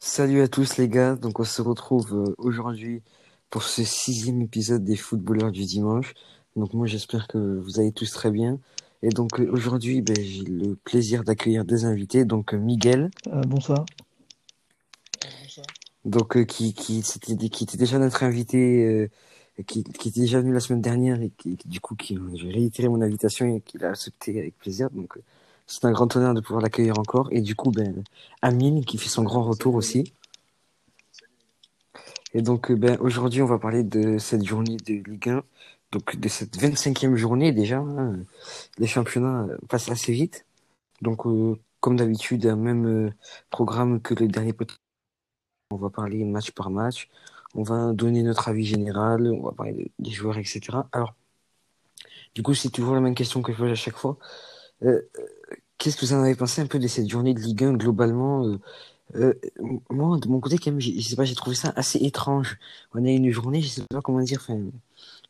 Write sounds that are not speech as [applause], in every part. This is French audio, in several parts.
Salut à tous les gars, donc on se retrouve euh, aujourd'hui pour ce sixième épisode des footballeurs du dimanche. Donc moi j'espère que vous allez tous très bien. Et donc euh, aujourd'hui ben, j'ai le plaisir d'accueillir des invités, donc euh, Miguel, Euh, bonsoir. donc euh, qui qui c'était qui était déjà notre invité, euh, qui, qui était déjà venu la semaine dernière et qui du coup qui j'ai réitéré mon invitation et qu'il a accepté avec plaisir. Donc c'est un grand honneur de pouvoir l'accueillir encore. Et du coup ben Amine qui fait son grand retour aussi. Et donc, euh, ben, aujourd'hui, on va parler de cette journée de Ligue 1, donc de cette 25e journée déjà. hein. Les championnats euh, passent assez vite. Donc, euh, comme d'habitude, même programme que le dernier podcast. On va parler match par match. On va donner notre avis général. On va parler de- des joueurs, etc. Alors, du coup, c'est toujours la même question que je pose à chaque fois. Euh, euh, qu'est-ce que vous en avez pensé un peu de cette journée de Ligue 1 globalement? euh, moi, de mon côté, quand même, j'ai- je sais pas, j'ai trouvé ça assez étrange. On a eu une journée, je sais pas comment dire, enfin,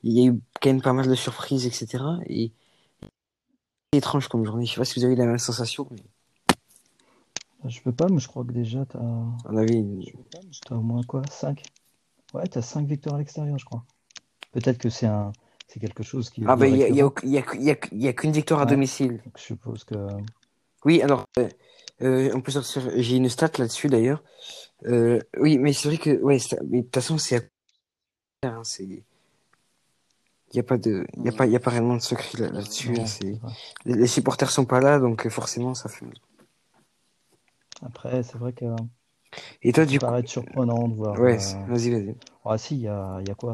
il y a eu quand même pas mal de surprises, etc. Et c'est étrange comme journée. Je sais pas si vous avez la même sensation, mais Je peux pas, mais je crois que déjà, t'as on avait une... au moins quoi? 5? Ouais, t'as 5 victoires à l'extérieur, je crois. Peut-être que c'est un c'est quelque chose qui Ah, ben, il y a, a, a, a, qu'une victoire à Ouais. domicile. Donc, je suppose que Oui, alors, euh, euh, on peut sortir, j'ai une stat là-dessus d'ailleurs. Euh, oui, mais c'est vrai que, ouais, ça- mais de toute façon, c'est à hein, c'est, il y a pas de, il y a pas, il y a pas réellement de secret là- là-dessus. hein, les les supporters sont pas là, donc euh, forcément, ça fait. Après, c'est vrai que Et toi, ça du coup, paraître surprenant de voir. ouais, euh, vas-y, vas-y. Ah si, il y a, il y a quoi?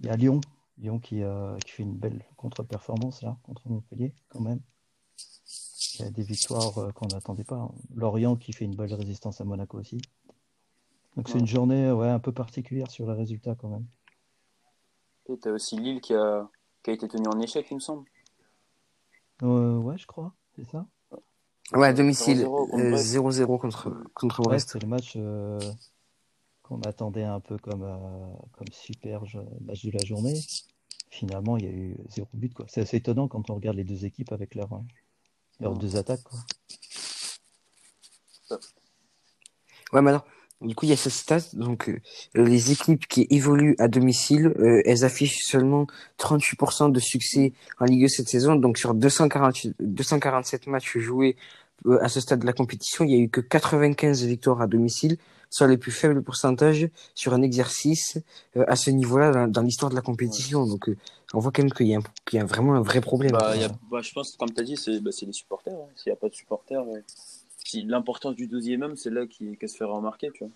Il y a Lyon. Lyon qui, euh, qui fait une belle contre-performance là, contre Montpellier, quand même. Il y a des victoires euh, qu'on n'attendait pas. hein. Lorient qui fait une belle résistance à Monaco aussi. Donc c'est une journée ouais, un peu particulière sur les résultats quand même. Et t'as aussi Lille qui a, qui a été tenu en échec, il me semble. Euh, ouais, je crois, c'est ça. Ouais, à domicile, 0-0 contre euh, Brest. 0-0 contre, contre Ouais, Brest. c'est le match euh, qu'on attendait un peu comme, euh, comme super je- match de la journée. Finalement, il y a eu zéro but, quoi. C'est assez étonnant quand on regarde les deux équipes avec leurs leurs Ouais. deux attaques, quoi. Ouais, mais alors, du coup, il y a cette stat, donc, euh, les équipes qui évoluent à domicile, euh, elles affichent seulement 38% de succès en Ligue 1 cette saison, donc sur 248 247 matchs joués euh, à ce stade de la compétition, il y a eu que 95 victoires à domicile, soit le plus faible pourcentage sur un exercice euh, à ce niveau-là dans, dans l'histoire de la compétition. Donc, euh, on voit quand même qu'il y a, y vraiment un vrai problème. Bah, y a, bah, je pense, comme tu as dit, c'est bah, c'est les supporters. hein. S'il n'y a pas de supporters, euh, si, l'importance du deuxième homme, c'est là qui- qu'elle se fait remarquer. Tu vois.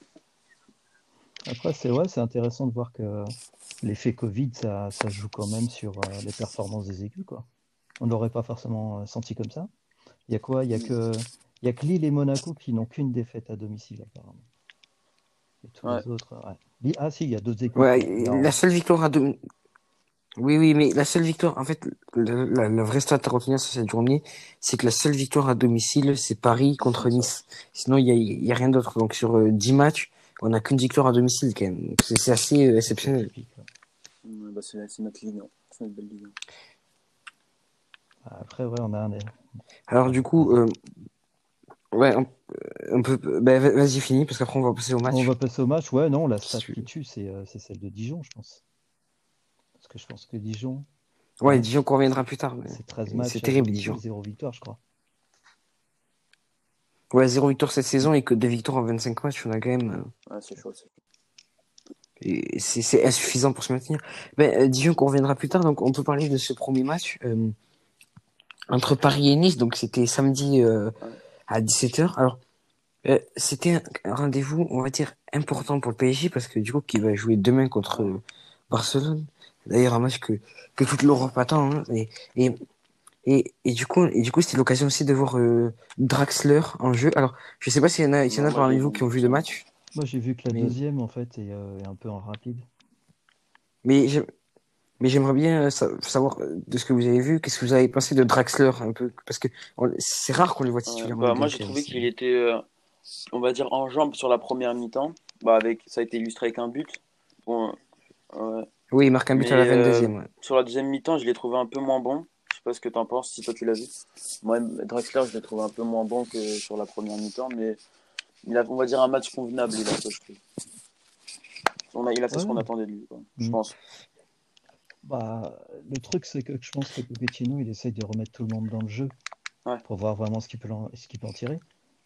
Après, c'est ouais, c'est intéressant de voir que l'effet Covid, ça, ça joue quand même sur euh, les performances des équipes, quoi. On n'aurait pas forcément euh, senti comme ça. Il y a quoi? Il y a que, il y a que Lille et Monaco qui n'ont qu'une défaite à domicile, apparemment. Et tous Ouais. les autres, ouais. Lille- Ah si, il y a d'autres équipes. Ouais, la seule victoire à domicile. Oui, oui, mais la seule victoire, en fait, la, la, la vraie stat à retenir sur cette journée, c'est que la seule victoire à domicile, c'est Paris contre. Nice. Sinon, il y a, y a rien d'autre. Donc, sur euh, 10 matchs, on n'a qu'une victoire à domicile, quand même. C'est assez euh, exceptionnel. bah, c'est notre ligue. C'est notre belle ligue. Après, ouais, on a un. Alors, du coup, euh, ouais, on, on peut, ben, va- vas-y, fini, parce qu'après, on va passer au On match. va passer au match. Ouais, non, la stat qui tue, c'est euh, c'est celle de Dijon, je pense. Parce que je pense que Dijon, Ouais, Dijon qu'on reviendra plus tard. mais c'est 13 C'est matchs à terrible, domicile, Dijon. zéro victoire, je crois. Ouais, zéro victoire cette saison et que deux victoires en 25 matchs, on a quand même, euh, Ouais, c'est chaud. c'est chaud. et c'est c'est insuffisant pour se maintenir. Ben, euh, Dijon qu'on reviendra plus tard, donc on peut parler de ce premier match euh, entre Paris et Nice. Donc c'était samedi euh. À 17h. Alors euh, c'était un, rendez-vous, on va dire important pour le PSG parce que du coup qui va jouer demain contre euh, Barcelone. D'ailleurs un match que que toute l'Europe attend. Hein, et, et et et du coup et du coup c'était l'occasion aussi de voir euh, Draxler en jeu. Alors je sais pas s'il y en a s'il y en a parmi vous qui ont vu le match, Moi, j'ai vu que la mais deuxième, en fait, est, euh, est un peu en rapide. mais j'ai- Mais j'aimerais bien euh, sa- savoir euh, de ce que vous avez vu, qu'est-ce que vous avez pensé de Draxler un peu, parce que c'est rare qu'on les voit Ouais, titulaires. en bah, moi, 1, j'ai trouvé qu'il était, euh, on va dire, en jambes sur la première mi-temps. Bah, avec, ça a été illustré avec un but. Bon. Oui, il marque un but Mais à la euh, 22e. ouais. sur la deuxième mi-temps, je l'ai trouvé un peu moins bon. Je sais pas ce que t'en penses, si toi tu l'as vu. Moi, Draxler, je l'ai trouvé un peu moins bon que sur la première mi-temps, mais il a, on va dire, un match convenable, il a fait, je trouve. On a, il a fait ce qu'on attendait de lui, quoi, je Mm. pense. Bah, le truc, c'est que je pense que Pochettino, il essaye de remettre tout le monde dans le jeu Ouais. pour voir vraiment ce qu'il peut, en, ce peut en tirer.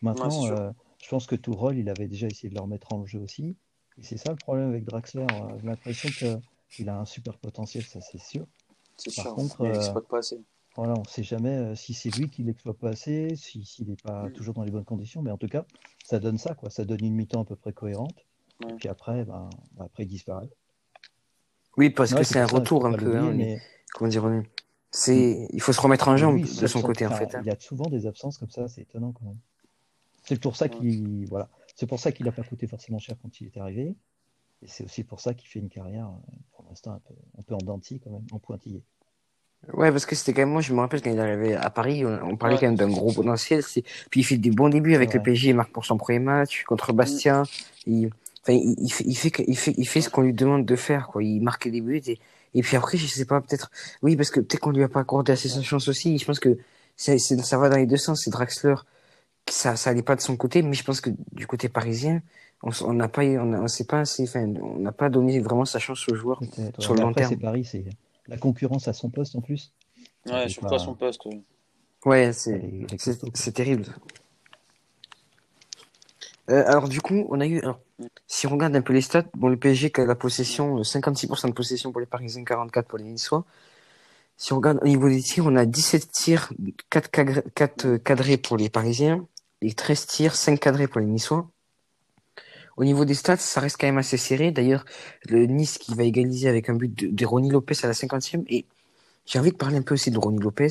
Maintenant, euh, je pense que Tourelle, il avait déjà essayé de le remettre en jeu aussi. Et c'est ça le problème avec Draxler. euh, J'ai l'impression qu'il a un super potentiel, ça c'est sûr. C'est Par sûr. contre, il euh, pas assez. Voilà, on ne sait jamais euh, si c'est lui qui l'exploite pas assez, si, s'il n'est pas Mm. toujours dans les bonnes conditions, mais en tout cas, ça donne ça, quoi. Ça donne une mi-temps à peu près cohérente. Ouais. Et puis après, ben, après, il disparaît. Oui, parce Ouais, que c'est un ça, retour un peu. hein, mais... Comment dire on est- C'est, il faut se remettre en jambe de son côté en fait. hein. Il y a souvent des absences comme ça, c'est étonnant quand même. C'est pour ça qu'il voilà. C'est pour ça qu'il n'a pas coûté forcément cher quand il est arrivé. Et c'est aussi pour ça qu'il fait une carrière, euh, pour l'instant, un peu, un peu en dents de scie, quand même, en pointillé. Ouais, parce que c'était quand même, moi je me rappelle quand il est arrivé à Paris, on, on parlait Ouais. quand même d'un gros potentiel. c'est- Puis il fait des bons débuts avec le. PSG, il marque pour son premier match contre Bastia. Il, enfin, il, il fait, il fait, il fait, il fait ce qu'on lui demande de faire, quoi. Il marque des buts et, et puis après, je sais pas, peut-être, oui, parce que peut-être qu'on lui a pas accordé assez sa chance aussi. Je pense que c'est- ça va dans les deux sens. C'est Draxler, ça, ça allait pas de son côté, mais je pense que du côté parisien, on n'a pas, on, a- on sait pas assez, enfin, on n'a pas donné vraiment sa chance au joueur. Peut-être, ouais. Sur le long après, terme. c'est Paris, c'est la concurrence à son poste en plus. Ça Ouais, surtout pas- à son poste. ouais. Ouais, c'est, terrible. Euh, alors du coup, on a eu. Alors, si on regarde un peu les stats, bon, le PSG a la possession, euh, 56% de possession pour les Parisiens, 44 pour les Niçois. Si on regarde au niveau des tirs, on a 17 tirs, 4, cadrés, 4 euh, cadrés pour les Parisiens et 13 tirs, 5 cadrés pour les Niçois. Au niveau des stats, ça reste quand même assez serré. D'ailleurs, le Nice qui va égaliser avec un but de, de Ronny Lopez à la 50e. Et j'ai envie de parler un peu aussi de Ronny Lopez.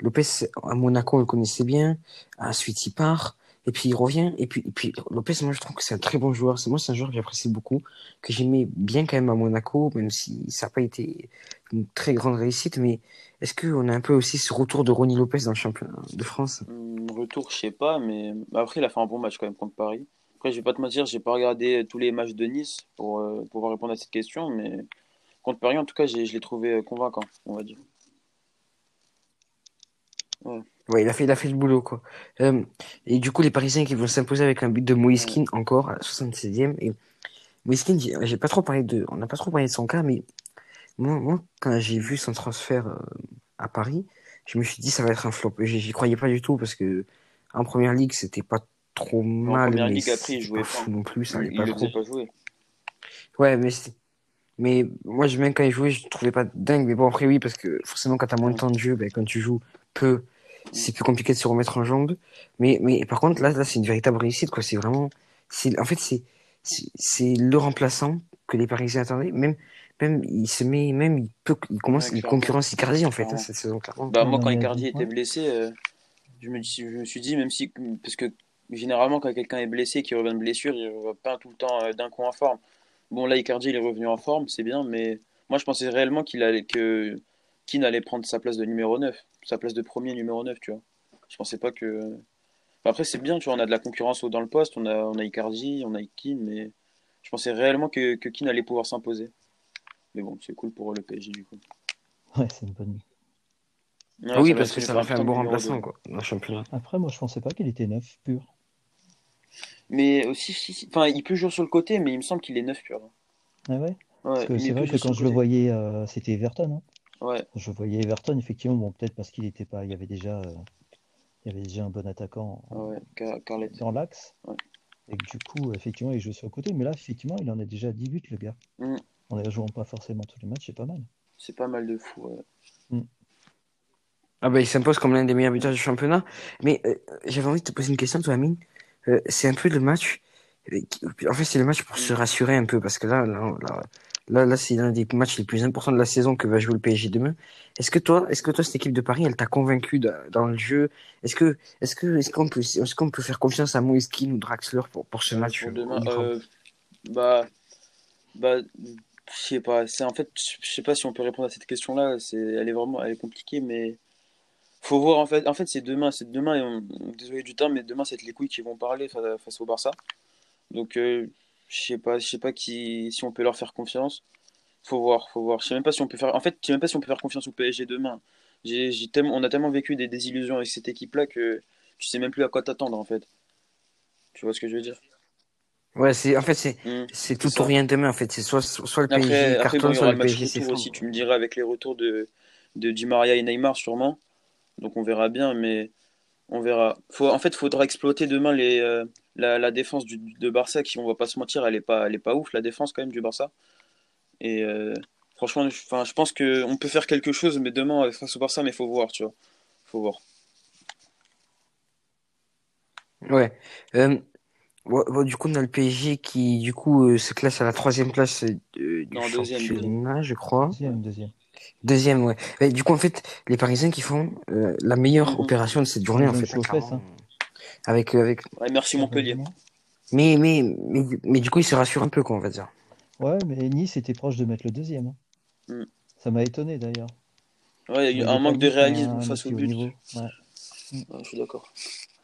Lopez, à Monaco, on le connaissait bien. Ensuite, il part. Et puis, il revient. Et puis, Lopez, moi, je trouve que c'est un très bon joueur. C'est moi, c'est un joueur que j'apprécie beaucoup, que j'aimais bien quand même à Monaco, même si ça n'a pas été une très grande réussite. Mais est-ce qu'on a un peu aussi ce retour de Ronny Lopez dans le championnat de France? Hum, Retour, je sais pas, mais après, il a fait un bon match quand même contre Paris. Après, je vais pas te mentir, j'ai pas regardé tous les matchs de Nice pour euh, pouvoir répondre à cette question, mais contre Paris, en tout cas, je l'ai trouvé euh, convaincant, on va dire. Ouais, il a fait, il a fait le boulot, quoi. Euh, et du coup, les Parisiens qui vont s'imposer avec un but de Moïskine encore à la 76e. Et Moïskine, j'ai pas trop parlé de, on n'a pas trop parlé de son cas, mais moi, moi quand j'ai vu son transfert euh, à Paris, je me suis dit ça va être un flop. J'y croyais pas du tout parce que en première ligue, c'était pas trop mal, première mais ligue, après, il jouait pas non plus, ça Il, il pas trop. pas jouer. Ouais, mais mais moi, même quand il jouait, je le trouvais pas dingue. Mais bon, après, oui, parce que forcément, quand t'as moins de temps de jeu, ben, quand tu joues peu, c'est plus compliqué de se remettre en jambe. Mais, mais par contre, là, là, c'est une véritable réussite, quoi. C'est vraiment, c'est, en fait, c'est, c'est c'est le remplaçant que les Parisiens attendaient. Même, même, il se met, même, il peut, il commence, Ouais, clairement. concurrence Icardi, en fait, hein, cette saison, clairement. Bah, moi, quand Icardi était blessé, euh, je me, dis- je me suis dit, même si. Parce que généralement, quand quelqu'un est blessé, qui revient de blessure, il ne pas tout le temps euh, d'un coup en forme. Bon, là, Icardi, il est revenu en forme, c'est bien, mais moi, je pensais réellement qu'il allait, que Keane allait prendre sa place de numéro 9, sa place de premier numéro 9, tu vois. Je pensais pas que. Enfin, après, c'est bien, tu vois, on a de la concurrence dans le poste, on a, on a Icardi, on a Keane, mais je pensais réellement que, que Keane allait pouvoir s'imposer. Mais bon, c'est cool pour le PSG, du coup. Ouais, c'est une bonne. Ouais, Ah oui, parce que ça va faire un bon remplaçant, quoi, dans le championnat. Après, moi, je pensais pas qu'il était neuf pur. Mais aussi, si, si- enfin, il peut jouer sur le côté, mais il me semble qu'il est neuf pur. Ah ouais? Ouais, Parce que il c'est est vrai que quand je le voyais, euh, c'était Everton. hein. Ouais, Je voyais Everton, effectivement, bon, peut-être parce qu'il était pas, il y avait déjà, euh, il y avait déjà un bon attaquant en- ouais, Car- dans l'axe. Ouais. Et que du coup, effectivement, il joue sur le côté. Mais là, effectivement, il en a déjà 10 buts, le gars. Mm. En ne jouant pas forcément tous les matchs, c'est pas mal. C'est pas mal de fou. ouais. Ah bah il s'impose comme l'un des meilleurs buteurs du championnat. Mais euh, j'avais envie de te poser une question, toi, Amine. Euh, c'est un peu le match. En fait, c'est le match pour se rassurer un peu parce que là, là, là, là, là, c'est l'un des matchs les plus importants de la saison que va jouer le PSG demain. Est-ce que toi, est-ce que toi, cette équipe de Paris, elle t'a convaincu dans, dans le jeu? Est-ce que, est-ce que, est-ce qu'on peut, est-ce qu'on peut faire confiance à Moïse Kean ou Draxler pour, pour ce match Pour demain, euh, bah, bah, je sais pas. C'est en fait, je sais pas si on peut répondre à cette question-là. C'est, elle est vraiment, elle est compliquée, mais faut voir en fait. En fait, c'est demain, c'est demain. Et on, désolé du temps, mais demain, c'est les couilles qui vont parler face, face au Barça. Donc, euh, je sais pas, je sais pas qui, si on peut leur faire confiance. Faut voir, faut voir. Je sais même pas si on peut faire. En fait, je sais même pas si on peut faire confiance au PSG demain. J'ai, j'ai tellement, on a tellement vécu des désillusions avec cette équipe-là que tu sais même plus à quoi t'attendre en fait. Tu vois ce que je veux dire? Ouais, c'est en fait c'est Hmm, c'est c'est tout ça. ou rien demain en fait. C'est soit soit le PSG Après, après bon, soit le match PSG s'effondre. aussi, tu me diras, avec les retours de, de Di Maria et Neymar, sûrement. Donc on verra bien, mais on verra. Faut, en fait, il faudra exploiter demain les, euh, la, la défense du, de Barça, qui, on va pas se mentir, elle est pas, elle est pas ouf, la défense quand même du Barça. Et euh, franchement, je, enfin, je pense qu'on peut faire quelque chose, mais demain, euh, face au Barça, mais il faut voir, tu vois. faut voir. Ouais. Euh, ouais, ouais, du coup, on a le PSG qui, du coup, euh, se classe à la troisième place euh, du Non, deuxième, deuxième. championnat, je crois. Deuxième, deuxième. Deuxième, ouais. Et du coup, en fait, les Parisiens qui font euh, la meilleure Mhm. opération de cette journée, en fait. Avec, euh, avec. Ouais, merci Montpellier. Mais, mais, mais, mais du coup, ils se rassurent un peu, quoi, on va dire. Ouais, mais Nice était proche de mettre le deuxième. hein. Mm. Ça m'a étonné d'ailleurs. Ouais, il y a eu Mais un manque de réalisme un face au haut but. niveau. Ouais. Ouais, je suis d'accord.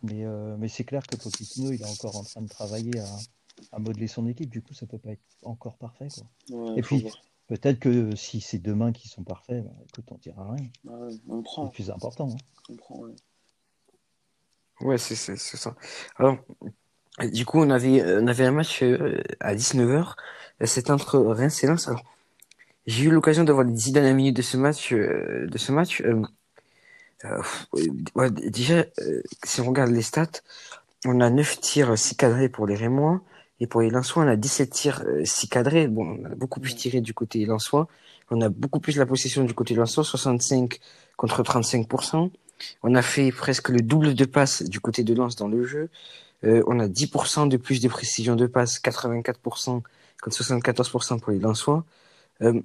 Mais, euh, mais c'est clair que Pochettino, il est encore en train de travailler à, à modeler son équipe. Du coup, ça peut pas être encore parfait. Quoi. Ouais, Et faut puis, voir. Peut-être que si c'est demain qui sont parfaits, bah, écoute, on dira rien. Ouais, on C'est plus important. hein. on prend. ouais. Ouais, c'est, c'est, c'est ça. Alors, du coup, on avait, on avait un match euh, à 19h. C'était entre Reims et Lens. Alors, j'ai eu l'occasion d'avoir les 10 dernières minutes de ce match, euh, de ce match. Euh, ouais, déjà, si on regarde les stats, on a 9 tirs 6 cadrés pour les Rémois. Et pour les Lensois, on a 17 tirs 6 cadrés. Bon, on a beaucoup plus tiré du côté Lensois. On a beaucoup plus la possession du côté Lensois, 65 contre 35%. On a fait presque le double de passes du côté de Lens dans le jeu. Euh, on a 10% de plus de précision de passe, 84% contre 74% pour les Lensois. Euh,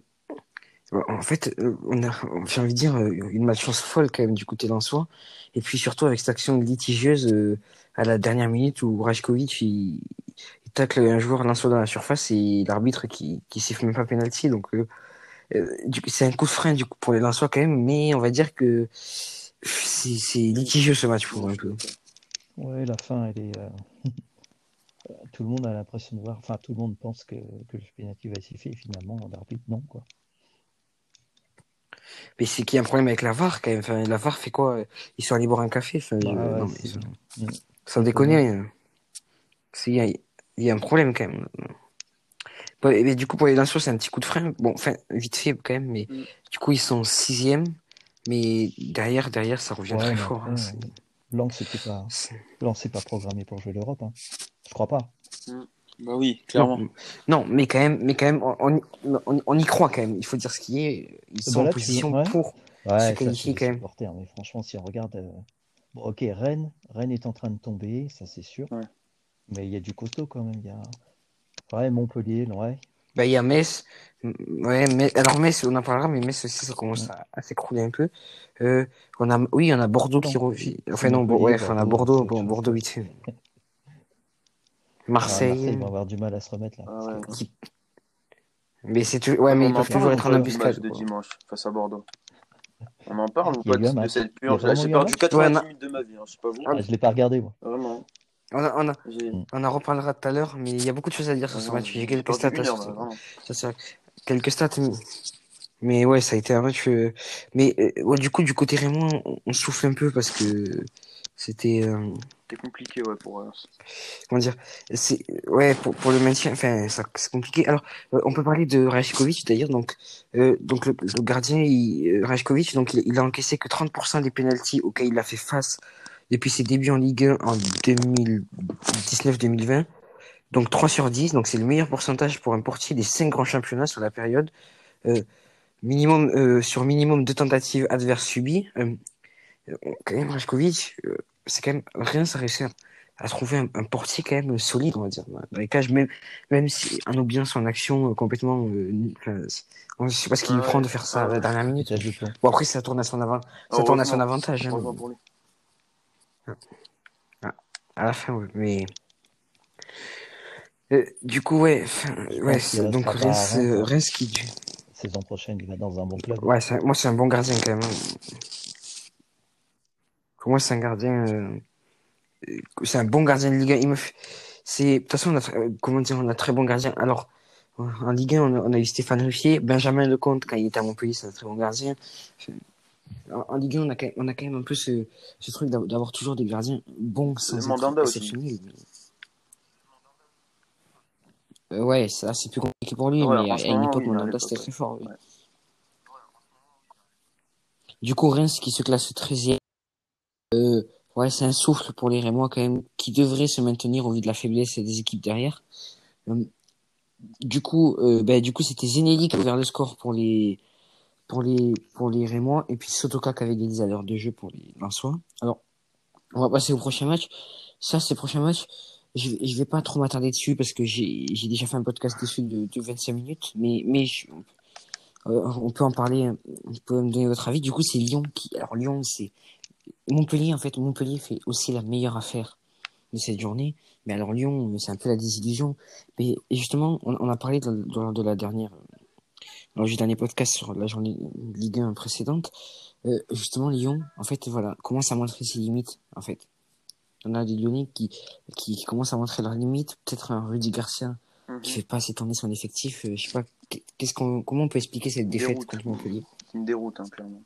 en fait, euh, on a, j'ai envie de dire, euh, une malchance folle quand même du côté lensois. Et puis surtout avec cette action litigieuse euh, à la dernière minute où Rajkovic il tacle un joueur lensois dans la surface et l'arbitre qui qui siffle même pas penalty. Donc euh, euh, c'est un coup de frein du coup pour les lensois quand même, mais on va dire que c'est litigieux ce match pour un peu. Ouais, la fin, elle est. euh, [laughs] tout le monde a l'impression de voir. Enfin, tout le monde pense que, que le penalty va être sifflé. Et finalement, l'arbitre, non. Quoi. Mais c'est qu'il y a un problème avec la VAR quand même. Enfin, la VAR fait quoi? Ils sont allés boire un café. Enfin, je- Bah, ouais, non, mais c'est- ça- sans déconner. c'est- Il y a, un problème quand même. Bon, et du coup, pour les Lensois, c'est un petit coup de frein. Bon, enfin, vite fait quand même, mais Mm. du coup, ils sont sixième. Mais derrière, derrière, ça revient Ouais, très fort. hein, c'est- Lens, c'était pas. pas programmé pour jouer l'Europe. Hein. Je crois pas. Bah oui, clairement. Non, non, mais quand même, mais quand même, on, on, on- y croit quand même. Il faut dire ce qui est. Ils sont en position ouais. pour. Ouais, ça, qualifier quand même. supporters. Mais franchement, si on regarde. euh, Bon, ok, Rennes, Rennes est en train de tomber, ça c'est sûr. Ouais. Mais il y a du costaud quand même. Il y a. Ouais, Montpellier, ouais. Bah, il y a Metz. Ouais, mais alors Metz, on en parlera, mais Metz aussi, ça commence à, à s'écrouler un peu. Euh, on a, oui, on a Bordeaux qui Non. revient. Enfin, non, bon, ouais, on a Bordeaux, bon. Bordeaux vite. Ah, Marseille. Marseille va avoir du mal à se remettre là. Ah ouais. Qui- Mais c'est toujours, ouais, mais on ils en peuvent toujours ou être en embuscade. match de dimanche face à Bordeaux. On en parle ou Il y a pas de, cette purge J'ai perdu match 90 Ouais, on a- minutes de ma vie, hein, je sais pas vous. Ah, je l'ai pas regardé moi. Vraiment. On, a, on, a, on en reparlera tout à l'heure, mais il y a beaucoup de choses à dire sur ce match. J'ai quelques stats à heure. Ça, vrai. Quelques stats, mais... mais ouais, ça a été un match. euh, Mais euh, ouais, du coup, du côté Raymond, on, souffle un peu parce que c'était. euh, C'était compliqué, ouais, pour comment dire c'est ouais pour, pour le maintien enfin ça c'est compliqué alors on peut parler de Rajkovic d'ailleurs donc donc le, le gardien il, Rajkovic donc il, il a encaissé que 30% des pénalties auxquels il a fait face depuis ses débuts en Ligue 1 en 2019-2020 donc 3 sur 10 donc c'est le meilleur pourcentage pour un portier des 5 grands championnats sur la période euh, minimum euh, sur minimum de tentatives adverses subies euh, euh, quand même Rajkovic euh, c'est quand même rien ça réussit à à trouver un, un portier quand même solide, on va dire. Dans les cages, même, même si, en oubliant son action euh, complètement, euh, c'est- je sais pas ce qu'il lui prend de faire ça à la dernière minute. Bon, après, ça tourne à son avant, ça tourne à son avantage, hein, Lui. à la fin, mais, euh, du coup, ouais, ouais, donc, Reims, euh. Reims qui, Saison prochaine, il va dans un bon club. ouais, un- moi, c'est un bon gardien quand même. hein. Pour moi, c'est un gardien, euh, c'est un bon gardien de Ligue 1. Il me fait- c'est, de toute façon, on a, comment dire, on a très bon gardien. Alors, en Ligue 1, on a, on a eu Stéphane Ruffier, Benjamin Lecomte, quand il était à Montpellier, c'est un très bon gardien. En, en Ligue 1, on a, quand même, on a quand même un peu ce, ce truc d'av- d'avoir toujours des gardiens bons sans être exceptionnels. Euh, ouais, ça c'est plus compliqué pour lui, Ouais, mais à une époque, oui, Mandanda c'était très fort. oui. Ouais. Du coup, Reims qui se classe 13e. Euh, ouais, c'est un souffle pour les Rémois quand même, qui devrait se maintenir au vu de la faiblesse des équipes derrière. Euh, du coup, euh, ben, du coup, c'était Zenelli qui a ouvert le score pour les, pour les, pour les Rémois, et puis Sotoka qui avait égalisé à l'heure de jeu pour les Lensois. Alors, on va passer au prochain match. Ça, c'est le prochain match. Je, je vais pas trop m'attarder dessus parce que j'ai, déjà fait un podcast dessus de, de 25 minutes, mais, mais je- euh, on peut en parler, on peut me donner votre avis. Du coup, c'est Lyon qui, alors Lyon, c'est, Montpellier, en fait, Montpellier fait aussi la meilleure affaire de cette journée. Mais alors Lyon, c'est un peu la désillusion. Mais justement, on, a parlé de, de la dernière, lors du dernier podcast sur la journée de Ligue 1 précédente. Euh, justement, Lyon, en fait, voilà, commence à montrer ses limites, en fait. On a des Lyonnais qui, qui, qui commencent à montrer leurs limites. Peut-être un Rudy Garcia Mhm. qui fait pas assez tourner son effectif. Euh, je sais pas, qu'est-ce qu'on, comment on peut expliquer cette défaite Déroute. contre Montpellier? C'est une déroute, hein, clairement.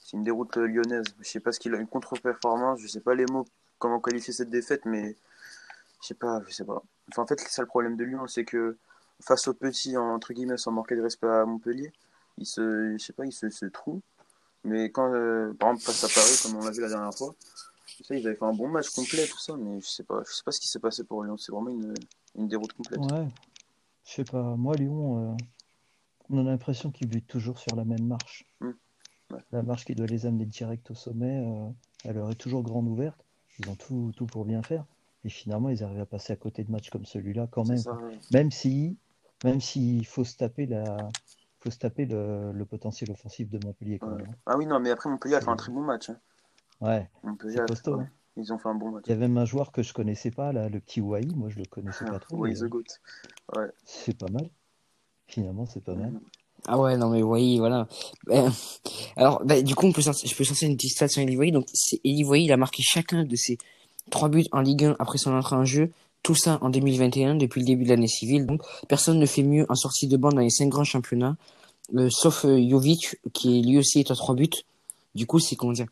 C'est une déroute euh, lyonnaise. Je sais pas ce qu'il a une contre-performance. Je sais pas les mots, comment qualifier cette défaite, mais je sais pas, je sais pas. Enfin, en fait, c'est ça le problème de Lyon, c'est que face aux petits, entre guillemets, sans manquer de respect à Montpellier, il se, je sais pas, il se, se trouve. Mais quand, euh, par exemple, face à Paris, comme on l'a vu la dernière fois, ça, ils avaient fait un bon match complet, tout ça, mais je sais pas, je sais pas ce qui s'est passé pour Lyon. C'est vraiment une, une déroute complète. Ouais, je sais pas. Moi, Lyon, euh, on a l'impression qu'ils butent toujours sur la même marche. Mm. Ouais. La marche qui doit les amener direct au sommet, euh, elle leur est toujours grande ouverte. Ils ont tout, tout pour bien faire. Et finalement, ils arrivent à passer à côté de matchs comme celui-là quand même. ça, quoi. ouais. Même si, même s'il faut se taper la, faut se taper le, le potentiel offensif de Montpellier quand Ouais. même. hein. Ah oui, non, mais après, Montpellier a fait un très bon match. hein. Ouais, Montpellier a- costaud. ouais, hein. Ils ont fait un bon match. Il y a même un joueur que je connaissais pas, là, le petit Wai. Moi, je le connaissais pas [laughs] trop. Oui, mais, The Goat. Ouais. c'est pas mal. Finalement, c'est pas mal. Mhm. Ah ouais, non mais oui, voilà. Ben, [laughs] alors, ben, du coup, on peut sortir, je peux sortir une petite stat sur Eli Voyer. Donc, c'est Eli Voyer, il a marqué chacun de ses trois buts en Ligue 1 après son entrée en jeu. Tout ça en 2021, depuis le début de l'année civile. Donc, personne ne fait mieux en sortie de bande dans les cinq grands championnats, euh, sauf euh, Jovic, qui lui aussi est à trois buts. Du coup, c'est comment dire,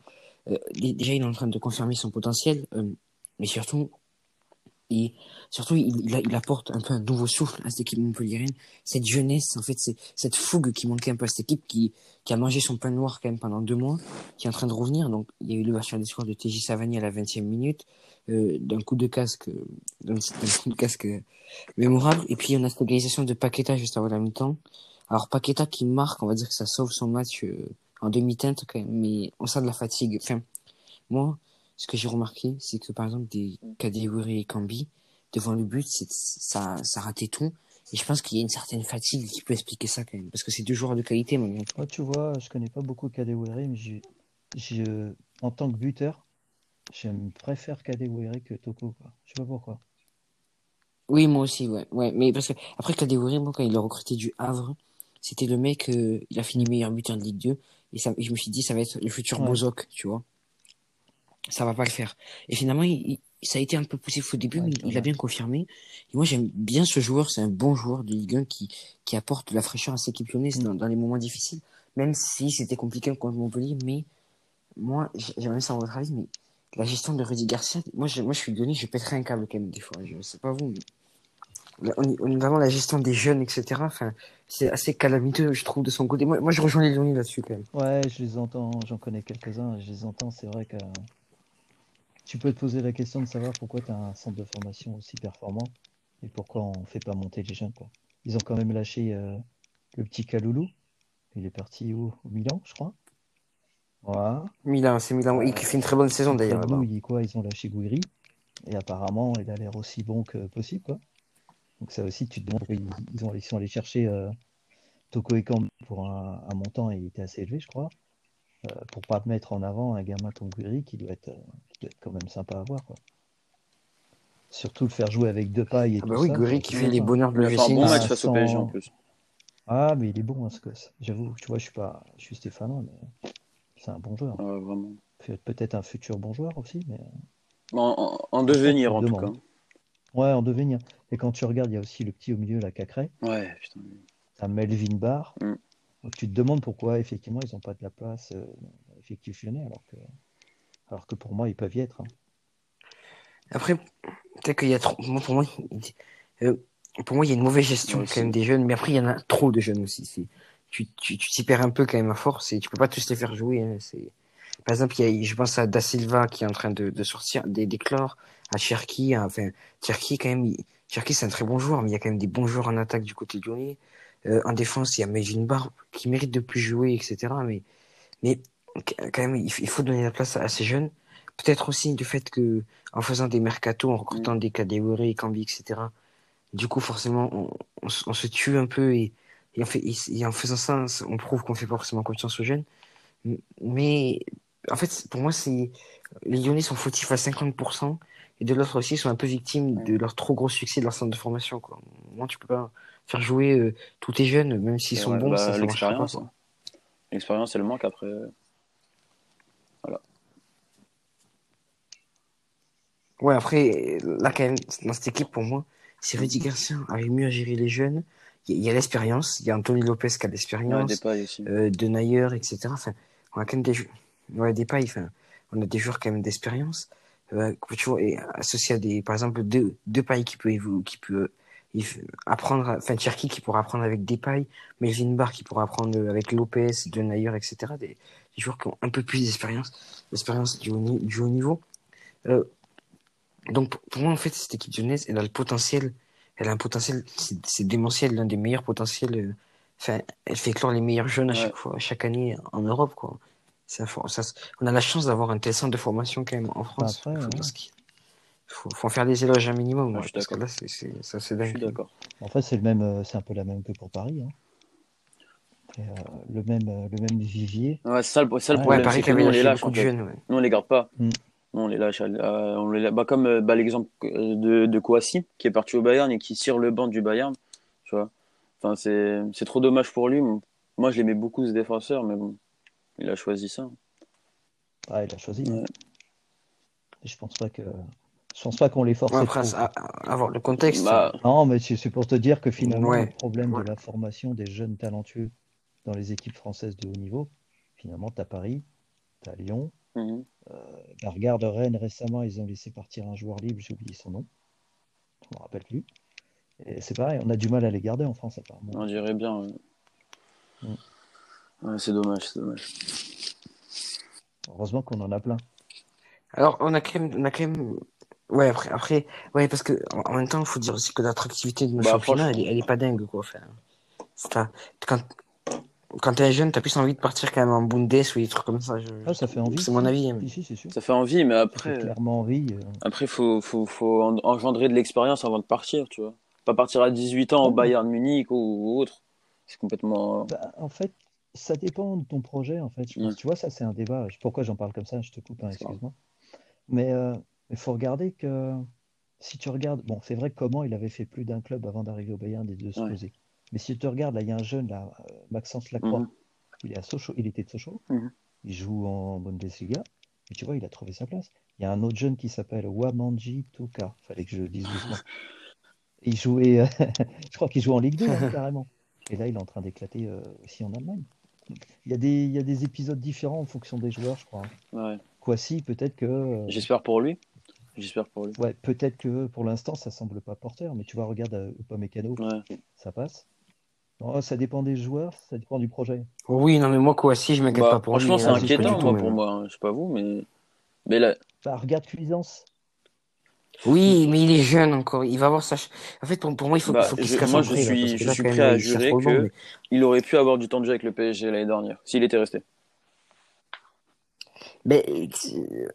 euh, il- déjà, il est en train de confirmer son potentiel, euh, mais surtout, et surtout, il, il, il apporte un peu un nouveau souffle à cette équipe montpelliéraine cette jeunesse, en fait, c'est cette fougue qui manquait un peu à cette équipe qui, qui a mangé son pain noir quand même pendant deux mois, qui est en train de revenir. Donc, il y a eu l'ouverture des scores de TJ Savani à la 20e minute, euh, d'un coup de casque, d'un coup de casque mémorable. Et puis, on a cette égalisation de Paqueta juste avant la mi-temps. Alors, Paqueta qui marque, on va dire que ça sauve son match euh, en demi-teinte quand même, mais on sent de la fatigue. Enfin, moi, ce que j'ai remarqué, c'est que par exemple, des Kadewere et Kambi, devant le but, ça, ça ratait tout. Et je pense qu'il y a une certaine fatigue qui peut expliquer ça quand même. Parce que c'est deux joueurs de qualité. Moi, tu vois, je connais pas beaucoup Kadewere, mais j'ai, j'ai, en tant que buteur, j'aime préfère Kadewere que Toko. Quoi. Je sais pas pourquoi. Oui, moi aussi, ouais. ouais. Mais parce que après Kadewere, moi, quand il l'a recruté du Havre, c'était le mec, euh, il a fini meilleur buteur de Ligue 2. Et ça, et je me suis dit, ça va être le futur Ouais. Bozok, tu vois. Ça va pas le faire. Et finalement, il, il- ça a été un peu poussif au début, Ouais, mais il a bien confirmé. Et moi, j'aime bien ce joueur. C'est un bon joueur de Ligue 1 qui, qui apporte de la fraîcheur à cette équipe lyonnaise dans, dans les moments difficiles. Même si c'était compliqué contre Montpellier. Mais moi, j'aimerais savoir votre avis, mais la gestion de Rudy Garcia, moi, je, moi, je suis donné, je pèterais un câble quand même des fois. Je sais pas vous, mais vraiment la gestion des jeunes, etc. Enfin, c'est assez calamiteux, je trouve, de son côté. Moi, je rejoins les Lyonnais là-dessus quand même. Ouais, je les entends, j'en connais quelques-uns, je les entends. C'est vrai que tu peux te poser la question de savoir pourquoi tu as un centre de formation aussi performant et pourquoi on fait pas monter les jeunes. Quoi. Ils ont quand même lâché euh, le petit Kaloulou. Il est parti Au Milan, je crois. Voilà. Milan, c'est Milan, Ouais. il fait une très bonne saison d'ailleurs là-bas. il quoi? Ils ont lâché Guiri. Et apparemment, il a l'air aussi bon que possible. Quoi. Donc ça aussi, tu te demandes pourquoi ils, ils ont, ils sont allés chercher euh, Toko Ekambi pour un, un montant, et il était assez élevé, je crois. euh, pour pas mettre en avant un gamin comme Guiri qui doit être, euh, qui doit être quand même sympa à voir. Quoi. Surtout le faire jouer avec deux pailles et Ah tout bah oui, ça. Qui fait les bonheurs de Il a fait un l'OGC bon Nice. match face au PSG en plus. Ah, mais il est bon, hein, ce gosse. J'avoue, tu vois, je suis pas, je suis stéphanois, mais c'est un bon joueur. Ouais, vraiment. Pe- Peut-être un futur bon joueur aussi, mais En, en- en devenir en tout cas. ouais, en devenir. Et quand tu regardes, il y a aussi le petit au milieu, la Cacré, Ouais, putain. un Melvin Barr. Mm. Donc tu te demandes pourquoi effectivement ils n'ont pas de la place euh, lyonnais, alors que, alors que pour moi ils peuvent y être. hein. Après, peut-être qu'il y a trop. Moi, pour moi, il- euh, pour moi, il y a une mauvaise gestion quand même des jeunes, mais après, il y en a trop de jeunes aussi. Tu, tu, tu t'y perds un peu quand même à force et tu peux pas tous les faire jouer. hein, c'est, par exemple, y a, je pense à Da Silva qui est en train de, de sortir, des d'éclore, à Cherki, à- enfin, Cherki quand même, il- Cherki c'est un très bon joueur, mais il y a quand même des bons joueurs en attaque du côté Lyonnais. Euh, en défense, il y a Melvin Barr qui mérite de plus jouer, etc. Mais, mais quand même, il, faut donner la place à, à ces jeunes. Peut-être aussi du fait que, en faisant des mercatos, en recrutant des Kadewere, Kambi, etc. Du coup, forcément, on, on se tue un peu et, et, en fait, et, et en faisant ça, on prouve qu'on fait pas forcément confiance aux jeunes. Mais en fait, pour moi, c'est les Lyonnais sont fautifs à 50% et de l'autre aussi, ils sont un peu victimes de leur trop gros succès de leur centre de formation. Quoi. Moi, tu peux pas faire jouer euh, tous tes jeunes, même s'ils sont ouais, bons, bah, l'expérience. hein. L'expérience, elle manque après. Ouais, après, là, quand même, dans cette équipe, pour moi, si Rudy Garcia arrive mieux à gérer les jeunes, il y, a- l'expérience, il y a Anthony Lopez qui a Ouais, l'expérience, aussi. euh, Denayer, etc. Enfin, on a quand même des joueurs, ouais, des pailles, enfin, on a des joueurs quand même d'expérience, euh, tu vois, et associé à des, par exemple, deux, deux pailles qui peut qui peut f- apprendre, enfin, Cherki qui pourra apprendre avec des pailles, Melvin Barr qui pourra apprendre avec Lopez, Denayer, etc. Des, des joueurs qui ont un peu plus d'expérience, d'expérience du du haut niveau. Euh, donc, pour- moi, en fait, cette équipe lyonnaise, elle a le potentiel, elle a un potentiel, c'est démentiel, l'un des meilleurs potentiels. euh, Enfin, elle fait éclore les meilleurs jeunes à Ouais. chaque fois, chaque année en Europe, quoi. C'est un for- ça, se- on a la chance d'avoir un tel centre de formation quand même en France. Après, faut, ouais. parce qu'il- faut, faut en faire des éloges un minimum, Ouais, moi, je parce que là, c'est ça, Je dingue. suis d'accord. En fait, c'est le même, euh, c'est un peu la même que pour Paris. hein. Et, euh, le même, le même vivier. Ouais, c'est ça, ça le problème. Paris c'est qui que nous, on les lâche. Nous, on les garde pas. Mm. On les lâche. euh, on les lâche. Bah, comme euh, bah, l'exemple euh, de, de Kouassi, qui est parti au Bayern et qui tire le banc du Bayern. Tu vois. Enfin, c'est c'est trop dommage pour lui. Moi, je l'aimais beaucoup, ce défenseur, mais bon, il a choisi ça. Ah, il a choisi. Ouais. je pense pas que, je pense pas qu'on les force Ouais, après, avoir le contexte. Bah, Non, mais c'est c'est pour te dire que finalement, Ouais. le problème Ouais. de la formation des jeunes talentueux dans les équipes françaises de haut niveau, finalement, tu as Paris, tu as Lyon. Mhm. Bah, regarde Rennes récemment, ils ont laissé partir un joueur libre, j'ai oublié son nom. Je me rappelle plus. Et c'est pareil, on a du mal à les garder en France apparemment. on dirait bien. ouais. Mm. Ouais, c'est dommage, c'est dommage. Heureusement qu'on en a plein. Alors, on a quand même, on a quand même, ouais, après, après, ouais, parce que, en en même temps, il faut dire aussi que l'attractivité de nos Bah, championnats, elle elle est pas dingue, quoi. Enfin, quand, quand t'es jeune, t'as plus envie de partir quand même en Bundes ou des trucs comme ça. je- Ah, ça fait envie. C'est mon avis. hein. Si, si, c'est sûr. Ça fait envie, mais Ça après, fait clairement envie. euh. après, faut, faut, faut en- engendrer de l'expérience avant de partir, tu vois. Pas partir à 18 ans au Ouais. Bayern Munich ou, ou autre. C'est complètement. Bah, en fait, ça dépend de ton projet. En fait, je pense. Ouais. Tu vois, ça, c'est un débat. Pourquoi j'en parle comme ça? Je te coupe, hein, excuse-moi. Mais euh, il faut regarder que si tu regardes, bon, c'est vrai que comment il avait fait plus d'un club avant d'arriver au Bayern et de se Ouais. poser. Mais si tu regardes, là, il y a un jeune, là, euh, Maxence Lacroix. Mhm. Il est à Sochaux, il était de Sochaux. Mhm. Il joue en Bundesliga. Et tu vois, il a trouvé sa place. Il y a un autre jeune qui s'appelle Wamanji Toka. Fallait que je le dise doucement. Il jouait, euh, [laughs] je crois qu'il joue en Ligue 2, hein, carrément. Et là, il est en train d'éclater euh, aussi en Allemagne. Il y, a des, il y a des épisodes différents en fonction des joueurs, je crois. Ouais. Kwasi, peut-être que, euh, J'espère pour lui. J'espère pour lui. ouais, peut-être que pour l'instant, ça semble pas porteur. Mais tu vois, regarde euh, Upamecano, Ouais. ça passe. Non, ça dépend des joueurs, ça dépend du projet. Oui, non, mais moi, Kouassi, je m'inquiète Bah, pas pour lui. franchement, c'est hein, du inquiétant, tout, moi, même. pour moi. hein. Je sais pas vous, mais. Mais là, Bah, regarde Cuisance. Oui, mais il est jeune encore. Il va avoir sa. ch- En fait, pour, pour moi, il faut, Bah, faut qu'il se casse moi, je prix, suis- je là, prêt même, à jurer mais- il aurait pu avoir du temps de jeu avec le PSG l'année dernière, s'il était resté. Ben, euh,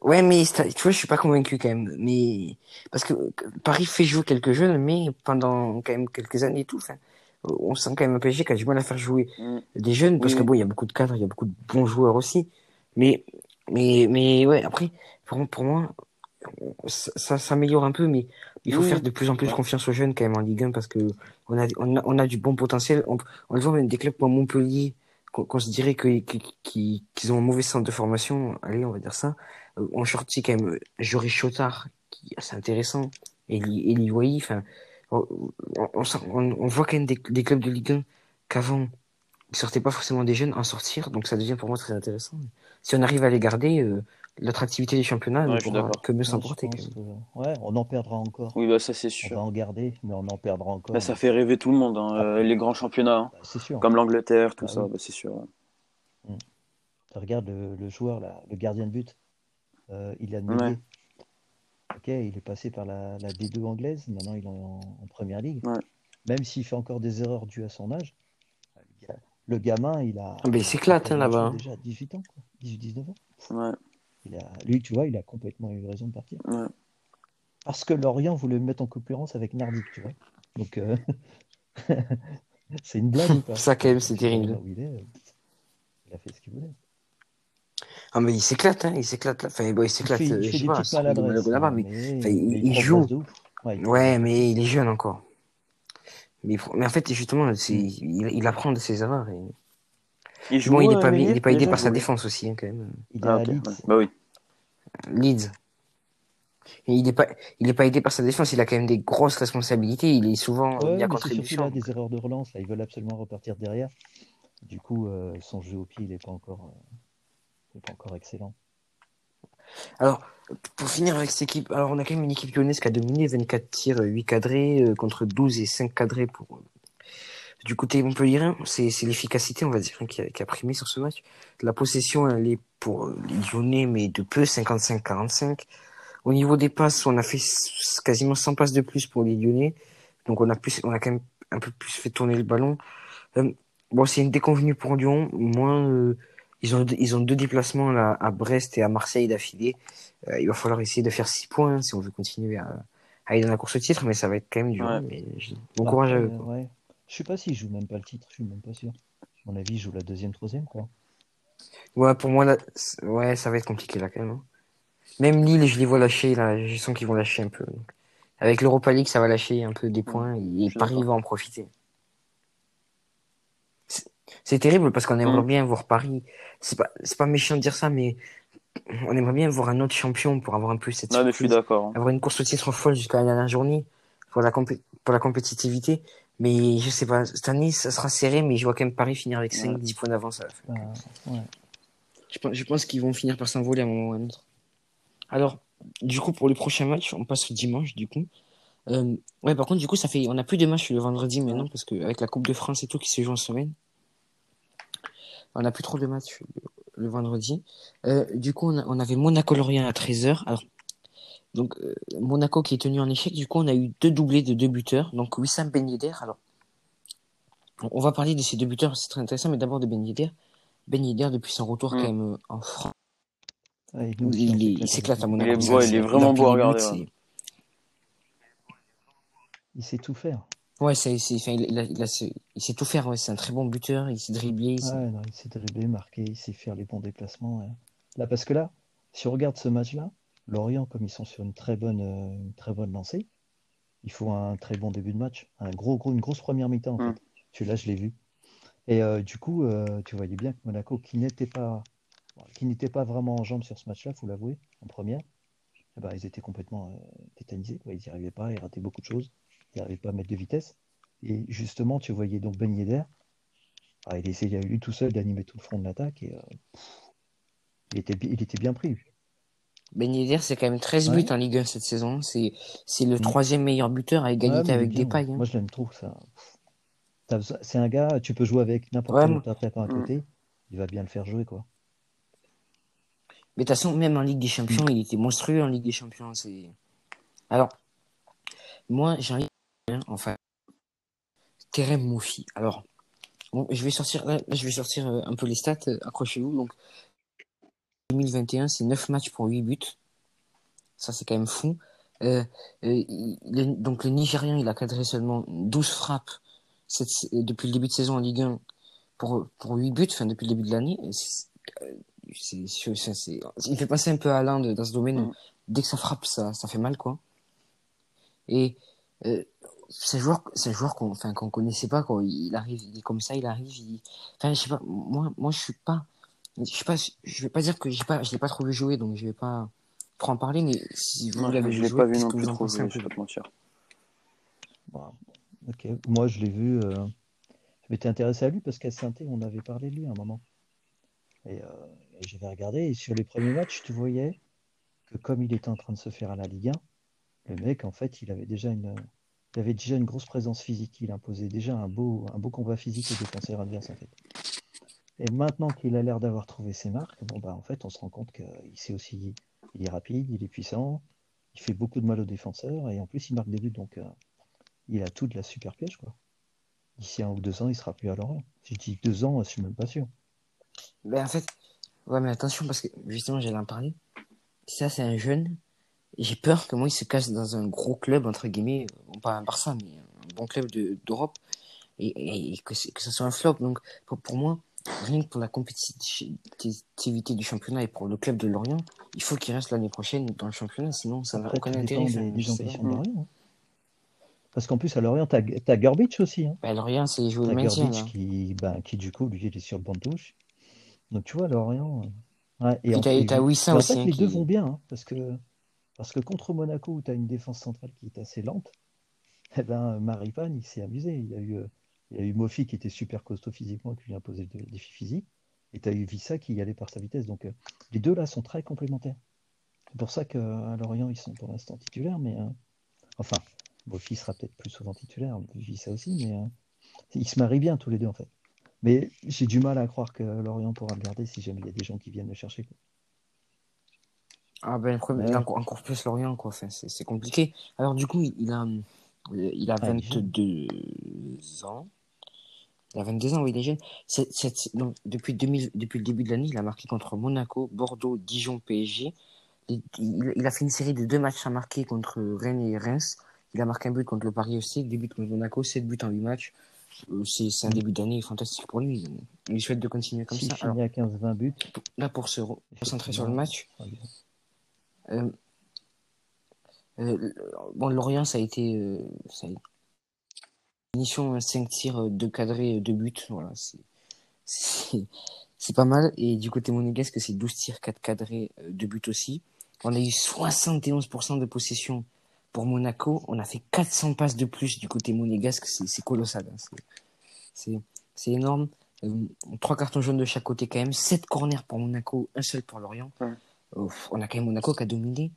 ouais, mais c'est- tu vois, je suis pas convaincu quand même. Mais parce que Paris fait jouer quelques jeunes, mais pendant quand même quelques années et tout. On sent quand même un PSG qui a du mal à faire jouer Mm. des jeunes parce Oui, que bon, il y a beaucoup de cadres, il y a beaucoup de bons joueurs aussi. Mais, mais, mais ouais, après, pour, pour moi, ça, ça s'améliore un peu, mais il faut faire de plus en plus confiance aux jeunes quand même en Ligue 1 parce que on a, on a, on a du bon potentiel. On, on le voit même des clubs comme Montpellier, qu'on se dirait qu'ils qu'ils ont un mauvais centre de formation. Allez, on va dire ça. Euh, on sorti quand même Joris Chotard, qui c'est intéressant, et Wahi, enfin, on, on, on on- on voit quand même des, des clubs de Ligue 1 qu'avant, ils sortaient pas forcément des jeunes en sortir, donc ça devient pour moi très intéressant. Si on arrive à les garder, euh, l'attractivité du championnat Ouais, ne pourra que mieux s'emporter. que- ouais, on en perdra encore. Oui, bah ça c'est On sûr. va en garder, mais on en perdra encore. Bah, ça fait rêver tout le monde, hein, euh, les grands championnats, hein, Bah, c'est sûr. comme l'Angleterre, tout Bah ça, oui. bah, c'est sûr. ouais. Regarde le, le joueur, là, le gardien de but, euh, Ilan Ouais. Ok, il est passé par la, la D2 anglaise, maintenant il est en, en première ligue. Ouais. Même s'il fait encore des erreurs dues à son âge, le ga- le gamin, il a. Mais il s'éclate, hein, là-bas, Déjà 18 ans, quoi. 18-19 ans. Ouais, Il a, lui, tu vois, il a complètement eu raison de partir. ouais. Parce que Lorient voulait me mettre en concurrence avec Nardic, tu vois. Donc, euh, [laughs] c'est une blague ou pas? Ça, quand même, c'est terrible. il euh, il a fait ce qu'il voulait. Ah, mais il s'éclate, hein, il s'éclate. là. Enfin, bon, il Il s'éclate, fait, il euh, je fait sais des pas, petites maladresses, hein, mais mais, enfin, il- il joue. Ouais, il Ouais, mais il est jeune encore. Mais, il- mais en fait, justement, c'est, Mm. il, il apprend de ses erreurs. Et... Il joue Bon, il n'est euh, pas, Meunier il est pas aidé déjà, par il sa défense aussi, hein, quand même. Il est Ah, à Leeds. Bah oui. Leeds. Et il n'est pas, il est pas aidé par sa défense, il a quand même des grosses responsabilités. Il est souvent Ouais, mis à contribution. là des erreurs de relance. Là, ils veulent absolument repartir derrière. Du coup, euh, son jeu au pied, il n'est pas encore, euh, il est pas encore excellent. Alors, pour finir avec cette équipe, alors on a quand même une équipe lyonnaise qui a dominé 24 tirs, 8 cadrés, euh, contre 12 et 5 cadrés pour. euh, Du côté montpellierin, c'est c'est l'efficacité, on va dire, hein, qui a, qui a primé sur ce match. La possession, elle est pour euh, les Lyonnais, mais de peu, 55-45. Au niveau des passes, on a fait quasiment 100 passes de plus pour les Lyonnais. Donc on a plus, on a quand même un peu plus fait tourner le ballon. Euh, bon, c'est une déconvenue pour Lyon. Moins, euh, ils ont, ils ont deux déplacements là, à Brest et à Marseille d'affilée. Euh, il va falloir essayer de faire 6 points hein, si on veut continuer à, à aller dans la course au titre, mais ça va être quand même dur. Ouais. Mais je- bon courage à eux. quoi. euh, ouais. Je sais pas s'ils jouent même pas le titre, je suis même pas sûr. À mon avis, ils jouent la deuxième, troisième, quoi. Ouais, pour moi, là, ouais, ça va être compliqué là quand même. hein. Même Lille, je les vois lâcher là. Je sens qu'ils vont lâcher un peu. Donc, Avec l'Europa League, ça va lâcher un peu des points et Paris va en profiter. C'est terrible parce qu'on aimerait Mm. bien voir Paris. C'est pas, c'est pas méchant de dire ça, mais on aimerait bien voir un autre champion pour avoir un peu cette Non, mais je suis d'accord. hein. avoir une course au titre folle jusqu'à la dernière journée pour la, compé- pour la compétitivité. Mais je sais pas, cette année, ça sera serré, mais je vois quand même Paris finir avec 5-10 points d'avance à la fin. Bah, ouais. Je pense, je pense qu'ils vont finir par s'envoler à un moment ou à un autre. Alors, du coup, pour le prochain match, on passe au dimanche, du coup. Euh, ouais, par contre, du coup, ça fait, on a plus de matchs le vendredi maintenant, parce que avec la Coupe de France et tout qui se joue en semaine, on a plus trop de matchs le, vendredi. Euh, du coup, on, a- on avait Monaco-Lorient à 13h. Alors, donc, euh, Monaco qui est tenu en échec, du coup, on a eu deux doublés de deux buteurs. Donc, Wissam Ben Yedder. Alors, on va parler de ces deux buteurs, c'est très intéressant, mais d'abord de Ben Yedder. Ben Yedder, depuis son retour, Mm. quand même, euh, en France, Ouais, on il, s'éclate à. Monaco. Il est beau, il est vraiment beau à regarder, ouais. Il sait tout faire. Ouais, c'est, c'est, enfin, il, il a- il a- c'est- il sait tout faire, ouais. C'est un très bon buteur, il sait dribbler. il sait- Ouais, non, il sait dribbler, marquer, il sait faire les bons déplacements. ouais. Là, parce que là, si on regarde ce match-là, Lorient, comme ils sont sur une très bonne, euh, une très bonne lancée, il faut un très bon début de match, un gros, gros, une grosse première mi-temps en Mm. fait. Celui-là, je l'ai vu. Et euh, du coup, euh, tu voyais bien que Monaco, qui n'était pas, qui n'était pas vraiment en jambes sur ce match-là, faut l'avouer, en première, eh ben, ils étaient complètement euh, tétanisés, quoi. Ils n'y arrivaient pas, ils rataient beaucoup de choses, ils n'arrivaient pas à mettre de vitesse. Et justement, tu voyais donc Ben Yedder, ah, il essayait lui tout seul d'animer tout le front de l'attaque et euh, pff, il était, il était bien pris. Ben Yedder, c'est quand même 13 Ouais. buts en Ligue 1 cette saison. C'est, c'est le Mm. troisième meilleur buteur à égalité avec bien, Depay. hein. Moi, je l'aime trop, ça. C'est un gars, tu peux jouer avec n'importe quel autre attaquant à Mm. côté, il va bien le faire jouer, quoi. Mais de toute façon, même en Ligue des Champions, il était monstrueux en Ligue des Champions. C'est... Alors, moi, j'ai envie enfin, Terem Moufi. Alors, bon, je vais sortir, là, je vais sortir euh, un peu les stats, euh, accrochez-vous. Donc, 2021, c'est 9 matchs pour 8 buts. Ça, c'est quand même fou. Euh, euh, le- donc, le Nigérian, il a cadré seulement 12 frappes cette, depuis le début de saison en Ligue 1 pour, pour 8 buts, enfin, depuis le début de l'année. Il fait passer un peu à l'Inde dans ce domaine. Mm. Dès que ça frappe, ça, ça fait mal, quoi. Et euh, c'est un joueur, c'est un joueur qu'on, enfin, qu'on connaissait pas, quoi. Il arrive, il est comme ça, il arrive. Il... Enfin, je sais pas. Moi, moi, je suis pas. Je sais pas. Je vais pas dire que j'ai pas, je l'ai pas trouvé jouer, donc je vais pas trop en parler. Mais si vous Non, l'avez je vu l'ai pas vu non plus trop jouer, je vais pas te mentir. Bon, ok. Moi, je l'ai vu. euh, Je m'étais intéressé à lui parce qu'à saint on avait parlé de lui à un moment. Et, euh, j'avais regardé et sur les premiers matchs, tu voyais que comme il était en train de se faire à la Ligue 1, le mec, en fait, il avait déjà une, il avait déjà une grosse présence physique. Il imposait déjà un beau, combat physique aux défenseurs adverses, en fait. Et maintenant qu'il a l'air d'avoir trouvé ses marques, bon, bah, en fait, on se rend compte qu'il sait aussi, il est rapide, il est puissant, il fait beaucoup de mal aux défenseurs et en plus, il marque des buts. Donc, euh, il a tout de la super piège, quoi. D'ici un ou deux ans, il sera plus à Lorient. Si je dis deux ans, je suis même pas sûr. Ben, en fait, ouais, mais attention, parce que justement, j'allais en parler. Ça, c'est un jeune. J'ai peur que moi, il se casse dans un gros club, entre guillemets, pas un Barça, mais un bon club de- d'Europe. Et, et que, que ça soit un flop. Donc, pour, pour moi, rien que pour la compétitivité du championnat et pour le club de Lorient, il faut qu'il reste l'année prochaine dans le championnat. Sinon, ça n'a aucun intérêt. des, des ambitions de Lorient. hein. Parce qu'en plus, à Lorient, t'as as Garbage aussi. Hein. Ben, Lorient, c'est T'as le maintien, qui, ben, qui, du coup, lui, il est sur le banc de touche. Donc, tu vois, Lorient. Ouais, et et- t'as Wissa et en aussi, hein, les deux vont bien. hein, parce, que, parce que contre Monaco, où tu as une défense centrale qui est assez lente, [laughs] eh ben, Maripane, il s'est amusé. Il y a eu, euh, eu Mofi qui était super costaud physiquement, qui lui a imposé des défis physiques. Et tu as eu Vissa qui y allait par sa vitesse. Donc, euh, les deux là sont très complémentaires. C'est pour ça qu'à Lorient, ils sont pour l'instant titulaires. Mais euh, enfin, Mofi sera peut-être plus souvent titulaire, Vissa aussi. Mais euh, ils se marient bien tous les deux, en fait. Mais j'ai du mal à croire que Lorient pourra le garder si jamais il y a des gens qui viennent le chercher. Ah ben, le problème, Ouais. encore, encore plus Lorient, quoi. Enfin, c'est compliqué. Alors, du coup, il a, euh, il a Ah, il est jeune. 22 ans. Il a 22 ans, oui, il est jeune. Depuis, 2000, depuis le début de l'année, il a marqué contre Monaco, Bordeaux, Dijon, PSG. Il, il- il a fait une série de deux matchs à marquer contre Rennes et Reims. Il a marqué un but contre le Paris aussi, deux buts contre Monaco, 7 buts en 8 matchs. Euh, C'est un début d'année fantastique pour lui. Il souhaite de continuer comme ça. Alors, finit à 15-20 buts, là, pour se re- concentrer sur le match, ce sera bien. euh, euh, bon, Lorient, ça a été, euh, ça a été finition 5 tirs, 2 cadrés, 2 buts. Voilà, [laughs] c'est, pas mal. Et du côté monégasque, c'est 12 tirs, 4 cadrés, 2 buts aussi. On a eu 71% de possession pour Monaco. On a fait 400 passes de plus du côté monégasque. C'est, colossal. hein. C'est, énorme. Euh, trois cartons jaunes de chaque côté quand même. 7 corners pour Monaco, un seul pour Lorient. Ouais. Euh, on a quand même Monaco qui a dominé.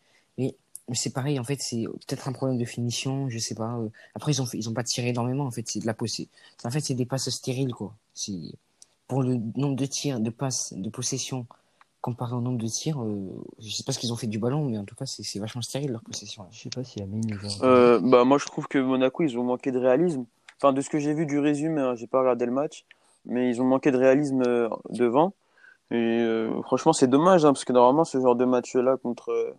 Mais c'est pareil, en fait, c'est peut-être un problème de finition, je sais pas. euh. Après, ils ont fait, ils ont pas tiré énormément, en fait, c'est de la possession. En fait, c'est des passes stériles, quoi. C'est, pour le nombre de tirs, de passes, de possession, comparé au nombre de tirs, euh, je sais pas ce qu'ils ont fait du ballon, mais en tout cas, c'est c'est vachement stérile, leur possession. là. Je sais pas si Amine entendu. Euh, bah, moi, je trouve que Monaco, ils ont manqué de réalisme. Enfin, de ce que j'ai vu du résumé, hein, j'ai pas regardé le match, mais ils ont manqué de réalisme euh, devant. Et euh, franchement, c'est dommage, hein, parce que normalement, ce genre de match-là contre, euh,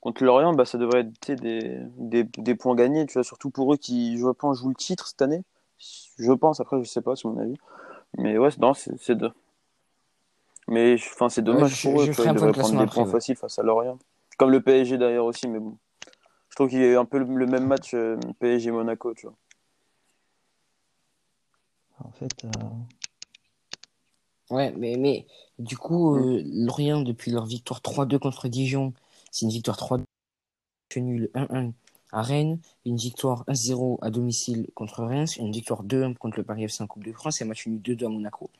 contre Lorient, bah, ça devrait être des, des, des points gagnés, tu vois, surtout pour eux qui, je pense, jouent le titre cette année. Je pense, après, je sais pas, c'est mon avis. Mais ouais, non, c'est c'est de... Mais enfin, c'est dommage je- pour eux, je vois, ils devraient prendre des points ouais. faciles face à Lorient. Comme le PSG d'ailleurs aussi, mais bon. Je trouve qu'il y a eu un peu le, le même match euh, PSG-Monaco, tu vois. En fait, euh, Ouais, mais, mais, du coup, euh, Lorient, depuis leur victoire 3-2 contre Dijon, c'est une victoire 3-2, nul 1-1 à Rennes, une victoire 1-0 à domicile contre Reims, une victoire 2-1 contre le Paris FC en Coupe de France et un match nul 2-2 à Monaco.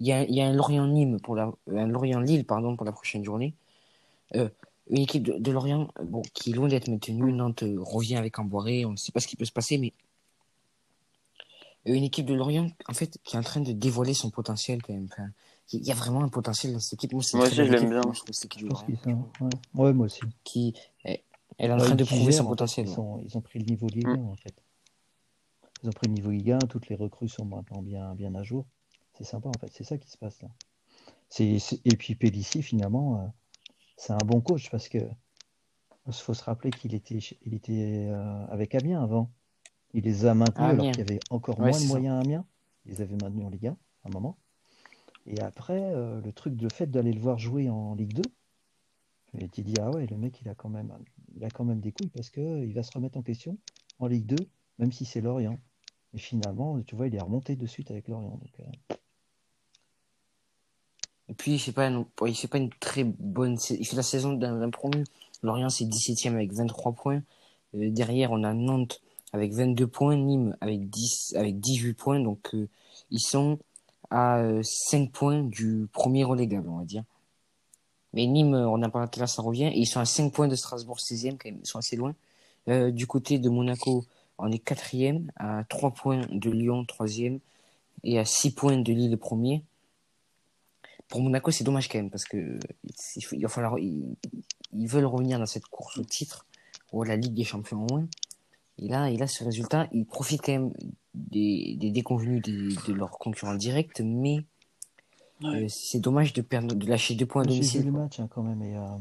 Il y a, il y a un Lorient-Nîmes pour la, un Lorient-Lille, pardon, pour la prochaine journée. Euh, une équipe de, de Lorient, euh, bon, qui est loin d'être maintenue. Nantes euh, revient avec Emboiré. On ne sait pas ce qui peut se passer, mais une équipe de Lorient, en fait, qui est en train de dévoiler son potentiel quand même. Enfin, il y a vraiment un potentiel dans cette équipe. Moi, c'est une Moi aussi, je l'aime équipe. bien. Moi, je trouve cette équipe. Ouais. ouais, moi aussi. qui, elle elle est en Ouais, train de prouver son potentiel. Ils, sont- ils ont pris le niveau Ligue 1, en fait. Ils ont pris le niveau Ligue 1, toutes les recrues sont maintenant bien, bien à jour. C'est sympa, en fait. C'est ça qui se passe là. Et puis Pellissier, finalement, euh, c'est un bon coach parce que il faut se rappeler qu'il était, il était euh, avec Amiens avant. Il les a maintenus Ah, alors qu'il y avait encore Ouais, moins de moyens à Amiens. Ils les avaient maintenus en Ligue 1 à un moment. Et après, euh, le truc, le fait d'aller le voir jouer en Ligue 2, je m'étais dit, ah ouais, le mec, il a quand même, il a quand même des couilles parce qu'il va se remettre en question en Ligue 2, même si c'est Lorient. Et finalement, tu vois, il est remonté de suite avec Lorient. Donc, euh, Et puis, il fait pas, non- il fait pas une très bonne, il fait la saison d'un d'un promu. Lorient, c'est 17ème avec 23 points. Euh, derrière, on a Nantes avec 22 points, Nîmes avec 10, avec 18 points. Donc, euh, ils sont à euh, 5 points du premier relégable, on va dire. Mais Nîmes, on n'a pas là, ça revient. Et ils sont à 5 points de Strasbourg 16e, quand même. Ils sont assez loin. Euh, du côté de Monaco, on est quatrième, à 3 points de Lyon, troisième, et à 6 points de Lille, premier. Pour Monaco, c'est dommage quand même, parce que il va falloir, ils, veulent revenir dans cette course au titre, ou la Ligue des Champions au moins. Et là, et là, ce résultat, ils profitent quand même des, des déconvenus de, leurs concurrents directs, mais euh, c'est dommage de perdre, de lâcher deux points à domicile. J'ai vu le match hein, quand même, et euh,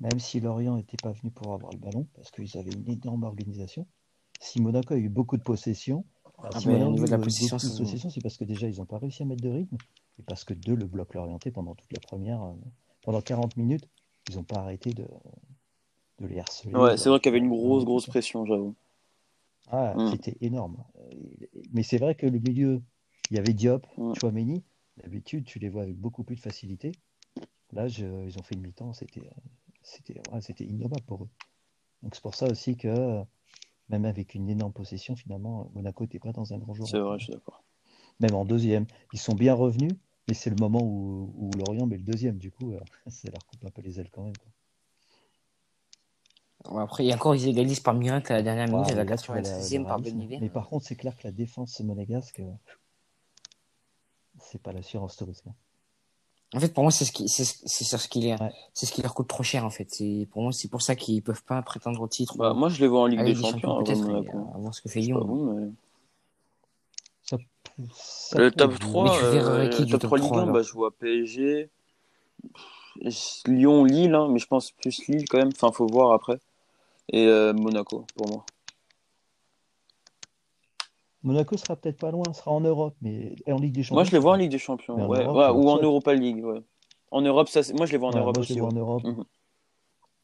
même si Lorient n'était pas venu pour avoir le ballon, parce qu'ils avaient une énorme organisation, si Monaco a eu beaucoup de possession, ah si ben, au niveau de la possession, c'est parce que déjà ils n'ont pas réussi à mettre de rythme, et parce que deux, le bloc l'orienté pendant toute la première, euh, pendant 40 minutes, ils n'ont pas arrêté de, de les harceler. Ouais, c'est vrai qu'il y avait une grosse, grosse pression, j'avoue. Ah, mm. c'était énorme. Mais c'est vrai que le milieu, il y avait Diop, mm. Chouameni. D'habitude, tu les vois avec beaucoup plus de facilité. Là, ils ont fait une mi-temps, c'était c'était c'était ignoble pour eux. Donc c'est pour ça aussi que même avec une énorme possession, finalement, Monaco n'était pas dans un grand jour. C'est vrai, je suis d'accord. Même en deuxième, ils sont bien revenus, mais c'est le moment où, où, Lorient met le deuxième. Du coup, euh, [laughs] ça leur coupe un peu les ailes quand même. Après, il y a encore, ils égalisent par miracle à la dernière minute, à la 96e par Mais par contre, c'est clair que la défense monégasque, euh, c'est pas l'assurance tourisme. En fait, pour moi, c'est ce qui, c'est, c'est ce qui les, c'est ce qui leur coûte trop cher, en fait. C'est, pour moi, c'est pour ça qu'ils peuvent pas prétendre au titre. Bah, moi, je les vois en Ligue des, Champions. peut-être, à, voir ce que fait Lyon. le top 3, euh, top 3 Ligue 1, bah, je vois PSG, Lyon, Lille, hein, mais je pense plus Lille quand même. Enfin, faut voir après. Et euh, Monaco, pour moi. Monaco sera peut-être pas loin, sera en Europe, mais en Ligue des Champions. Moi, je les vois en Ligue des Champions, ouais, ou en Europa League. Ouais. En Europe, ça, moi, je les vois en Europe moi, Je les vois en Europe. Mhm.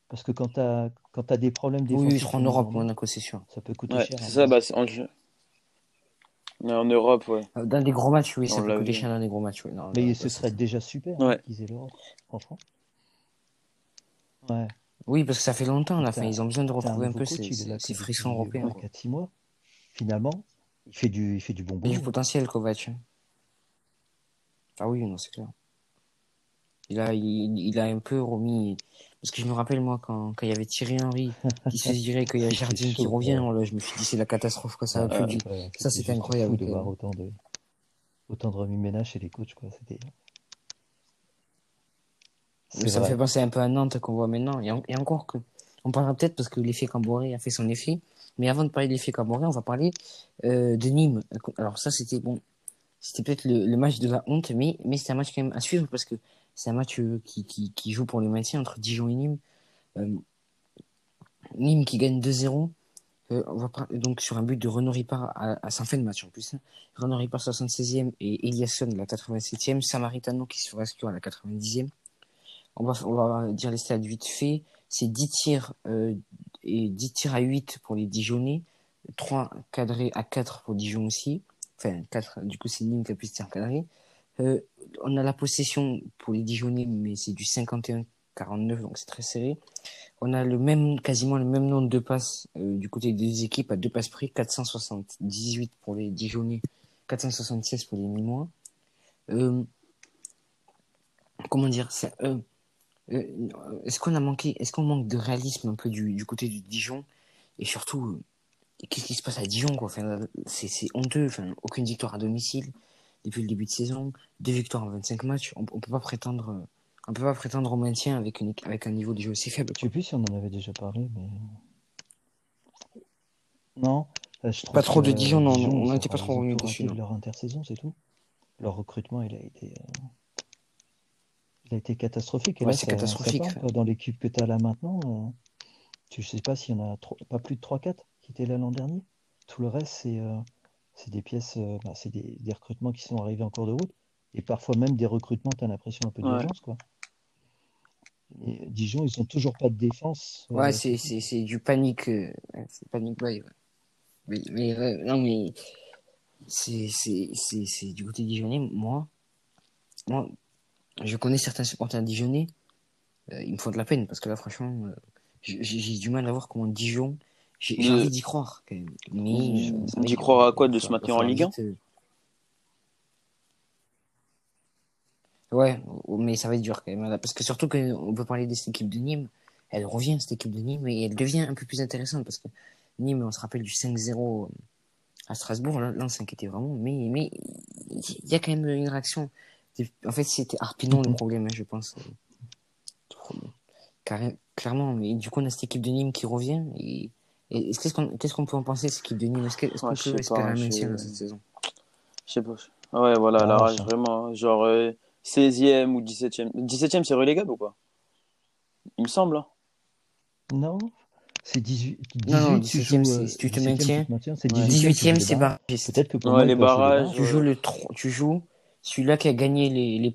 Parce que quand tu as, as, des problèmes défensifs. Oui, ils seront en Europe, Monaco, c'est sûr. Ça peut coûter cher. C'est hein. ça, bah, en... en Europe, ouais. Euh, dans des gros matchs, oui, ça peut coûter cher dans des gros matchs. Oui. Non, mais ce serait déjà super hein, qu'ils aient l'Europe, franchement. Ouais. Oui, parce que ça fait longtemps, là. ils ont besoin de retrouver un, peu ces, ces frissons européens. 4-6 mois, finalement, il fait du, il fait du bon boulot. Il a du potentiel, Kovac. Ah oui, non, c'est clair. Il a, il, il, a un peu remis. Parce que je me rappelle, moi, quand, quand il y avait Thierry Henry qui se [laughs] dirait qu'il y a Jardine qui revient, je me suis dit, c'est la catastrophe, quoi. Ça, a ça c'était incroyable. De voir autant de, autant de remis-ménage chez les coachs, quoi. C'était. Ça me fait penser un peu à Nantes qu'on voit maintenant. Et, et encore que. On parlera peut-être parce que l'effet Camboré a fait son effet. Mais avant de parler de l'effet Camboré, on va parler euh, de Nîmes. Alors ça, c'était bon, c'était peut-être le, match de la honte, mais, mais c'est un match quand même à suivre parce que c'est un match euh, qui, qui, qui, joue pour le maintien entre Dijon et Nîmes. Euh, Nîmes qui gagne 2-0. on va donc sur un but de Renaud Ripard à, à fin de match en plus. Hein. Renaud Ripard 76e et Eliasson la 87e. Samaritano qui se rescue à la 90e. On va, on va dire les stades vite fait. C'est 10 tirs euh, et 10 tirs à 8 pour les Dijonais, 3 cadrés à 4 pour Dijon aussi. Enfin, 4, du coup, c'est Nîmes qui a plus de tirs cadrés. Euh, on a la possession pour les Dijonais, mais c'est du 51-49, donc c'est très serré. On a le même, quasiment le même nombre de passes euh, du côté des deux équipes à deux passes près, 478 pour les Dijonais, 476 pour les Nîmois. Euh, comment dire, ça, est-ce qu'on a manqué, est-ce qu'on manque de réalisme un peu du, du côté du Dijon? Et surtout euh, qu'est-ce qui se passe à Dijon quoi? Enfin, c'est, honteux, enfin, aucune victoire à domicile depuis le début de saison, deux victoires en 25 matchs, on, on peut pas prétendre euh, on peut pas prétendre au maintien avec une, avec un niveau de jeu aussi faible. Je sais plus si on en avait déjà parlé mais non, je pas trop de Dijon, non, on n'était pas trop remis dessus. Leur intersaison, c'est tout. Leur recrutement, il a été il a été catastrophique. Et là, c'est catastrophique. dans l'équipe que tu as là maintenant, euh, tu sais pas s'il y en a pas plus de 3-4 qui étaient là l'an dernier. Tout le reste, c'est euh, des pièces, euh, bah, c'est des, des, recrutements qui sont arrivés en cours de route. Et parfois même des recrutements, tu as l'impression un peu d'urgence. quoi. Et Dijon, ils ont toujours pas de défense. Ouais, c'est du panique. c'est panique buy. Mais, mais non, mais c'est du côté dijonnais. Moi, moi, je connais certains supporters dijonnais, euh, ils me font de la peine parce que là, franchement, euh, j'ai du mal à voir comment Dijon. J'ai envie d'y croire quand même. Mais d'y croire à quoi De se maintenir en Ligue 1 Ouais, mais ça va être dur quand même. Parce que surtout qu'on peut parler de cette équipe de Nîmes. Elle revient, cette équipe de Nîmes, et elle devient un peu plus intéressante parce que Nîmes, on se rappelle du 5-0 à Strasbourg. Là, on s'inquiétait vraiment. Mais, mais il y a quand même une réaction. En fait, c'était Arpinon le problème, hein, je pense. Clairement, mais du coup, on a cette équipe de Nîmes qui revient. Et, qu'est-ce qu'on peut en penser de cette équipe de Nîmes? Est-ce qu'on peut espérer un maintien cette saison? Je sais pas. Ouais, voilà, la rage, vraiment. Genre 16e euh, ou 17e. 17e, c'est relégable ou quoi? Il me semble. Hein. Non, c'est 18. 18 non, 17e, si tu te maintiens. 18e, c'est barrage. Peut-être que pour ouais, les barrages. Tu joues le 3, tu joues celui-là qui a gagné les, les...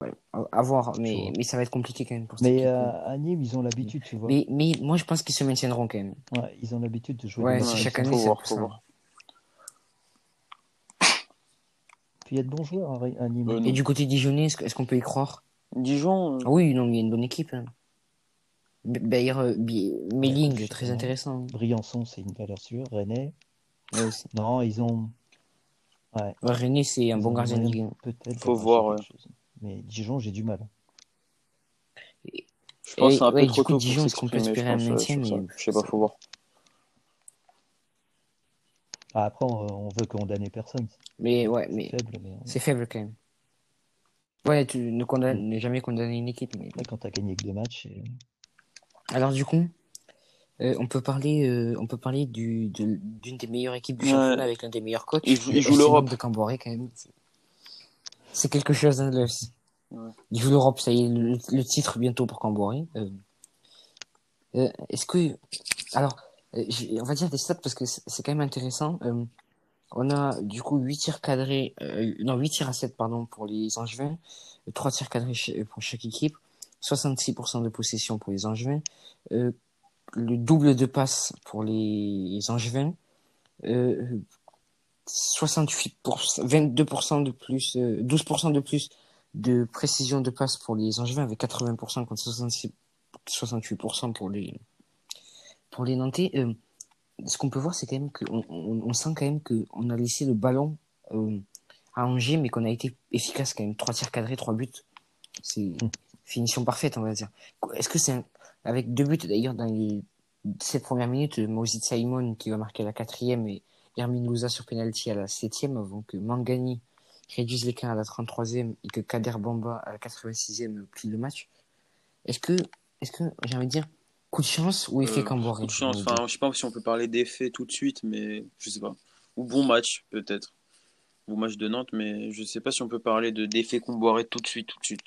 Ouais, à voir, mais, mais ça va être compliqué quand même pour Mais euh, à Nîmes, ils ont l'habitude, tu vois. Mais, mais moi, je pense qu'ils se maintiendront quand même. Ouais, ils ont l'habitude de jouer. Ouais, chaque année, c'est pour ça. [laughs] Puis il y a de bons joueurs à Nîmes. Et du côté dijonnais, est-ce qu'on peut y croire? Dijon euh... Oui, non, il y a une bonne équipe. Hein. Bayer, euh, Melling, très intéressant. Briançon, c'est une valeur sûre. René. Non, ils ont. Ouais. René, c'est un bon gardien de Ligue Peut-être. Faut voir. Mais Dijon, j'ai du mal. Je pense que c'est un peu trop tôt Dijon, est-ce qu'on peut espérer un maintien mais... Je sais pas, faut voir. Ah, après, on, veut condamner personne. Mais ouais, mais c'est faible, quand même. Ouais, tu ne condamnes jamais condamner une équipe. Mais... quand tu as gagné que deux matchs. Alors, du coup, euh, on peut parler, euh, on peut parler du, d'une des meilleures équipes du championnat avec l'un des meilleurs coachs. Il joue, joue l'Europe. de Camboré quand même. C'est quelque chose. Hein, le... ouais. Il joue l'Europe, ça y est, le, titre bientôt pour Camboré. Euh, est-ce que, alors, on va dire des stats parce que c'est quand même intéressant. on a du coup 8 tirs cadrés, non 8 tirs à 7 pardon pour les Angevins, 3 tirs cadrés pour chaque équipe, 66% de possession pour les Angevins, le double de passe pour les Angevins, euh, 68%, 22% de plus, 12% euh, de plus de précision de passe pour les Angevins avec 80% contre 66, 68% pour les pour les Nantais. Euh, ce qu'on peut voir, c'est quand même qu'on on, on, sent quand même qu'on a laissé le ballon euh, à Angers, mais qu'on a été efficace quand même. Trois tirs cadrés, trois buts. C'est mmh. finition parfaite, on va dire. Est-ce que c'est un, avec deux buts d'ailleurs dans les sept premières minutes, Moïse Simon qui va marquer la quatrième et Hermine Louza sur penalty à la septième avant que Mangani réduise l'écart à la 33e et que Kader Bamba à la 86e plie le match. Est-ce que, est-ce que, j'ai envie de dire, coup de chance ou effet euh, Camboré Coup de chance, enfin, je sais pas si on peut parler d'effet tout de suite, mais je sais pas. Ou bon match, peut-être. Bon match de Nantes, mais je sais pas si on peut parler de d'effet Camboré tout de suite, tout de suite.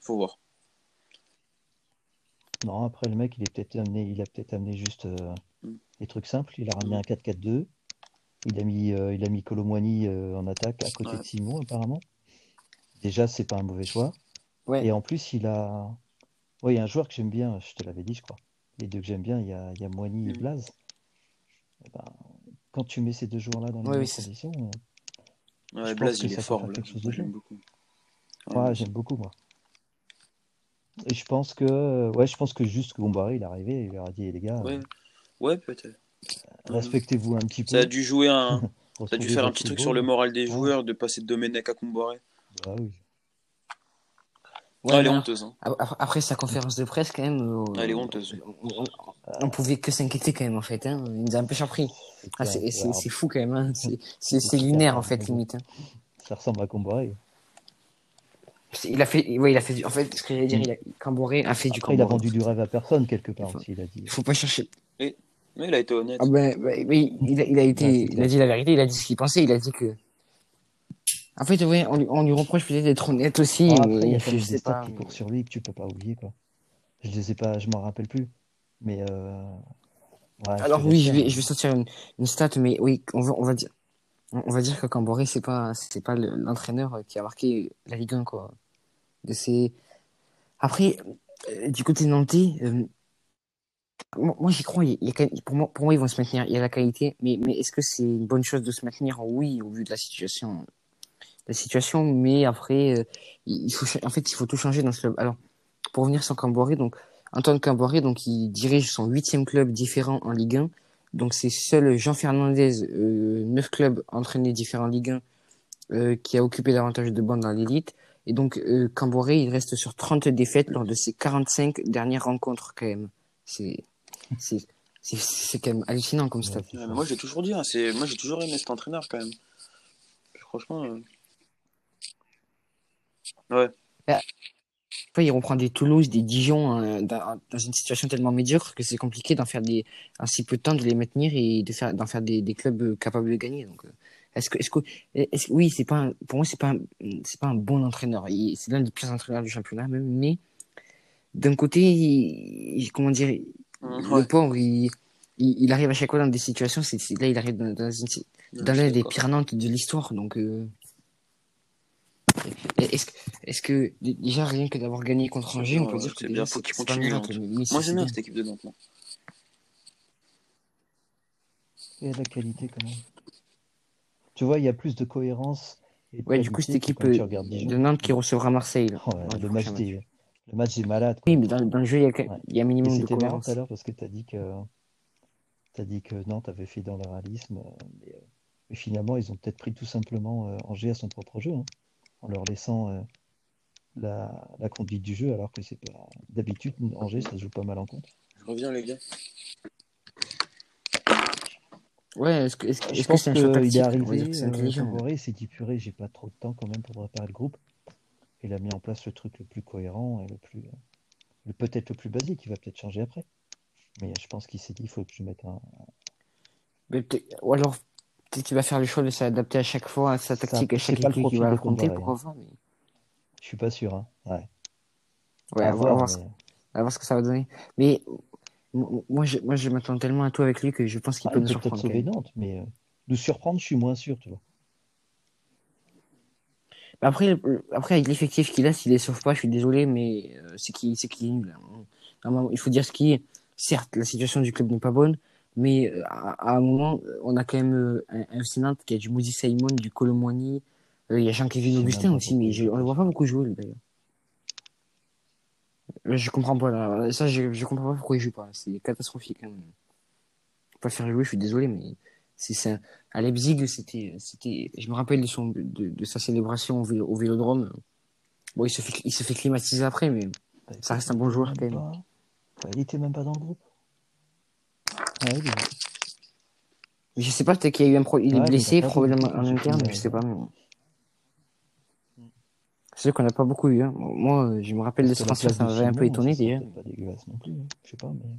Faut voir. Non, après, le mec, il est peut-être amené, il a peut-être amené juste euh, mm. des trucs simples. Il a ramené un 4-4-2. Il a mis, euh, il a mis Colomwani euh, en attaque à côté de Simon, apparemment. Déjà, c'est pas un mauvais choix. Ouais. Et en plus, il a. Oui, il y a un joueur que j'aime bien, je te l'avais dit, je crois. Les deux que j'aime bien, il y a, il y a Moigny et mm. Blaze. Eh ben, quand tu mets ces deux joueurs-là dans les conditions. Ouais, Blaze, il est fort. J'aime beaucoup. Ouais, j'aime beaucoup, moi. Et je pense que, ouais, je pense que juste que Gombaré, il est arrivé, il leur a dit, les gars, ouais, ouais peut-être. Euh, respectez-vous un petit peu. Ça a dû jouer un, [laughs] ça a dû faire un petit truc sur le moral des joueurs de passer de Domenech à Comboiré. Bah oui. Ouais, elle est honteuse. Hein. Après sa conférence de presse, quand même. Euh, elle est honteuse. On, pouvait que s'inquiéter quand même, en fait. Hein. Il nous a un peu surpris. Ah, c'est fou quand même. Hein. C'est [laughs] lunaire, en fait, limite. Hein. Ça ressemble à Comboiré. Il a fait, ouais, il a fait, en fait, ce que j'allais dire, il a, Camboré a fait du Camboré. Il a vendu du rêve à personne quelque part aussi, il a dit. Il faut pas chercher. Mais, mais il a été honnête. Ah ben, ben oui, il a, il a été, il a dit la vérité, il a dit ce qu'il pensait, il a dit que. En fait, ouais, on, lui, on lui reproche peut-être d'être honnête aussi. Ah, après, il y a des stats pas, qui courent sur lui que tu peux pas oublier, quoi. Je les ai pas, je m'en rappelle plus. Mais euh... ouais, Alors oui, je vais, je vais sortir une, une stat, mais oui, on va, on va dire, on va dire que Camboré, c'est pas, c'est pas l'entraîneur qui a marqué la Ligue 1, quoi. C'est après euh, du côté nantais, euh, moi j'y crois. Pour moi, pour moi, ils vont se maintenir. Il y a la qualité, mais mais est-ce que c'est une bonne chose de se maintenir? Oui, au vu de la situation, la situation. Mais après, euh, il faut, en fait, il faut tout changer dans ce club. Alors, pour revenir sur Camboré, donc Antoine Camboré, donc il dirige son huitième club différent en Ligue 1. Donc c'est seul Jean Fernandez, neuf clubs entraînés différents en Ligue 1 euh, qui a occupé davantage de bancs dans l'élite. Et donc, euh, Camboré, il reste sur 30 défaites lors de ses 45 dernières rencontres, quand même. C'est, c'est, c'est, c'est quand même hallucinant comme stat. Ouais, moi, j'ai toujours dit, hein, c'est... moi, j'ai toujours aimé cet entraîneur quand même. Franchement. euh, Ouais. Après, il reprend des Toulouse, des Dijon hein, dans, dans une situation tellement médiocre que c'est compliqué d'en faire des, en si peu de temps de les maintenir et de faire, d'en faire des, des clubs euh, capables de gagner. Donc, euh, est-ce que, est-ce que, est-ce que- oui, c'est pas, un- pour moi, c'est pas, un- c'est pas un bon entraîneur. Il- C'est l'un des pires entraîneurs du championnat même, mais d'un côté, il- il- comment dire, Mmh, le ouais. pauvre, il, il, arrive à chaque fois dans des situations, c'est, c'est- là, il arrive dans, dans une, dans l'un des pires Nantes de l'histoire. Donc, euh, est-ce, que- est-ce que déjà rien que d'avoir gagné contre Angers, on peut dire que c'est déjà bien, faut qu'il continue, hein. mais, mais Moi, j'aime bien cette équipe de Nantes. Il y a de la qualité quand même. Tu vois, il y a plus de cohérence et de Ouais, du coup, cette équipe euh, de Nantes qui recevra Marseille là, Oh, ouais, le, match match. des, le match des malades. Quoi. Oui, mais dans, dans le jeu, il y a, quand- Ouais. il y a un Et minimum de cohérence. tout à l'heure parce que tu as dit que t'as dit que Nantes avait fait dans le réalisme, euh, mais, euh, mais finalement ils ont peut-être pris tout simplement euh, Angers à son propre jeu, hein, en leur laissant euh, la, la conduite du jeu, alors que c'est pas d'habitude Angers ça se joue pas mal en contre. Je reviens, les gars. Ouais, est-ce que c'est un choix qu'il tactique est arrivé, c'est euh. Camboré, il s'est dit purée, j'ai pas trop de temps quand même pour préparer le groupe. Il a mis en place le truc le plus cohérent et le plus, le peut-être le plus basique, il va peut-être changer après. Mais je pense qu'il s'est dit, il faut que je mette un, Mais ou alors, peut-être qu'il va faire le choix de s'adapter à chaque fois à sa tactique, à chaque équipe qu'il va affronter, Camboré, pourquoi pas. Mais... Je suis pas sûr, hein. Ouais. Ouais, À à voir, à voir, ce- mais- à voir ce que ça va donner. Mais moi, je, moi, je m'attends tellement à tout avec lui que je pense qu'il Ah, peut nous peut peut-être surprendre. sauver. Nantes, mais euh, nous surprendre, je suis moins sûr, tu vois. Mais Après, après, avec l'effectif qu'il a, s'il les sauve pas, je suis désolé, mais euh, c'est qu'il c'est qu'il est nul. hein. Il faut dire ce qui est. Certes, la situation du club n'est pas bonne, mais euh, à, à un moment, euh, on a quand même euh, un, un FC Nantes qui a du Moses Simon, du Colomwani, il y a Je Jean-Kévin sais Augustin aussi, mais je, on pas le voit pas beaucoup jouer, d'ailleurs. Je comprends pas, là. Ça, je, je comprends pas pourquoi il joue pas. C'est catastrophique. Hein. Faut Pas faire jouer, je suis désolé, mais c'est ça. À Leipzig, c'était, c'était, je me rappelle de son, de, de sa célébration au, vélo- au Vélodrome. Bon, il se fait, il se fait climatiser après, mais Bah, ça reste un bon joueur quand même. pas- bah, il était même pas dans le groupe. Ouais, Mais je sais pas, peut-être qu'il y a eu un pro, il est Ouais, blessé, débuté, en interne, je sais pas, mais. C'est qu'on n'a pas beaucoup eu, hein. Moi, je me rappelle de ce place ça m'avait un peu étonné, déjà. sentait pas dégueulasse non plus. hein. Je sais pas, mais.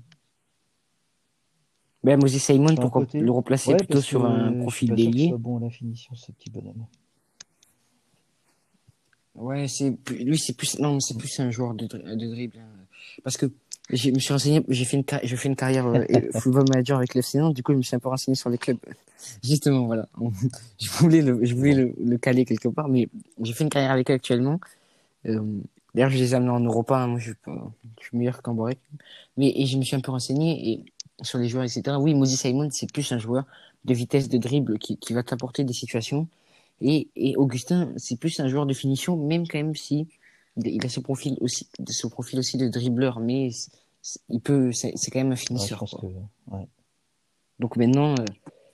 Ben, Moses Simon, pourquoi côté- le replacer Ouais, plutôt sur un je profil soit bon à la finition, ce petit bonhomme. Ouais, c'est plus- lui, c'est plus non, c'est plus un joueur de, dri- de dribble. hein. Parce que je me suis renseigné, j'ai fait une j'ai fait une carrière euh, [laughs] football manager avec l'FC Nantes, du coup, je me suis un peu renseigné sur les clubs. Justement, voilà. [laughs] Je voulais le, je voulais le, le caler quelque part, mais j'ai fait une carrière avec eux actuellement. Euh, D'ailleurs, je les ai amenés en Europa. hein. Moi, je suis pas, je suis meilleur qu'Amborek. Mais et je me suis un peu renseigné et sur les joueurs, etc. Oui, Moses Simon, c'est plus un joueur de vitesse de dribble qui, qui va t'apporter des situations. Et, et Augustin, c'est plus un joueur de finition, même quand même si il a ce profil aussi, de ce profil aussi de dribbleur, mais il peut, c'est quand même un finisseur. pense quoi. que. Ouais. Donc maintenant, euh,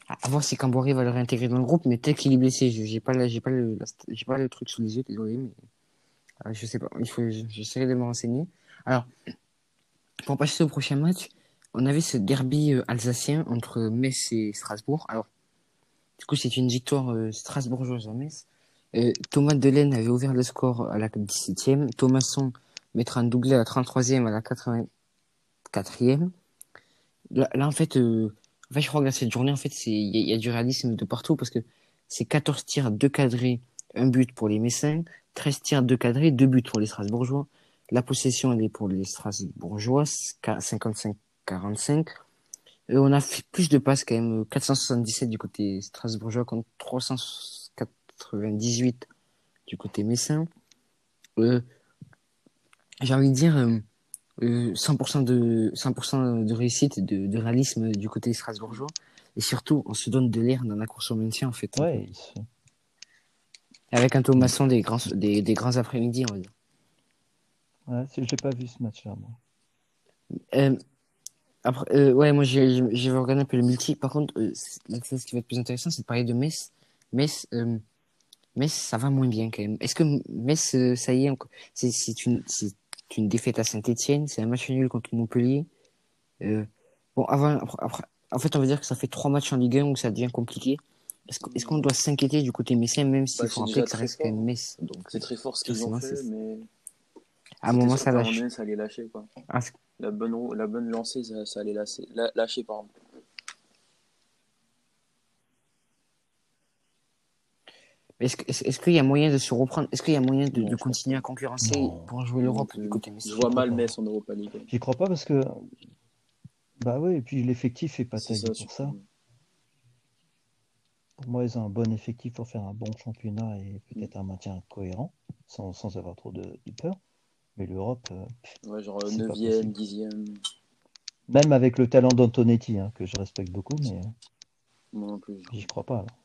à voir si Camboré va le réintégrer dans le groupe, mais peut-être qu'il est blessé. Je- J'ai pas, j'ai pas le, j'ai pas le truc sous les yeux, désolé, mais euh, je sais pas. Il faut, j'essaierai de me renseigner. Alors, pour passer au prochain match, on avait ce derby euh, alsacien entre Metz et Strasbourg. Alors, du coup, c'est une victoire euh, strasbourgeoise à Metz. Euh, Thomas Delaine avait ouvert le score à la 17e. Thomasson mettra un doublé à la 33e, à la 84e. Là, là, en fait, euh, en fait, je crois que dans cette journée, en fait, il y, a- du réalisme de partout parce que c'est 14 tirs, 2 cadrés, un but pour les Messins, 13 tirs, 2 cadrés, 2 buts pour les Strasbourgeois. La possession, elle est pour les Strasbourgeois, 55-45. Euh, on a fait plus de passes quand même, euh, 477 du côté strasbourgeois contre 398 du côté messin. Euh, j'ai envie de dire euh, euh, 100% de 100% de réussite, de, de réalisme du côté strasbourgeois. Et surtout, on se donne de l'air dans la course au maintien en fait. Ouais, Avec un Thomasson des grands des, des grands après-midi, on va dire. ouais, c'est- j'ai pas vu ce match-là, moi. Euh, après, euh, ouais, moi j'ai regardé un peu le multi. Par contre, euh, qui va être plus intéressant, c'est de parler de Metz. Metz, Metz, ça va moins bien quand même. Est-ce que Metz, euh, ça y est, c'est une, une défaite à Saint-Etienne, c'est un match nul contre Montpellier. Euh, bon, avant, après, en fait, on va dire que ça fait trois matchs en Ligue 1 où ça devient compliqué. Est-ce qu'on doit s'inquiéter du côté messin, même s'il bah, faut rappeler que ça reste quand même Metz? C'est très fort ce qu'ils ont fait, mais. À un moment, ça lâche. ça allait lâcher, quoi. Ah, la, bonne, la bonne lancée, ça, ça allait lâcher, lâcher pardon. Est-ce qu'il y a moyen de se reprendre? Est-ce qu'il y a moyen de, continuer à concurrencer pour jouer l'Europe du côté Je vois mal Metz en Europa League. J'y crois pas parce que. Bah oui, et puis l'effectif est pas terrible pour ça. Pour moi, ils ont un bon effectif pour faire un bon championnat et peut-être un maintien cohérent, sans, sans avoir trop de, peur. Mais l'Europe. Euh, ouais, genre 9e, 10e. Même avec le talent d'Antonetti, hein, que je respecte beaucoup, mais. Moi non plus. J'y crois pas. Euh,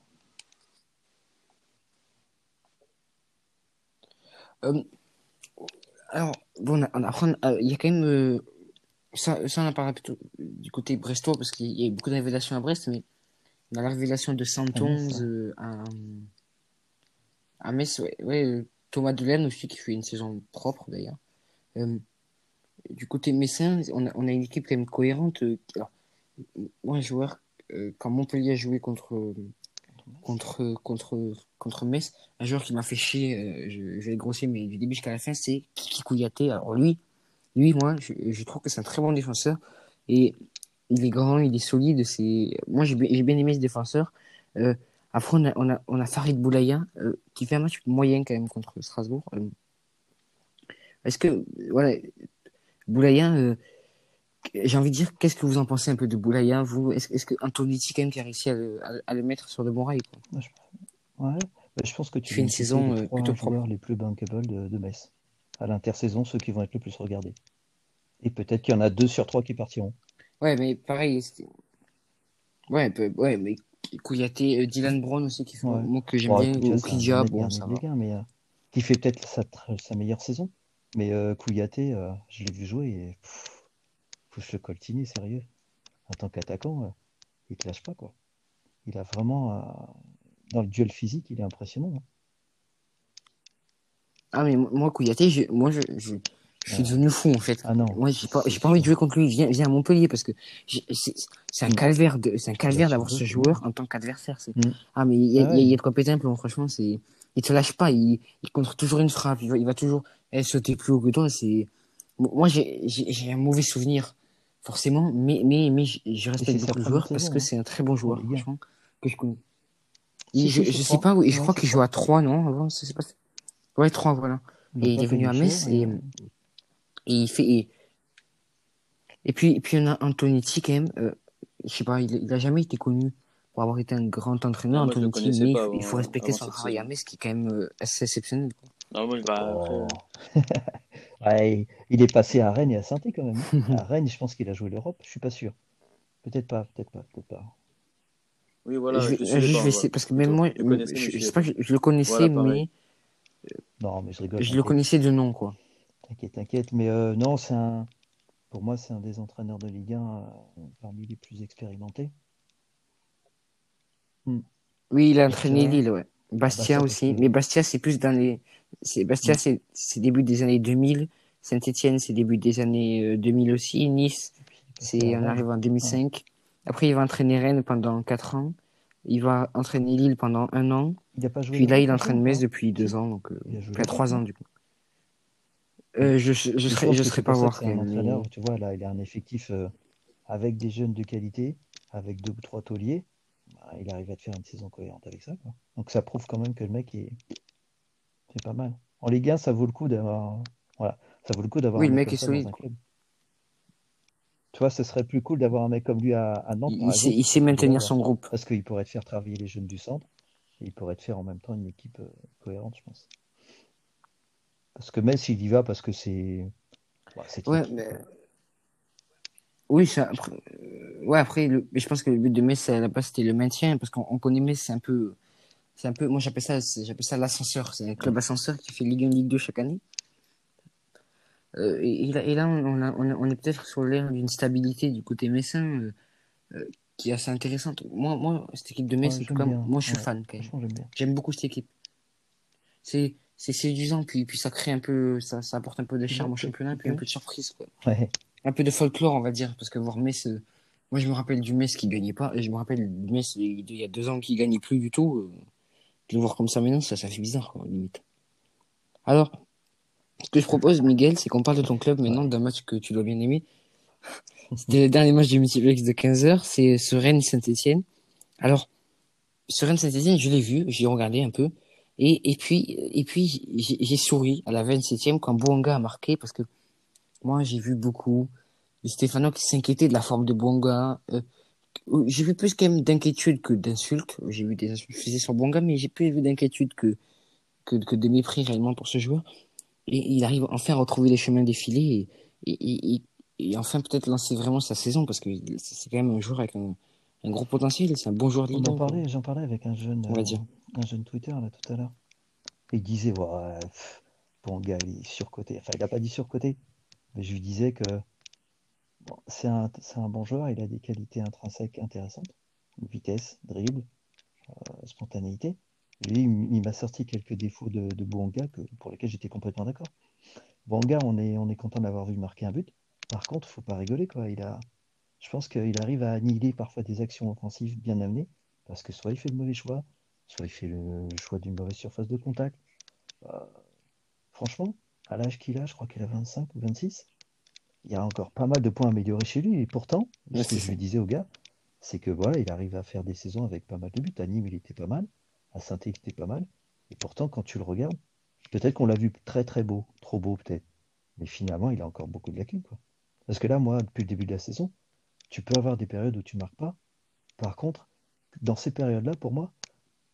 alors, bon, euh, il y a quand même. Euh, ça, ça, on a parlé plutôt du côté brestois parce qu'il y a eu beaucoup de révélations à Brest, mais dans la révélation de 111 à, à Metz, ouais, Thomas Delaine aussi qui fait une saison propre d'ailleurs. du côté messin, on a, on a, une équipe quand même cohérente. Alors, moi, un joueur, quand Montpellier a joué contre contre, contre, contre Metz, un joueur qui m'a fait chier, euh, je, vais le grossir, mais du début jusqu'à la fin, c'est Kiki. Alors lui, lui, moi, je, je trouve que c'est un très bon défenseur. Et il est grand, il est solide. C'est... Moi, j'ai, bien aimé ce défenseur. Euh, après, on a, on a, on a Farid Boulaya, euh, qui fait un match moyen quand même contre Strasbourg. Est-ce que, voilà, Boulaya, j'ai envie de dire, qu'est-ce que vous en pensez un peu de Boulaya vous? Est-ce est que Antonetti quand même qui a réussi à le, à, le mettre sur le bon rail quoi? Ouais, bah, je pense que tu fais une saison les euh, plutôt propre. les plus bankable de, de Metz. À l'intersaison, ceux qui vont être le plus regardés. Et peut-être qu'il y en a deux sur trois qui partiront. Ouais, mais pareil. Ouais, ouais, mais Kouyaté, euh, Dylan Brown aussi qui font moi que j'aime bien, ou Kidja, bon, ça va. mais euh, qui fait peut-être sa, sa meilleure saison. Mais euh, Kouyaté, je l'ai vu jouer et le Coltini, sérieux. En tant qu'attaquant, euh, il te lâche pas, quoi. Il a vraiment. Euh, dans le duel physique, il est impressionnant. Hein. Ah, mais moi, Kouyaté, moi, je, je, suis devenu fou, en fait. Ah non. Moi, j'ai pas, j'ai pas envie de jouer contre lui. Viens, viens à Montpellier parce que c'est un mm. calvaire de, c'est un calvaire d'avoir ce joueur en tant qu'adversaire. Mm. Ah, mais il y, a, ah il y a de quoi péter un peu, franchement, c'est, il te lâche pas, il, il contre toujours une frappe, il va, il va toujours eh, sauter plus haut que toi, c'est, moi, j'ai, j'ai un mauvais souvenir forcément, mais, mais, mais je respecte beaucoup le joueur parce que hein. c'est un très bon joueur, franchement, que je connais. je, je sais pas, oui, je crois qu'il joue à 3, non avant, c'est pas... Ouais, 3, voilà. et il est venu à Metz et, et il fait. Et, et puis, et puis on a Antonetti quand même, euh, je sais pas, il, il a jamais été connu pour avoir été un grand entraîneur, Antonetti, mais il faut respecter son travail à Metz qui est quand même euh, assez exceptionnel. Quoi. Non, moi, bah, oh. [laughs] ouais, il est passé à Rennes et à saint quand même. [laughs] à Rennes, je pense qu'il a joué l'Europe. Je suis pas sûr. Peut-être pas, peut-être pas, peut-être pas. Oui, voilà. Je, je, je vais essayer, parce que même moi, je, sais pas, je, le connaissais, mais. Non, mais je rigole. Je le connaissais de nom, quoi. T'inquiète, t'inquiète. Mais euh, non, c'est un. Pour moi, c'est un des entraîneurs de Ligue 1 euh, parmi les plus expérimentés. Hmm. Oui, il a entraîné Lille, ouais. Bastia, aussi. Mais Bastia, c'est plus dans les. C'est Bastia, mm. c'est début des années 2000. Saint-Etienne, c'est début des années 2000 euh, aussi. Nice, c'est on arrive en 2005. Après, il va entraîner Rennes pendant 4 ans. Il va entraîner Lille pendant un an. Il a pas joué Puis là, il entraîne Metz depuis 2 ans, donc euh, il a, 3 ans du coup. Euh, je je, je serais je serais pas voir. Un Tu vois, là, il a un effectif euh, avec des jeunes de qualité, avec deux ou trois tauliers. Bah, il arrive à te faire une saison cohérente avec ça. Quoi. Donc ça prouve quand même que le mec est c'est pas mal. En Ligue 1, ça vaut le coup d'avoir voilà, ça vaut le coup d'avoir oui, un mec, est solide. Tu vois, ce serait plus cool d'avoir un mec comme lui à, Nantes. Il, sait, il sait, maintenir son groupe. Parce qu'il pourrait te faire travailler les jeunes du centre et il pourrait te faire en même temps une équipe euh, cohérente, je pense. Parce que Metz, il y va parce que c'est. ouais, mais... Oui, ça, après, euh, ouais, après le... je pense que le but de Metz, à la base, c'était le maintien, parce qu'on connaît Metz, c'est un peu c'est un peu, moi j'appelle ça, j'appelle ça l'ascenseur. C'est un club ascenseur qui fait Ligue 1, Ligue 2 chaque année. Euh, et, et, là, on, a, on, est peut-être sur l'air d'une stabilité du côté messin euh, euh, qui est assez intéressante. Moi, moi, cette équipe de Metz, en tout cas, moi je suis fan quand même. J'aime beaucoup cette équipe. c'est c'est séduisant, puis, puis ça crée un peu, ça, ça apporte un peu de charme au championnat, puis un peu de surprise, quoi. Ouais. Un peu de folklore, on va dire, parce que voir Metz, euh, moi je me rappelle du Metz qui gagnait pas, et je me rappelle du Metz il il y a deux ans qui gagnait plus du tout. De le voir comme ça maintenant, ça, ça fait bizarre, limite. Alors, ce que je propose, Miguel, c'est qu'on parle de ton club maintenant, d'un match que tu dois bien aimer. C'était le dernier match du multiplex de 15h, c'est ce Rennes-Saint-Etienne. Alors, ce Rennes-Saint-Etienne, je l'ai vu, j'ai regardé un peu. Et, et puis, et puis j'ai souri à la 27e quand Bouanga a marqué parce que moi, j'ai vu beaucoup Stéphano qui s'inquiétait de la forme de Bouanga. Euh, j'ai vu plus quand même d'inquiétude que d'insultes. J'ai vu des insultes fusées sur Bouanga, mais j'ai plus vu d'inquiétude que, que, que de mépris réellement pour ce joueur. Et il arrive enfin à retrouver les chemins défilés et, et, et, et enfin peut-être lancer vraiment sa saison parce que c'est quand même un joueur avec un, un gros potentiel. C'est un bon joueur de On Ligue en 1, quoi. parlait, j'en parlais avec un jeune, On va euh, dire. un jeune Twitter là tout à l'heure. Il disait, ouais, pff, bon gars, il est surcoté. Enfin, il n'a pas dit surcoté, mais je lui disais que c'est un, bon joueur, il a des qualités intrinsèques intéressantes, vitesse, dribble, euh, spontanéité. Il m'a sorti quelques défauts de, de pour lesquels j'étais complètement d'accord. Est, on est content d'avoir vu marquer un but. Par contre, faut pas rigoler, quoi. Il a, je pense qu'il arrive à annihiler parfois des actions offensives bien amenées, parce que soit il fait le mauvais choix, soit il fait le choix d'une mauvaise surface de contact. Euh, franchement, à l'âge qu'il a, je crois qu'il a 25 ou 26, il y a encore pas mal de points améliorés chez lui. Et pourtant, Ouais, ce que je lui disais au gars, c'est que voilà, il arrive à faire des saisons avec pas mal de buts. À Nîmes, il était pas mal. À saint il était pas mal. Et pourtant, quand tu le regardes, peut-être qu'on l'a vu très très beau, trop beau peut-être. Mais finalement, il a encore beaucoup de lacunes, quoi. Parce que là, moi, depuis le début de la saison, tu peux avoir des périodes où tu marques pas. Par contre, dans ces périodes-là, pour moi,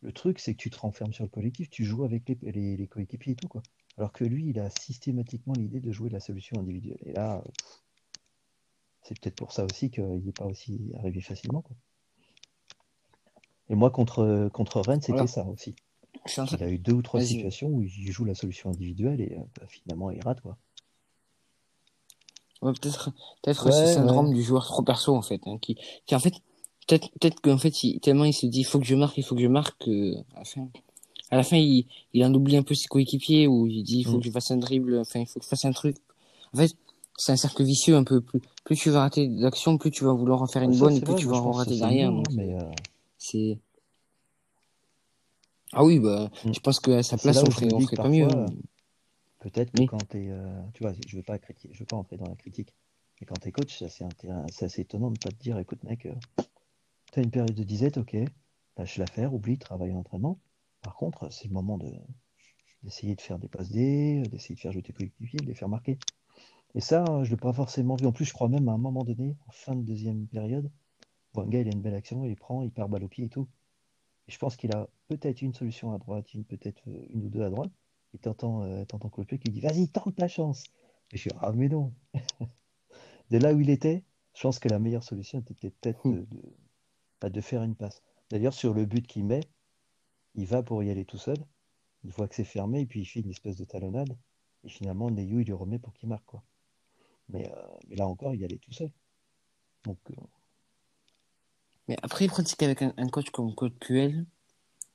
le truc, c'est que tu te renfermes sur le collectif, tu joues avec les, les, les coéquipiers et tout, quoi. Alors que lui, il a systématiquement l'idée de jouer la solution individuelle. Et là, c'est peut-être pour ça aussi qu'il n'est pas aussi arrivé facilement, quoi. Et moi, contre, contre Rennes, c'était Voilà. ça aussi. Il a eu deux ou trois situations où il joue la solution individuelle et euh, bah, finalement, il rate, quoi. Ouais, peut-être, peut-être Ouais, ce syndrome ouais. du joueur trop perso, en fait, hein, qui, qui, en fait, peut-être, peut-être qu'en fait, il, tellement il se dit, il faut que je marque, il faut que je marque, que, à la fin, à la fin, il, il en oublie un peu ses coéquipiers, ou il dit, il faut Mm. que je fasse un dribble, enfin, il faut que je fasse un truc. En fait, c'est un cercle vicieux un peu. Plus, plus tu vas rater d'actions, plus tu vas vouloir en faire une ça, bonne, et plus vrai, tu vas en que rater derrière. euh. Ah oui, bah, Mm. je pense qu'à sa place, on où ferait, on ferait que pas mieux. Peut-être que Oui. quand tu es. tu vois, je veux pas critiquer, je veux pas entrer dans la critique. Mais quand tu es coach, c'est assez, assez étonnant de pas te dire écoute, mec, tu as une période de disette, ok, lâche l'affaire, oublie, travaille en entraînement. Par contre, c'est le moment de d'essayer de faire des passes D, d'essayer de faire jouer tes coéquipiers, de les faire marquer. Et ça, je l'ai pas forcément vu. En plus, je crois même à un moment donné, en fin de deuxième période, gars, il a une belle action, il prend, il part balle au pied et tout. Et je pense qu'il a peut-être une solution à droite, une peut-être euh, une ou deux à droite. Et t'entends euh, Coldplay qui dit Vas-y, tente ta chance. Et je suis Ah, mais non. [laughs] De là où il était, je pense que la meilleure solution était peut-être de, de, bah, de faire une passe. D'ailleurs, sur le but qu'il met, il va pour y aller tout seul. Il voit que c'est fermé et puis il fait une espèce de talonnade. Et finalement, Neyou, il lui remet pour qu'il marque. Quoi. Mais, euh, mais là encore, il y allait tout seul. Donc, euh, Mais après, pratiquer avec un, un coach comme Claude Puel,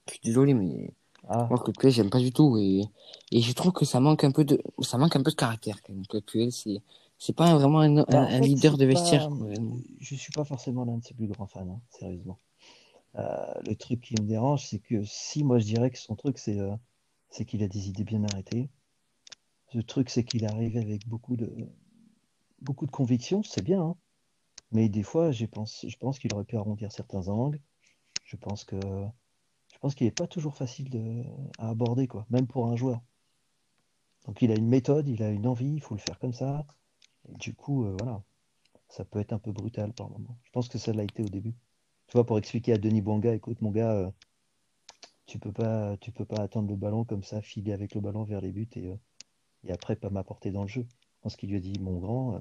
je suis désolé, mais ah, moi, Claude Puel, j'aime pas du tout. Et, et je trouve que ça manque un peu de, ça manque un peu de caractère, quand même. Claude Puel, c'est, c'est pas vraiment un, un, en un fait, leader de vestiaire. pas-. Je suis pas forcément l'un de ses plus grands fans, hein, sérieusement. Euh, le truc qui me dérange, c'est que si moi je dirais que son truc, c'est euh, qu'il a des idées bien arrêtées. Le truc, c'est qu'il arrive avec beaucoup de, conviction, c'est bien, hein. Mais des fois, je pense, qu'il aurait pu arrondir certains angles. Je pense que, je pense qu'il n'est pas toujours facile à aborder, quoi, même pour un joueur. Donc il a une méthode, il a une envie, il faut le faire comme ça. Et du coup, euh, voilà, ça peut être un peu brutal par moment. Je pense que ça l'a été au début. Tu vois, pour expliquer à Denis Bouanga, écoute mon gars, euh, tu peux pas, tu peux pas attendre le ballon comme ça, filer avec le ballon vers les buts et, euh, et après pas m'apporter dans le jeu. Je pense qu'il lui a dit, mon grand, euh,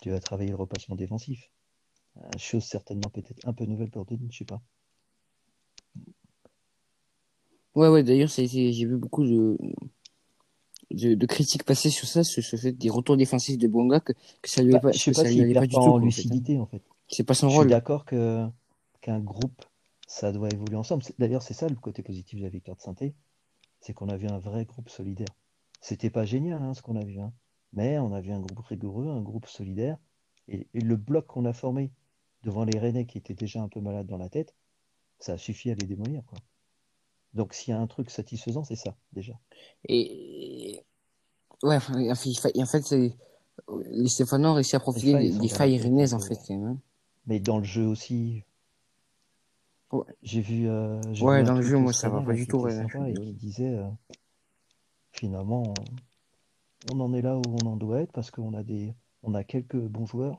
tu vas travailler le repassement défensif. Chose certainement peut-être un peu nouvelle pour Denis, je sais pas. Ouais, ouais, d'ailleurs, j'ai vu beaucoup de, de, de critiques passer sur ça, sur ce fait des retours défensifs de Bonga, que, que ça lui, Bah, est pas, je sais pas ça lui pas du tout, en quoi, en fait, hein. lucidité en fait. C'est pas son Je suis rôle. d'accord que qu'un groupe, ça doit évoluer ensemble. D'ailleurs, c'est ça le côté positif de la victoire de Saint-Étienne. c'est qu'on a vu un vrai groupe solidaire. C'était pas génial hein, ce qu'on a vu, hein. mais on a vu un groupe rigoureux, un groupe solidaire. Et, le bloc qu'on a formé devant les Rennais qui étaient déjà un peu malades dans la tête, ça a suffi à les démolir. Quoi. Donc s'il y a un truc satisfaisant, c'est ça, déjà. Et ouais, en fait, les Stéphanois ont réussi à profiter des, failles rennaises, en fait. Mais dans le jeu aussi. J'ai vu. Euh, ouais, dans le jeu, moi, ça va pas du tout. et il disait euh, finalement, on en est là où on en doit être parce qu'on a des, on a quelques bons joueurs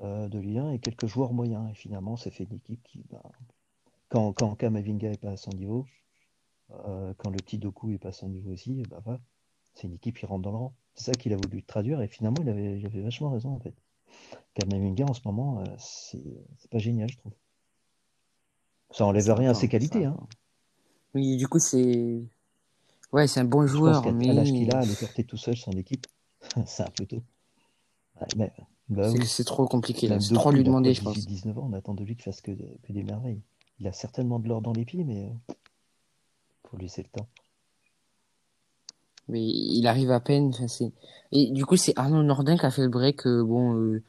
euh, de lien et quelques joueurs moyens. Et finalement, c'est fait une équipe qui, bah, quand, quand Kamavinga est pas à son niveau, quand le petit Doku est pas à son niveau aussi, bah, c'est une équipe qui rentre dans le rang. C'est ça qu'il a voulu traduire et finalement, il avait, il avait vachement raison en fait. Kamavinga en ce moment, c'est pas génial, je trouve. Ça enlève rien à ses qualités. Hein. Oui, du coup, c'est Ouais, c'est un bon joueur, mais. À l'âge qu'il a, le porter tout seul sans équipe, [laughs] c'est un peu tôt. Bah c'est trop compliqué, là. C'est trop lui demander, je pense. 19 ans, on attend de lui qu'il fasse que, des merveilles. Il a certainement de l'or dans les pieds, mais faut lui laisser le temps. Mais il arrive à peine. Et du coup, c'est Arnaud Nordin qui a fait le break. Euh, bon, euh,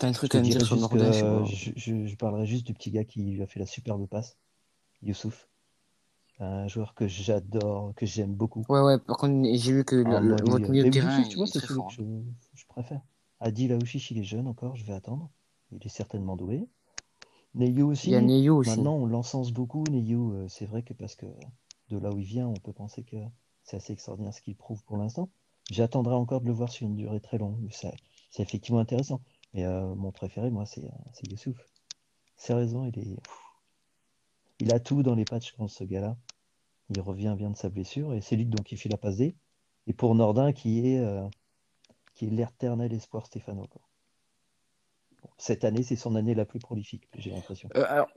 un truc à me dire sur Nordin. je, je, parlerai juste du petit gars qui lui a fait la superbe passe, Youssouf un joueur que j'adore, que j'aime beaucoup. Ouais, ouais, par contre, j'ai vu que le, ah, votre milieu de terrain. Tu vois, c'est celui que je, préfère. Adi Laouchiche, il est jeune encore, je vais attendre. Il est certainement doué. Neyu aussi. Il y a Neyu aussi. Maintenant, on l'encense beaucoup. Neyu, euh, c'est vrai que parce que de là où il vient, on peut penser que c'est assez extraordinaire ce qu'il prouve pour l'instant. J'attendrai encore de le voir sur une durée très longue. C'est effectivement intéressant. Mais euh, mon préféré, moi, c'est Youssouf. C'est raison, il est. Il a tout dans les patchs, quand ce gars-là. Il revient bien de sa blessure et c'est lui donc qui fait la passe D. Et pour Nordin qui est, euh, qui est l'éternel espoir Stéphano. cette année, c'est son année la plus prolifique, j'ai l'impression. Euh, alors...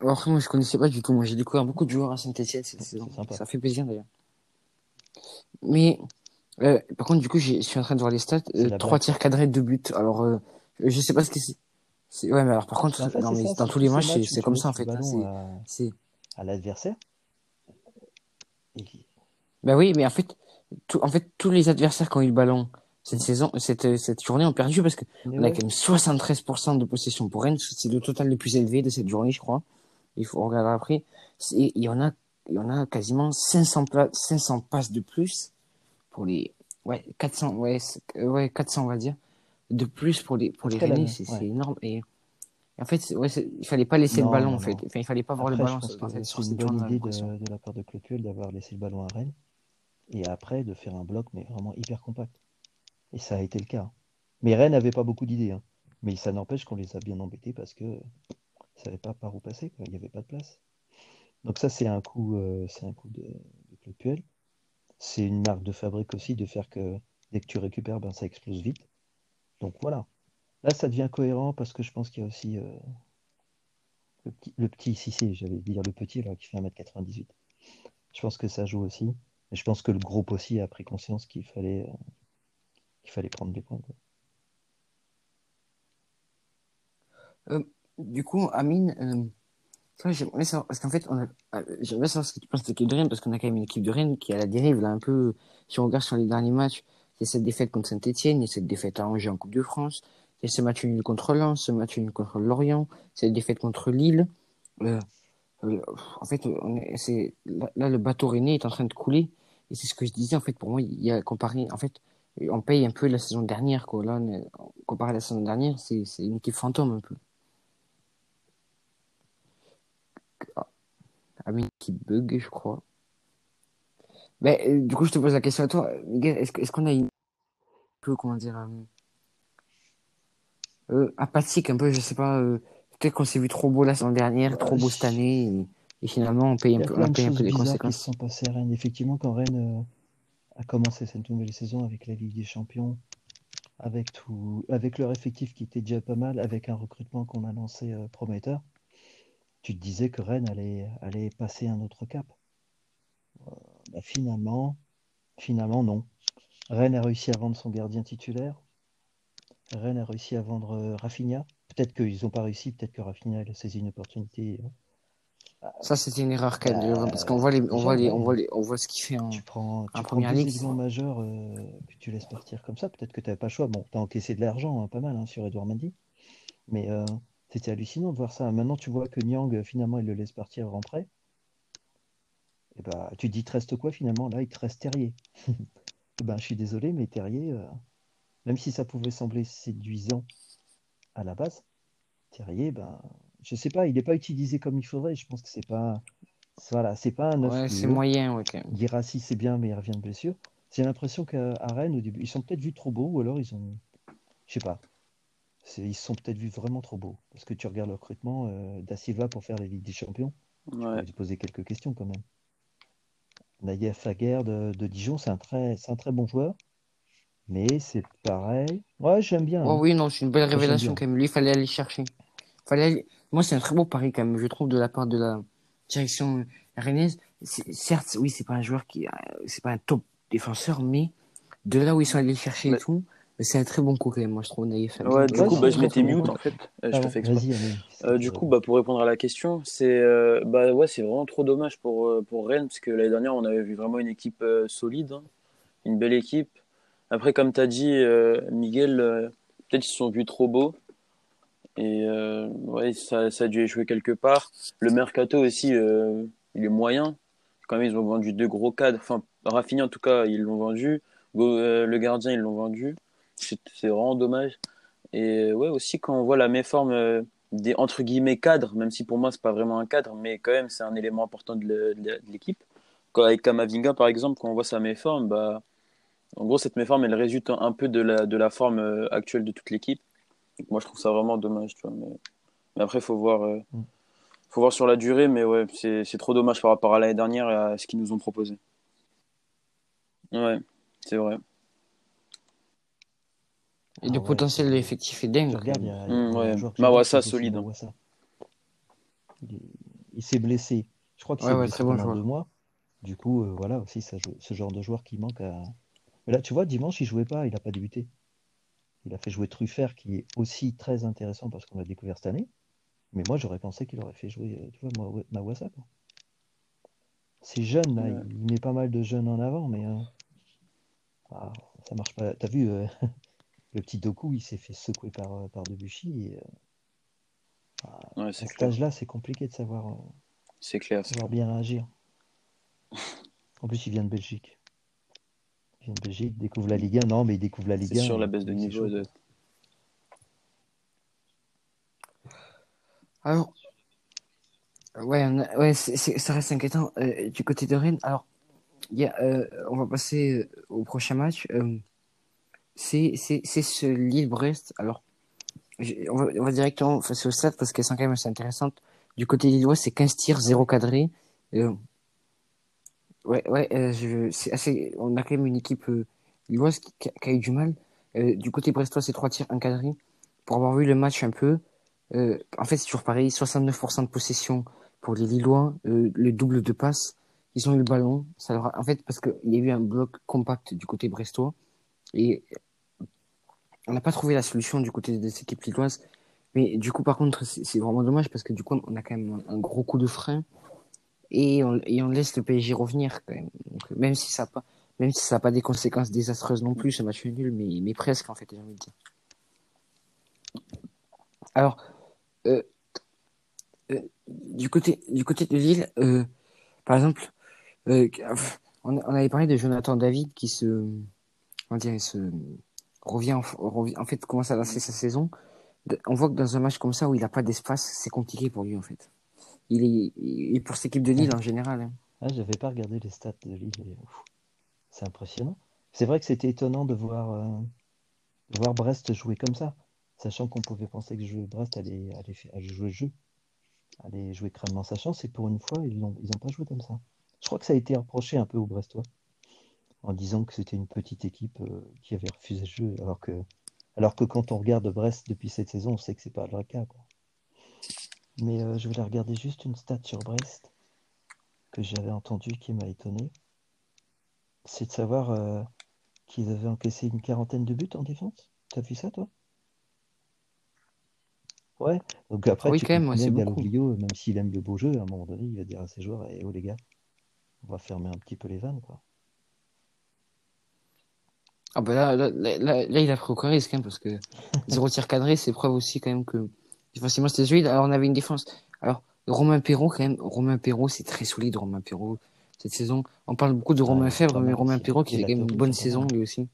alors, moi, je connaissais pas du tout. Moi, j'ai découvert beaucoup de joueurs à Saint-Etienne cette saison. Ça fait plaisir d'ailleurs. Mais euh, par contre, du coup, je suis en train de voir les stats. trois tirs cadrés, deux buts. Alors, je sais pas ce que c'est. Ouais, mais alors par contre, dans tous les matchs, c'est comme ça en fait. Hein, c'est à l'adversaire? Ben oui, mais en fait, en fait, tous les adversaires qui ont eu le ballon cette saison, cette, cette journée ont perdu parce que on a quand même 73% de possession pour Rennes. C'est le total le plus élevé de cette journée, je crois. Il faut regarder après. il y en a, il y en a quasiment 500 500 passes de plus pour les, ouais, 400, ouais, ouais, 400, on va dire, de plus pour les, pour les Rennais. C'est énorme. Et, en fait, ouais, il fallait pas laisser le ballon, en fait. Enfin, il fallait pas voir le ballon. C'est une bonne idée de, la part de Clotuel d'avoir laissé le ballon à Rennes et après de faire un bloc, mais vraiment hyper compact. Et ça a été le cas. Mais Rennes n'avait pas beaucoup d'idées. Hein. Mais ça n'empêche qu'on les a bien embêtés parce que ne savait pas par où passer. Quoi. Il n'y avait pas de place. Donc ça, c'est un coup, euh, c'est un coup de, de C'est une marque de fabrique aussi de faire que dès que tu récupères, ben, ça explose vite. Donc voilà. Là, ça devient cohérent parce que je pense qu'il y a aussi euh, le, petit, le si, si, j'allais dire le petit, là, qui fait 1m98. Je pense que ça joue aussi. Et je pense que le groupe aussi a pris conscience qu'il fallait, euh, qu'il fallait prendre des points. Euh, du coup, Amine, j'aimerais savoir, parce qu'en fait, on j'aimerais savoir ce que tu penses de l'équipe de Rennes, parce qu'on a quand même une équipe de Rennes qui est à la dérive, là, un peu, si on regarde sur les derniers matchs, il y a cette défaite contre Saint-Etienne, il y a cette défaite à Angers en Coupe de France, et ce match nul contre Lens, ce match nul contre Lorient, cette défaite contre Lille. Euh, euh, en fait, c'est là, le bateau René est en train de couler. Et c'est ce que je disais, en fait, pour moi, il y a comparé, en fait, on paye un peu la saison dernière, quoi. Là, comparé à la saison dernière, c'est une équipe fantôme, un peu. Ah, Amine qui bug, je crois. Ben, euh, du coup, je te pose la question à toi, Miguel. Est-ce qu'on a une peu, comment dire, euh, apathique un peu, je sais pas. Euh, peut-être qu'on s'est vu trop beau la saison dernière, trop beau cette année, et, finalement on paye un peu, on paye un peu les conséquences. Qui sont passées à Rennes. Effectivement, quand Rennes euh, a commencé cette nouvelle saison avec la Ligue des Champions, avec tout, avec leur effectif qui était déjà pas mal, avec un recrutement qu'on a lancé prometteur, tu te disais que Rennes allait, allait passer un autre cap. Bah, finalement, finalement non. Rennes a réussi à vendre son gardien titulaire. Rennes a réussi à vendre euh, Rafinha. Peut-être qu'ils n'ont pas réussi, peut-être que Rafinha a saisi une opportunité. Ça, c'était une erreur même, Bah, parce qu'on voit les, on voit les, on voit les, on voit ce qu'il fait en, Tu prends, tu en prends première ligue. euh, que tu laisses partir comme ça. Peut-être que tu n'avais pas le choix. Bon, tu as encaissé de l'argent, hein, pas mal, hein, sur Edouard Mendy. Mais euh, c'était hallucinant de voir ça. Maintenant, tu vois que Nyang, euh, finalement, il le laisse partir rentrer. Et bah, tu te dis, te reste quoi finalement? Là, il te reste Terrier. [laughs] Eh ben, je suis désolé, mais Terrier, euh, même si ça pouvait sembler séduisant à la base, Terrier, ben, je sais pas, il n'est pas utilisé comme il faudrait. Je pense que c'est pas, voilà, c'est pas un Ouais, c'est moyen, même. Guirassi, c'est bien, mais il revient de blessure. J'ai l'impression qu'à Rennes, au début, ils sont peut-être vus trop beaux, ou alors ils ont. Je sais pas. C'est- Ils se sont peut-être vus vraiment trop beaux. Parce que tu regardes le recrutement euh, Da Silva pour faire la Ligue des Champions. Je Ouais. pourrais te poser quelques questions quand même. Naïef Laguerre de, de Dijon, c'est un très, c'est un très bon joueur. Mais c'est pareil. Ouais, j'aime bien. Oh hein. oui, non, c'est une belle révélation quand même. Lui, il fallait aller chercher. Fallait aller- Moi, c'est un très beau pari quand même, je trouve, de la part de la direction rennaise. C'est- Certes, oui, c'est pas un joueur qui, euh, c'est pas un top défenseur, mais de là où ils sont allés chercher et tout, c'est un très bon coup quand même, moi, je trouve, Naïf. Ouais, du coup, bah, un je m'étais mute en fait. Euh, je te fais exprès. Euh, du coup, bah, pour répondre à la question, c'est euh, bah, ouais, c'est vraiment trop dommage pour, pour Rennes, parce que l'année dernière, on avait vu vraiment une équipe euh, solide, hein, une belle équipe. Après, comme tu as dit, euh, Miguel, euh, peut-être ils se sont vus trop beaux. Et euh, ouais, ça, ça a dû échouer quelque part. Le mercato aussi, euh, il est moyen. Quand même, ils ont vendu deux gros cadres. Enfin, Rafinha, en tout cas, ils l'ont vendu. Go- euh, le gardien, ils l'ont vendu. C'est vraiment dommage. Et ouais, aussi, quand on voit la méforme euh, des entre guillemets cadres, même si pour moi, c'est pas vraiment un cadre, mais quand même, c'est un élément important de l'équipe. Avec Kamavinga, par exemple, quand on voit sa méforme, bah, en gros, cette méforme, elle résulte un, peu de la, de la forme euh, actuelle de toute l'équipe. Moi, je trouve ça vraiment dommage, tu vois. Mais, mais après, faut voir, euh, Mm. faut voir sur la durée, mais ouais, c'est c'est trop dommage par rapport à l'année dernière et à ce qu'ils nous ont proposé. Ouais, c'est vrai. Et Ah le ouais, potentiel c'est- effectif est dingue. Regarde, il y a, il y a Mm, un ouais. Mawassa, c'est solide, hein. Mawassa. Il, est- il s'est blessé. Je crois qu'il s'est ouais, blessé très bon pendant joueur. deux mois. Du coup, euh, voilà aussi ça ce genre de joueur qui manque à. Mais là, tu vois, dimanche, il jouait pas, il n'a pas débuté. Il a fait jouer Truffert, qui est aussi très intéressant parce qu'on l'a découvert cette année. Mais moi, j'aurais pensé qu'il aurait fait jouer, euh, tu vois, Mawa- Mawassa. quoi. C'est jeune, là, Ouais. il met pas mal de jeunes en avant, mais euh, ah, ça marche pas. T'as vu, euh, le petit Doku, il s'est fait secouer par, euh, par Debuchy. Et, euh, Ouais, à c'est cet clair. âge-là, c'est compliqué de savoir, euh, C'est clair. c'est savoir bien réagir. [laughs] En plus, il vient de Belgique. Il vient de Belgique, découvre la Ligue 1. Non, mais il découvre la Ligue C'est 1. sûr, la et baisse de c'est niveau. de-. Alors, ouais, on a- ouais, c'est, c'est- ça reste inquiétant. Euh, du côté de Rennes, alors, il y a, euh, on va passer au prochain match. C'est, c'est, c'est ce Lille-Brest. Alors, on va, directement passer au stade parce qu'elles sont quand même assez intéressantes. Du côté lillois, c'est 15 tirs, 0 cadré. Euh, ouais, ouais, euh, je, c'est assez, on a quand même une équipe euh, lilloise qui, a, eu du mal. Euh, du côté brestois, c'est 3 tirs, 1 cadré. Pour avoir vu le match un peu, euh, en fait, c'est toujours pareil, 69% de possession pour les Lillois, le double de passes. Ils ont eu le ballon. Ça leur En fait, parce qu'il y a eu un bloc compact du côté brestois. Et on n'a pas trouvé la solution du côté de cette équipe lilloise. Mais du coup, par contre, c'est vraiment dommage parce que du coup, on a quand même un, gros coup de frein. Et on, on laisse le PSG revenir quand même. Même si ça n'a pas, si pas des conséquences désastreuses non plus, ce match nul, mais, presque, en fait, j'ai envie de dire. Alors, euh, euh, du côté du côté de Lille, euh, par exemple, euh, on, on avait parlé de Jonathan David qui se, dire, il se revient, en, revient- en fait, commence à lancer sa saison. On voit que dans un match comme ça où il n'a pas d'espace, c'est compliqué pour lui en fait. Il est, il- pour cette équipe de Lille en général. hein. Ah, j'avais pas regardé les stats de Lille. C'est impressionnant. C'est vrai que c'était étonnant de voir, euh, de voir Brest jouer comme ça, sachant qu'on pouvait penser que jouer Brest allait, allait, jouer le jeu, allait jouer crânement sa chance, et pour une fois, ils n'ont ils ont pas joué comme ça. Je crois que ça a été reproché un peu aux Brestois, en disant que c'était une petite équipe euh, qui avait refusé le jeu, alors que, alors que quand on regarde Brest depuis cette saison, on sait que c'est pas le cas, quoi. Mais euh, je voulais regarder juste une stat sur Brest que j'avais entendu qui m'a étonné. C'est de savoir euh, qu'ils avaient encaissé une quarantaine de buts en défense. T'as vu ça, toi? Ouais, donc après, Oui, tu quand même, même s'il aime le beau jeu, à un moment donné, il va dire à ses joueurs, eh, oh les gars, on va fermer un petit peu les vannes, quoi. Ah bah là, là, là, là, il a pris aucun risque, hein, parce que [laughs] zéro tir cadré, c'est preuve aussi quand même que défensivement c'était solide. Alors on avait une défense. Alors Romain Perrault, quand même, Romain Perrault, c'est très solide, Romain Perrault, cette saison. On parle beaucoup de Romain Fèvre, mais Romain. Perrault qui fait quand même une bonne saison lui aussi.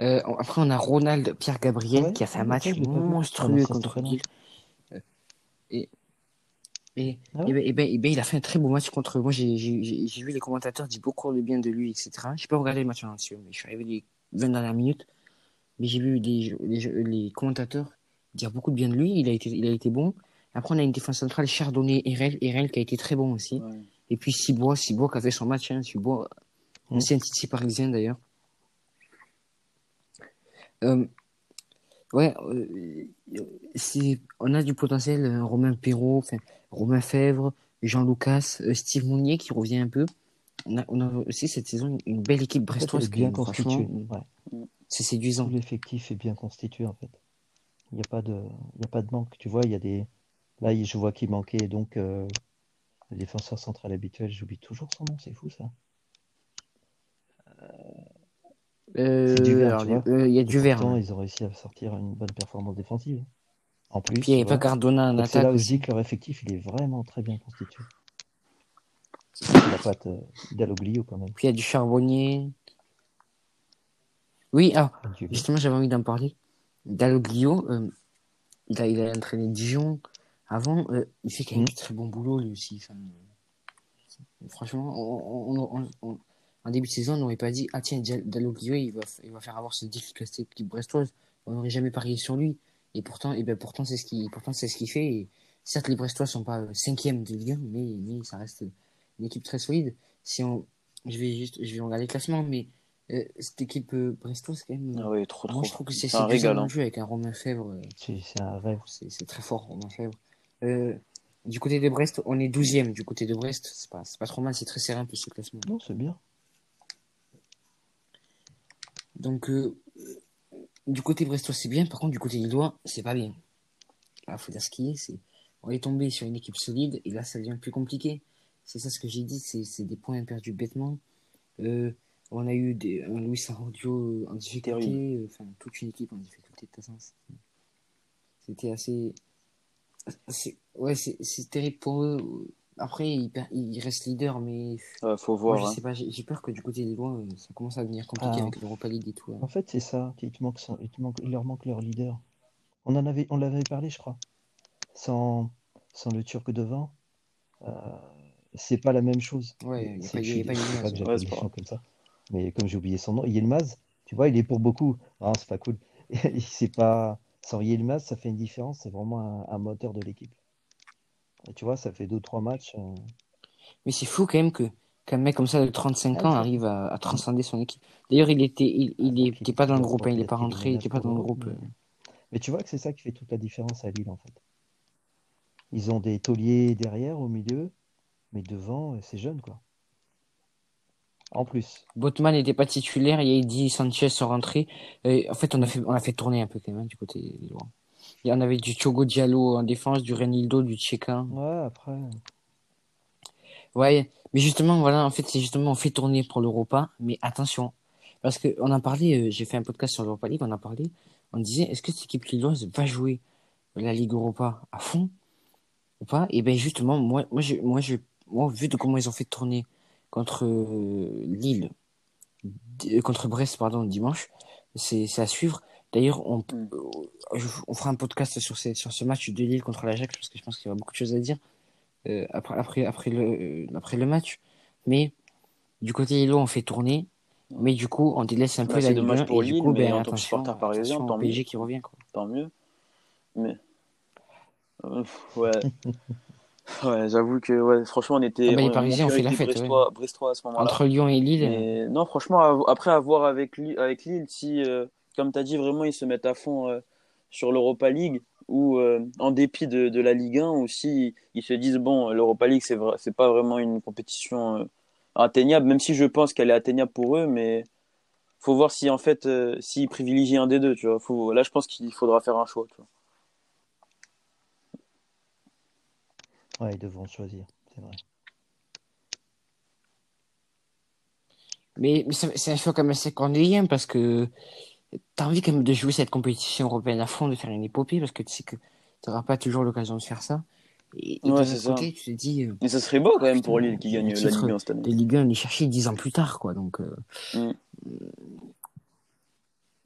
Euh, après, on a Ronald Pierre Gabriel Ouais, qui a fait un match monstrueux contre Lille. Euh, Et, et, Ah et ben, et ben, et ben, il a fait un très beau match contre. Moi, j'ai vu les commentateurs dire beaucoup de bien de lui, etc. Je pas regardé le match en entier, mais je suis arrivé les 20 dernières minutes. Mais j'ai vu les, les, les commentateurs dire beaucoup de bien de lui. Il a été, il a été bon. Après, on a une défense centrale, Chardonnay, Erel, Erel qui a été très bon aussi. Ouais. Et puis Cibois, Cibois qui a fait son match. Hein, Cibois, Mm. ancien Titi parisien d'ailleurs. Euh, ouais, euh, on a du potentiel. euh, Romain Perrault, Romain Fèvre, Jean Lucas, euh, Steve Mounier qui revient un peu. On a, on a aussi cette saison une, belle équipe brestoise est qui bien est franchement, constituée. Ouais. c'est séduisant. l'effectif est bien constitué, en fait. Il n'y a pas de, il y a pas de manque. Tu vois, il y a des, là, je vois qu'il manquait donc euh, le défenseur central habituel. J'oublie toujours son nom, c'est fou ça. Euh, euh, il y a pourtant, là. ils ont réussi à sortir une bonne performance défensive. En plus, Puis il n'y avait pas. Cardona en c'est là aussi. que leur effectif, il est vraiment très bien constitué. Il n'a pas de Dalloglio quand même. Puis il y a du Charbonnier. Oui, alors, Dieu. justement, j'avais envie d'en parler. Dalloglio, euh, il a, il a entraîné Dijon avant. euh, il fait quand même du très bon boulot, lui aussi. Enfin, euh, franchement, on- on- on- on- en début de saison, on n'aurait pas dit Ah, tiens, Dalloglio, il va, f- il va faire avoir cette équipe brestoise. On n'aurait jamais parié sur lui. Et pourtant, et ben, pourtant c'est ce qu'il pourtant, c'est ce qu'il fait. Et certes, les Brestois sont pas euh, cinquième de Ligue 1, mais, mais ça reste une équipe très solide. Si on, je vais juste, je vais regarder le classement, mais euh, cette équipe euh, brestoise, quand même, Ah ouais, trop, trop. moi je trouve que c'est C'est un régal. Hein. jeu avec un Romain Fèvre. euh, C'est c'est un rêve. c'est c'est très fort, Romain Fèvre. Du côté de Brest, on est 12e. Du côté de Brest, c'est pas, c'est pas trop mal, c'est très serein pour ce classement. Non, c'est bien. Donc, du côté brestois, c'est bien. Par contre, du côté lillois, c'est pas bien. Il faut dire ce qui est. c'est- On est tombé sur une équipe solide et là, ça devient plus compliqué. C'est ça ce que j'ai dit, c'est c'est des points perdus bêtement. Euh, on a eu des, un Luis Araudio en difficulté, euh, enfin toute une équipe en difficulté de toute façon. C'était assez, assez- ouais, c'est c'est terrible pour eux. Après, ils, per- ils restent leaders, mais Ouais, faut moi, voir. je hein. sais pas, j'ai peur que du côté des lois, euh, ça commence à devenir compliqué Ah. avec l'Europa League et tout. hein. En fait, c'est ça. Il, te manque son- il, te manque- il leur manque leur leader. On en avait, on l'avait parlé, je crois. Sans, sans le Turc devant, euh, c'est pas la même chose. Ouais, il y a C'est pas- que il y a pas pas ouais. pas gens comme ça. Mais comme j'ai oublié son nom, Yilmaz, tu vois, il est pour beaucoup. Ah, c'est pas cool. [laughs] C'est pas sans Yilmaz, ça fait une différence. C'est vraiment un, un moteur de l'équipe. Et tu vois, ça fait deux trois matchs. euh, Mais c'est fou quand même que qu'un mec comme ça de 35 Ah, ans arrive à, à transcender son équipe. D'ailleurs, il était, il, il était pas dans le groupe, hein, il est peut-être pas rentré, il déménage était pas dans le groupe. mais- Mais tu vois que c'est ça qui fait toute la différence à Lille, en fait. Ils ont des tauliers derrière, au milieu, mais devant, euh, c'est jeune, quoi. En plus. Botman n'était pas titulaire, il y a Eddie Sanchez sont rentrés. Euh, en fait, on a fait, on a fait tourner un peu quand même hein, du côté des Lois. Il y en avait du Thiogo Diallo en défense, du Renildo, du Tcheca. Ouais, après. Ouais, mais justement, voilà, en fait, c'est justement, on fait tourner pour l'Europa, mais attention. Parce que on a parlé, euh, j'ai fait un podcast sur l'Europa League, on a parlé, on disait, est-ce que cette équipe lilloise va jouer la Ligue Europa à fond ou pas? Et ben justement, moi, moi, je, moi, je, moi, vu de comment ils ont fait tourner contre euh, Lille, contre Brest, pardon, dimanche, c'est à suivre. D'ailleurs, on, Mm. euh, on fera un podcast sur, ces, sur ce match de Lille contre l'Ajax parce que je pense qu'il y aura beaucoup de choses à dire euh, après, après, après, le, euh, après le match. Mais du côté Lillo, on fait tourner. Mais du coup, on délaisse un peu Bah, la c'est Ligue dommage 1 pour et du Lille, coup, mais ben, en tant que attention, supporter parisien, tant mieux. PSG qui revient. Quoi. Tant mieux. Mais. Euh, ouais. [laughs] Ouais, j'avoue que ouais, franchement, on était. Ah bah, les on- Parisiens ont fait la fête, Brestois, Brestois à ce moment-là. Entre Lyon et Lille, Mais non, franchement, après avoir avec, Li- avec Lille, si, euh, comme tu as dit, vraiment, ils se mettent à fond euh, sur l'Europa League, ou euh, en dépit de, de la Ligue 1, ou si ils se disent, bon, l'Europa League, c'est vrai, c'est pas vraiment une compétition euh, atteignable, même si je pense qu'elle est atteignable pour eux, mais faut voir si en fait, euh, s'il privilégie un des deux, tu vois. Faut, là, je pense qu'il faudra faire un choix, tu vois. Ouais, ils devront choisir, c'est vrai. Mais, mais c'est un choix quand même assez cornélien parce que t'as envie quand même de jouer cette compétition européenne à fond, de faire une épopée parce que tu sais que t'auras pas toujours l'occasion de faire ça. Et, et Ouais, c'est ça. côté, tu te dis, euh, Mais ça serait beau quand même pour Lille qui gagne la Ligue 1 cette année. Ligue 1, il est cherché dix ans plus tard, quoi. Donc, euh, Mm.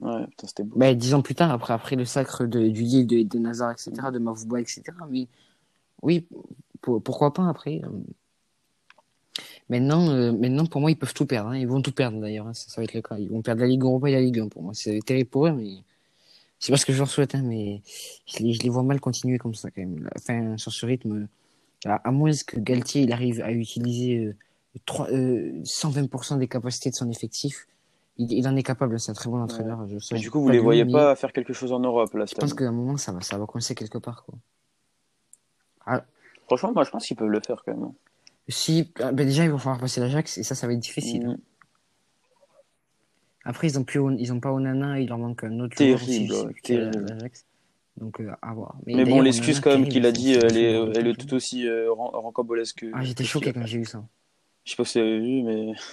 Ouais, putain, c'était beau. ben, dix ans plus tard, après, après le sacre de, du Lille, de, de Nazar, etc., de Mavouba, etc. Mais oui, pour- pourquoi pas après. Euh. Maintenant, euh, maintenant, pour moi, ils peuvent tout perdre. hein. Ils vont tout perdre d'ailleurs. hein. Ça, ça va être le cas. Ils vont perdre la Ligue Europa et la Ligue 1 pour moi. C'est terrible pour eux, mais c'est pas ce que je leur souhaite. hein, mais je les, je les vois mal continuer comme ça quand même. Enfin, sur ce rythme, à, à moins que Galtier il arrive à utiliser euh, trois- euh, 120% des capacités de son effectif, il, il en est capable. C'est un très bon entraîneur. Je du coup, vous pas les lui, voyez mais pas faire quelque chose en Europe là Je pense qu'à un moment, ça va, ça va coincer quelque part. Quoi. Ah, Franchement, moi, je pense qu'ils peuvent le faire quand même. Si, ah, ben déjà, ils vont falloir passer l'Ajax et ça, ça va être difficile. Mm. Après, ils ont plus, ils ont pas Onana, il leur manque un autre joueur aussi, Terrible, terrible. Donc, euh, à voir. Mais bon, d'ailleurs, l'excuse quand même terrible, qu'il a c'est- dit, c'est elle est, elle est tout aussi euh, que. hein. Ah, j'étais choqué quand j'ai vu ça. Je sais pas si vous avez vu, mais. [laughs]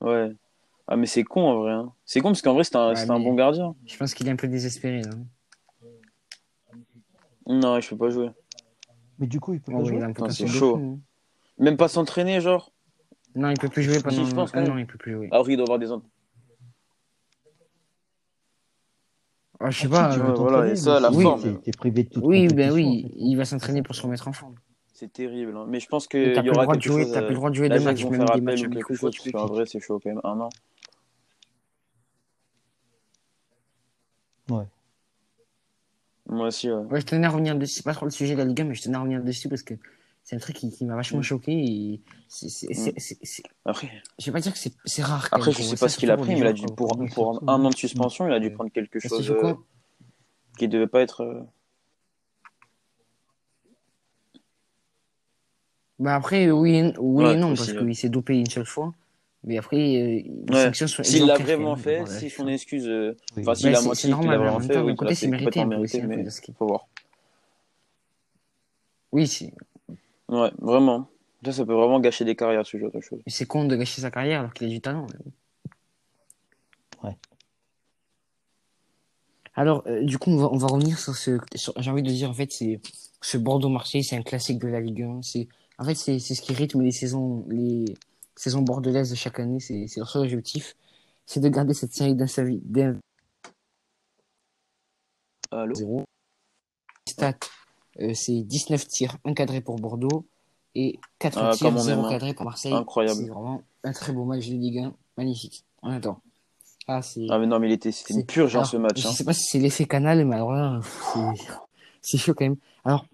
Ouais. Ah, mais c'est con en vrai. hein. C'est con parce qu'en vrai, c'était un, Ouais, un mais- bon gardien. Je pense qu'il est un peu désespéré, là. Non, je peux pas jouer. Mais du coup, il peut Oh, pas oui, jouer. c'est chaud. Même pas s'entraîner, genre. Non, il peut plus jouer Si, pendant je pense même. an, il peut plus jouer. Après, il doit avoir des. en- Ah, je sais Ah, pas. si, tu euh, voilà, et ça, la forme. privé de toute Oui, ben oui, en fait. il va s'entraîner pour se remettre en forme. C'est terrible. hein. Mais je pense qu'il T'as y plus le aura droit de quelque jouer, chose. t'as plus le droit de jouer des matchs, même faire des matchs quelque chose, l'équipe. vrai, c'est chaud quand même. Un an. Ouais. Moi aussi, ouais. Ouais, je tenais à revenir dessus. C'est pas trop le sujet de la Ligue 1, mais je tenais à revenir dessus parce que c'est un truc qui, qui m'a vachement Mm. choqué. Et c'est, c'est, c'est, c'est- c'est- Après, je vais pas dire que c'est, c'est rare. Après je sais pas ce qu'il a pris, mais il a dû, pour, pour un an de suspension, il a dû prendre quelque chose euh, qui devait pas être. euh, Bah après, oui, et- oui Ouais, et non, parce qu'il s'est dopé une seule fois. Mais après, euh, Ouais. S'il l'a vraiment même, fait, si FIFA. son excuse, euh, enfin s'il a menti qu'il l'a vraiment fait, d'un côté, c'est mérité mais qui- faut voir. Oui, c'est, Ouais, vraiment. Ça, ça peut vraiment gâcher des carrières, ce genre de choses. c'est con de gâcher sa carrière alors qu'il a du talent. Ouais. Alors, euh, du coup, on va, on va revenir sur ce. J'ai envie de dire, en fait, c'est ce Bordeaux-Marseille, c'est un classique de la Ligue 1. C'est, en fait, c'est c'est ce qui rythme les saisons, les saisons bordelaises de chaque année. C'est c'est leur seul objectif. C'est de garder cette série d'un seul- d'un Allô 0. Stat, euh, c'est 19 tirs encadrés pour Bordeaux et 4 Ah, tirs, comme on 0 aime, hein. cadrés pour Marseille. Incroyable. C'est vraiment un très beau match de Ligue 1. Magnifique. On attend. Ah, c'est. Ah, mais non, mais il était, c'était une purge, hein, alors, ce match. Je hein. sais pas si c'est l'effet canal, mais alors là, c'est- chaud quand même. Alors,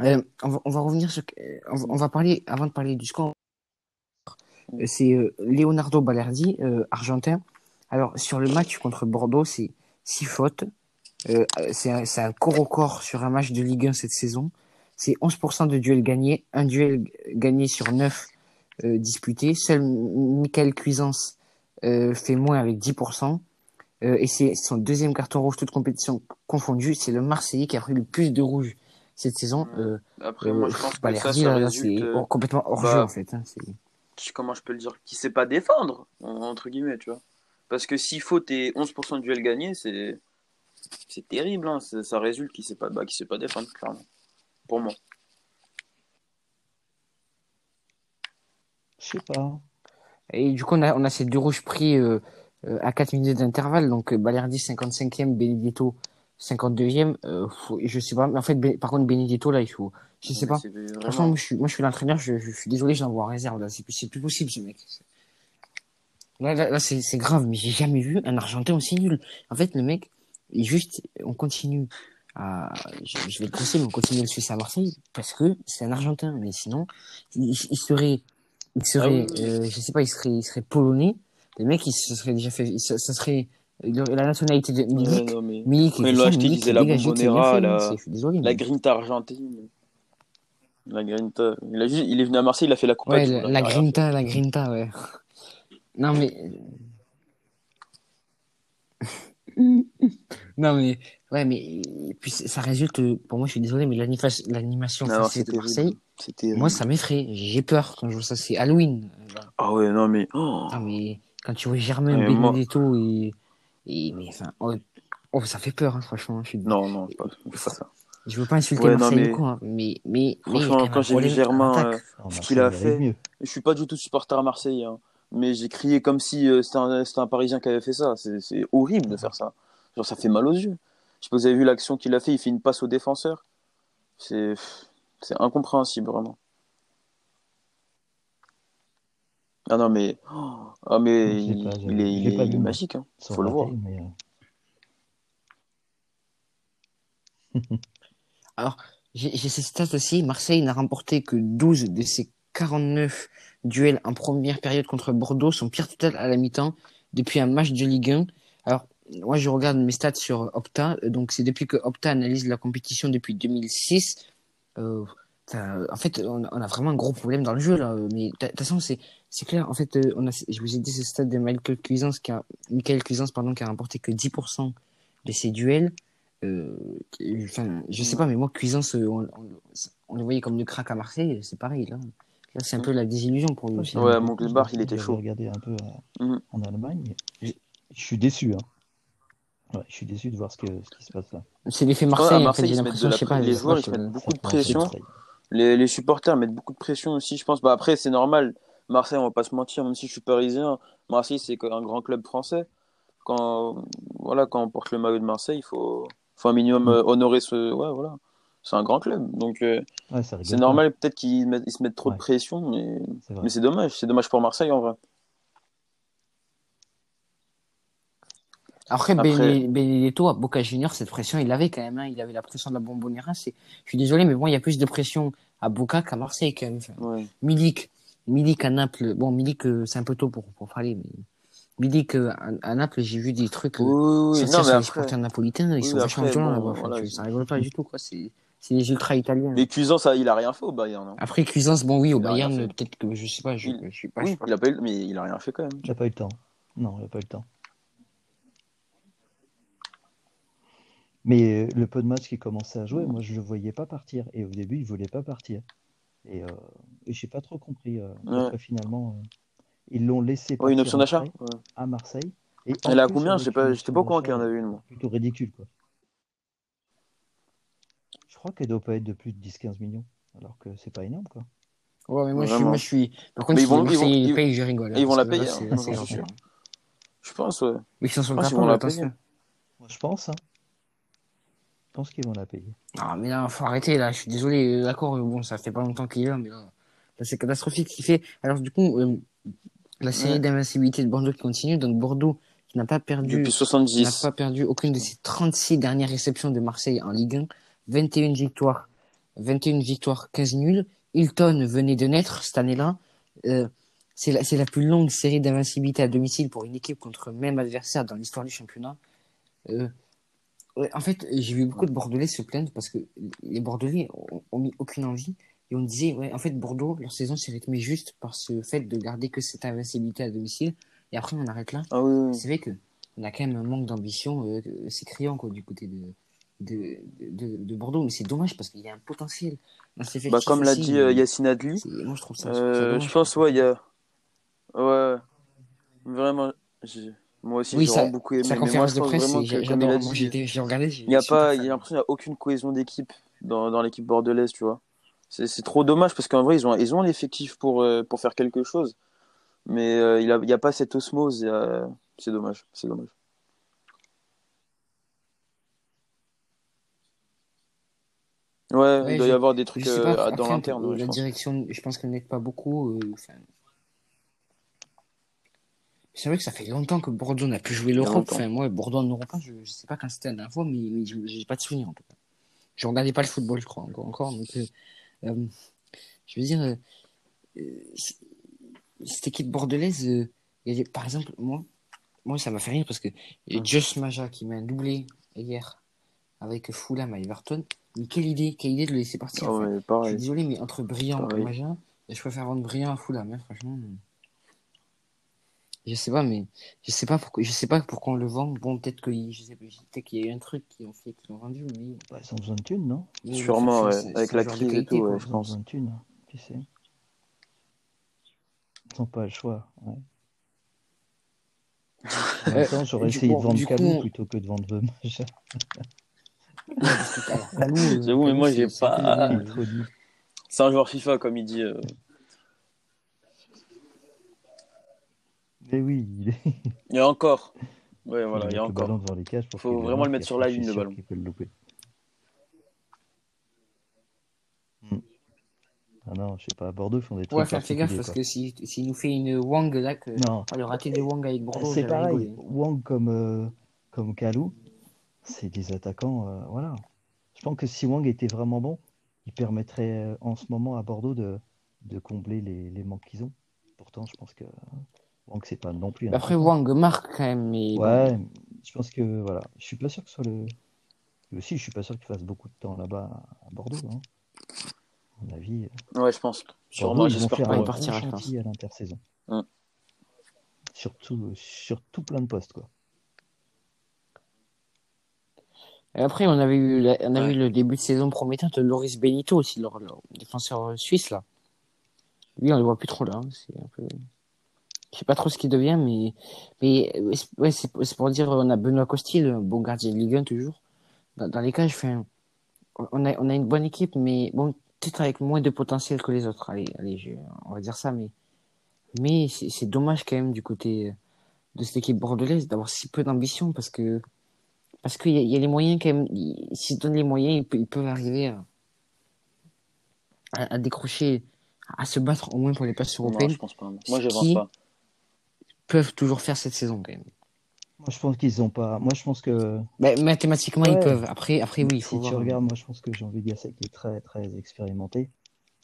euh, on, va, on va revenir sur. euh, On va, on va parler, avant de parler du score, c'est euh, Leonardo Balerdi, euh, argentin. Alors, sur le match contre Bordeaux, c'est 6 fautes. Euh, c'est un, un corps au corps sur un match de Ligue 1 cette saison. C'est 11% de duels gagnés, un duel gagné sur 9 euh, disputés. Seul Michael Cuisance euh, fait moins avec 10%. Euh, et c'est son deuxième carton rouge, toute compétition confondue. C'est le Marseillais qui a pris le plus de rouge cette saison. Euh, Après, euh, moi, je pense que ça, résulte. euh, complètement hors bah, jeu, en fait. hein. Comment je peux le dire, qui sait pas défendre, en- entre guillemets, tu vois. Parce que si faute et 11% de duel gagné, c'est terrible, hein. Ça résulte qui sait pas, bah, qui sait pas défendre, clairement. Pour moi. Je sais pas. Et du coup, on a, on a ces deux rouges pris euh, euh, à 4 minutes d'intervalle. Donc, euh, Balerdi 55e, Benedetto 52e. Euh, faut- je sais pas. Mais en fait, par contre, Benedetto, là, il faut. Je sais Mais pas. vraiment- Franchement, moi, je suis, moi, je suis l'entraîneur. Je, je suis désolé, je l'envoie en réserve. Là, c'est plus, possible, ce mec. Là, là, là, c'est, grave. Mais j'ai jamais vu un Argentin aussi nul. En fait, le mec, il juste, on continue à, je, je vais le pousser, mais on continue à le suivre à Marseille parce que c'est un Argentin. Mais sinon, il, il serait, il serait, Ah oui, euh, je sais pas, il serait, il serait polonais. Le mec, il se serait déjà fait, ça serait la nationalité de Milik. non, mais... Milik, l'ont ça, acheté, la Bombonera, la-. La mais- Grinta argentine. La Grinta. Il, a juste- il est venu à Marseille, il a fait la coupe Ouais, la, la Grinta, la Grinta, ouais. Non, mais, [laughs] Non, mais, ouais, mais, puis ça résulte, pour moi, je suis désolé, mais l'animation Non, c'est de Marseille, moi, ça m'effraie. J'ai peur quand je vois ça. C'est Halloween. Genre. Ah ouais, non, mais. oh. Ah, mais quand tu vois Germain, moi- Benedetto et, et, mais, enfin, oh, oh, ça fait peur, hein, franchement. Je suis, Non, non, c'est pas, pas ça. je veux pas insulter Ouais, non, Marseille mais- ou quoi, mais, mais, Franchement, quand j'ai vu Germain. Alors, Ce qu'il a fait. Je suis pas du tout supporter à Marseille, hein, mais j'ai crié comme si euh, c'était un, c'était un Parisien qui avait fait ça. C'est c'est horrible de faire ça. Genre, ça fait mal aux yeux. Je sais pas vous avez vu l'action qu'il a fait, il fait une passe au défenseur. C'est c'est incompréhensible, vraiment. Ah non, mais, oh, ah, mais il, pas, il est, il est, pas il est vu, moi. magique, hein. Faut le voir. mais, euh, [laughs] J'ai j'ai ces stats aussi. Marseille n'a remporté que 12 de ses 49 duels en première période contre Bordeaux, son pire total à la mi-temps depuis un match de Ligue 1. Alors, moi, je regarde mes stats sur Opta. Donc, c'est depuis que Opta analyse la compétition depuis 2006. Euh, en fait, on, on a vraiment un gros problème dans le jeu, là. Mais de toute façon, c'est c'est clair. En fait, euh, on a, je vous ai dit ce stade de Michael Cuisance qui a, Michael Cuisance, pardon, qui a remporté que 10% de ses duels. Euh, enfin, je sais pas, mais moi, Cuisance, euh, on, on, on le voyait comme du crack à Marseille, c'est pareil, là. Là, c'est un peu la désillusion pour lui aussi. Ouais, je- il était chaud. regardé un peu euh, Mhm. en Allemagne. Je, je suis déçu. Hein. Ouais, je suis déçu de voir ce, que, ce qui se passe là. C'est l'effet à Marseille, en fait, Marseille, ils je sais pas. les joueurs, ils mettent beaucoup de pression. les supporters mettent beaucoup de pression aussi, je pense. Bah après, c'est normal. Marseille, on va pas se mentir, même si je suis parisien, Marseille, c'est un grand club français. Quand, voilà, quand on porte le maillot de Marseille, il faut, faut un minimum euh, honorer ce. Ouais, voilà. C'est un grand club. Donc, euh, Ouais, c'est normal, peut-être qu'ils se mettent trop de pression, mais, c'est dommage. C'est dommage pour Marseille, en vrai. Après, Après- Benedetto à Boca Junior, cette pression, il l'avait quand même. hein. Il avait la pression de la Bombonera. C'est, je suis désolé, mais bon, il y a plus de pression à Boca qu'à Marseille quand même. Enfin, Ouais. Milik, Milik à Naples. Bon, Milik, euh, c'est un peu tôt pour, pour parler, mais Milik euh, à, à Naples, j'ai vu des trucs. euh, Oui, oui, oui. sortir Non, sur les après. supporters napolitains, ils oui, sont vachement violents bon, là-bas. Enfin, voilà, ça rigole pas du tout, quoi. C'est, c'est les ultra italiens. Mais Cuisance, ça, il a rien fait au Bayern. hein. Après, Cuisance, bon, oui, au Il a Bayern, euh, peut-être que, je sais pas, je, Il- je suis pas, Oui, pas il a pas eu- mais il a rien fait quand même. Il n'a pas eu le temps. Non, il n'a pas eu le temps. Mais euh, le peu de matchs qu'il commençait à jouer, moi je ne le voyais pas partir. Et au début, il ne voulait pas partir. Et, euh, et je n'ai pas trop compris euh, Ouais. finalement euh, ils l'ont laissé Ouais, partir une option d'achat Ouais. à Marseille. Et Elle a combien J'étais pas, pas au courant qu'il y en avait une, moi. Plutôt ridicule, quoi. Je crois qu'elle doit pas être de plus de 10-15 millions. Alors que c'est pas énorme, quoi. Ouais, mais moi, je suis, Vraiment. moi, je suis. Par contre, Mais ils vont- ils vont- ils je rigole. hein, ils vont parce la que payer, là, hein, sûr. Je pense, ouais. Oui, ils s'en sont Je vont la attention. payer. Moi, je pense, hein. Je pense qu'ils vont la payer. Ah, mais là, faut arrêter, là. Je suis désolé. D'accord, bon, ça fait pas longtemps qu'il est là, mais là, là, c'est catastrophique ce qu'il fait. Alors, du coup, euh, la série Ouais. d'invincibilité de Bordeaux qui continue. Donc, Bordeaux, qui n'a pas perdu, Depuis n'a 70. pas perdu aucune de ses 36 dernières réceptions de Marseille en Ligue 1. 21 victoires, 21 victoires, 15 nuls. Hilton venait de naître cette année-là. Euh, c'est la, c'est la plus longue série d'invincibilité à domicile pour une équipe contre le même adversaire dans l'histoire du championnat. Euh, ouais, en fait, j'ai vu beaucoup de Bordelais se plaindre parce que les Bordelais ont, ont mis aucune envie et on disait, ouais, en fait, Bordeaux, leur saison s'est rythmée juste par ce fait de garder que cette invincibilité à domicile et après on arrête là. Ah oui, oui. C'est vrai que on a quand même un manque d'ambition, euh, c'est criant quoi du côté de de, de, de Bordeaux, mais c'est dommage parce qu'il y a un potentiel dans Bah, comme l'a dit euh, Yacine Adli, moi je trouve ça, euh, je pense, ouais, il y a. Ouais, vraiment. j'ai- Moi aussi, Oui, j'ai ça, beaucoup aimé. sa Mais moi, conférence je de pense presse, que, j'adore. a Moi, j'ai regardé, j'ai- il n'y a je pas, il y a l'impression qu'il n'y a aucune cohésion d'équipe dans, dans l'équipe bordelaise, tu vois. C'est c'est trop dommage parce qu'en vrai, ils ont, ils ont l'effectif pour, euh, pour faire quelque chose. Mais euh, il n'y a, pas cette osmose. c'est dommage. C'est dommage. Ouais, Ouais, il doit y je- avoir des trucs Je euh, après, dans l'interne, ouais, je la pense. direction, je pense qu'elle n'aide pas beaucoup. enfin. C'est vrai que ça fait longtemps que Bordeaux n'a plus joué l'Europe. Enfin, moi, Bordeaux en Europe, je, je sais pas quand c'était la dernière fois, mais, mais je- j'ai pas de souvenir en tout cas. Je regardais pas le football, je crois, encore. encore donc, euh, euh, je veux dire, euh, cette équipe bordelaise, euh, des- par exemple, moi, moi, ça m'a fait rire parce que. Josh Maja qui un doublé hier avec Fulham à Everton. Mais quelle idée, quelle idée de le laisser partir. Je suis désolé, mais entre Brillant et. Maja, je préfère vendre Brillant à Fulham, hein, franchement. Je sais pas, mais je sais pas pourquoi, je sais pas pourquoi on le vend. Bon, peut-être que je sais pas, peut-être qu'il y a eu un truc qui ont fait qu'ils l'ont vendu, mais Bah, ils ont besoin de thunes, non? Mais Sûrement, ouais, avec la crise et qualité, tout, quoi. ouais, Ils ont besoin de thunes, qui sait. Ils n'ont pas le choix. ouais. Euh, j'aurais essayé coup- de vendre du Kalou coup- plutôt que de vendre alors, [laughs] Kalou, euh, J'avoue, mais moi, c'est- j'ai pas-. C'est un joueur FIFA, comme il dit. euh. Mais oui, il est. [laughs] Il y a encore. Ouais, voilà, il y a le encore. devant les cages pour Faut le vraiment le mettre et sur la ligne, le ballon. peut le louper. Hmm. Ah non, je sais pas, à Bordeaux, ils font des trucs Ouais, faire fais gaffe parce quoi. que si s'il nous fait une Wang là, que Non, le raté de Wang avec Bordeaux, c'est pareil. rigolé. Wang comme, euh, comme Kalou, c'est des attaquants, euh, voilà. Je pense que si Wang était vraiment bon, il permettrait euh, en ce moment à Bordeaux de, de combler les, les manques qu'ils ont. Pourtant, je pense que Wang, c'est pas non plus un Après. Wang marque quand même, mais. Ouais, je pense que voilà, je suis pas sûr que ce soit le. Et aussi, je suis pas sûr qu'il fasse beaucoup de temps là-bas à Bordeaux. Hein. À mon avis, euh, Ouais, je pense. Sûrement, Bordeaux, ils vont j'espère faire pas, un il pas. bon à l'intersaison. Mm. Surtout sur tout plein de postes, quoi. Et après, on avait eu, la- on a Ouais. eu le début de saison prometteur de Loris Benito aussi, leur, leur défenseur suisse là. Lui, on le voit plus trop là. hein, C'est un peu. Je sais pas trop ce qu'il devient, mais mais ouais, c'est pour dire, on a Benoît Costil, un bon gardien de Ligue 1 toujours. Dans, dans les cas, je fais, un- on a on a une bonne équipe, mais bon, peut-être avec moins de potentiel que les autres. Allez, allez, je- on va dire ça, mais mais c'est dommage quand même du côté de cette équipe bordelaise d'avoir si peu d'ambition parce que parce qu'il y, y a les moyens quand même. ils- S'ils donnent les moyens, ils, pe- ils peuvent arriver à, à, à décrocher, à se battre au moins pour les places Non, européennes. je pense pas. Moi, je pense Qui- pas. Peuvent toujours faire cette saison quand même. Moi, je pense qu'ils ont pas. Moi, je pense que Ben, mathématiquement, ils peuvent. Après, après oui, il si faut tu voir. regardes, moi, je pense que Jean-Louis Gasset qui est très très expérimenté.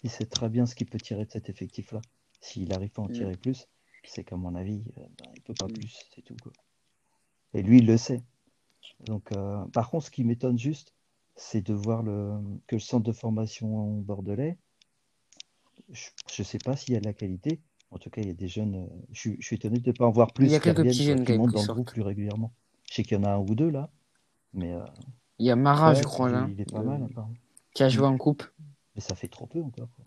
Il sait très bien ce qu'il peut tirer de cet effectif-là. S'il arrive pas à en Mm. tirer plus, c'est qu'à mon avis, euh, ben, il peut pas Mm. plus, c'est tout quoi. Et lui, il le sait. Donc, euh, par contre, ce qui m'étonne juste, c'est de voir le, que le centre de formation bordelais, je ne sais pas s'il y a de la qualité. En tout cas, il y a des jeunes. euh, je, suis- je suis étonné de ne pas en voir plus Il y a quelques petits jeunes, qui montent dans le sortent. groupe plus régulièrement. Je sais qu'il y en a un ou deux là, mais euh, Il y a Mara, ouais, je crois, il, là, il est pas euh, mal. apparemment. qui a joué en coupe. Mais ça fait trop peu encore. quoi.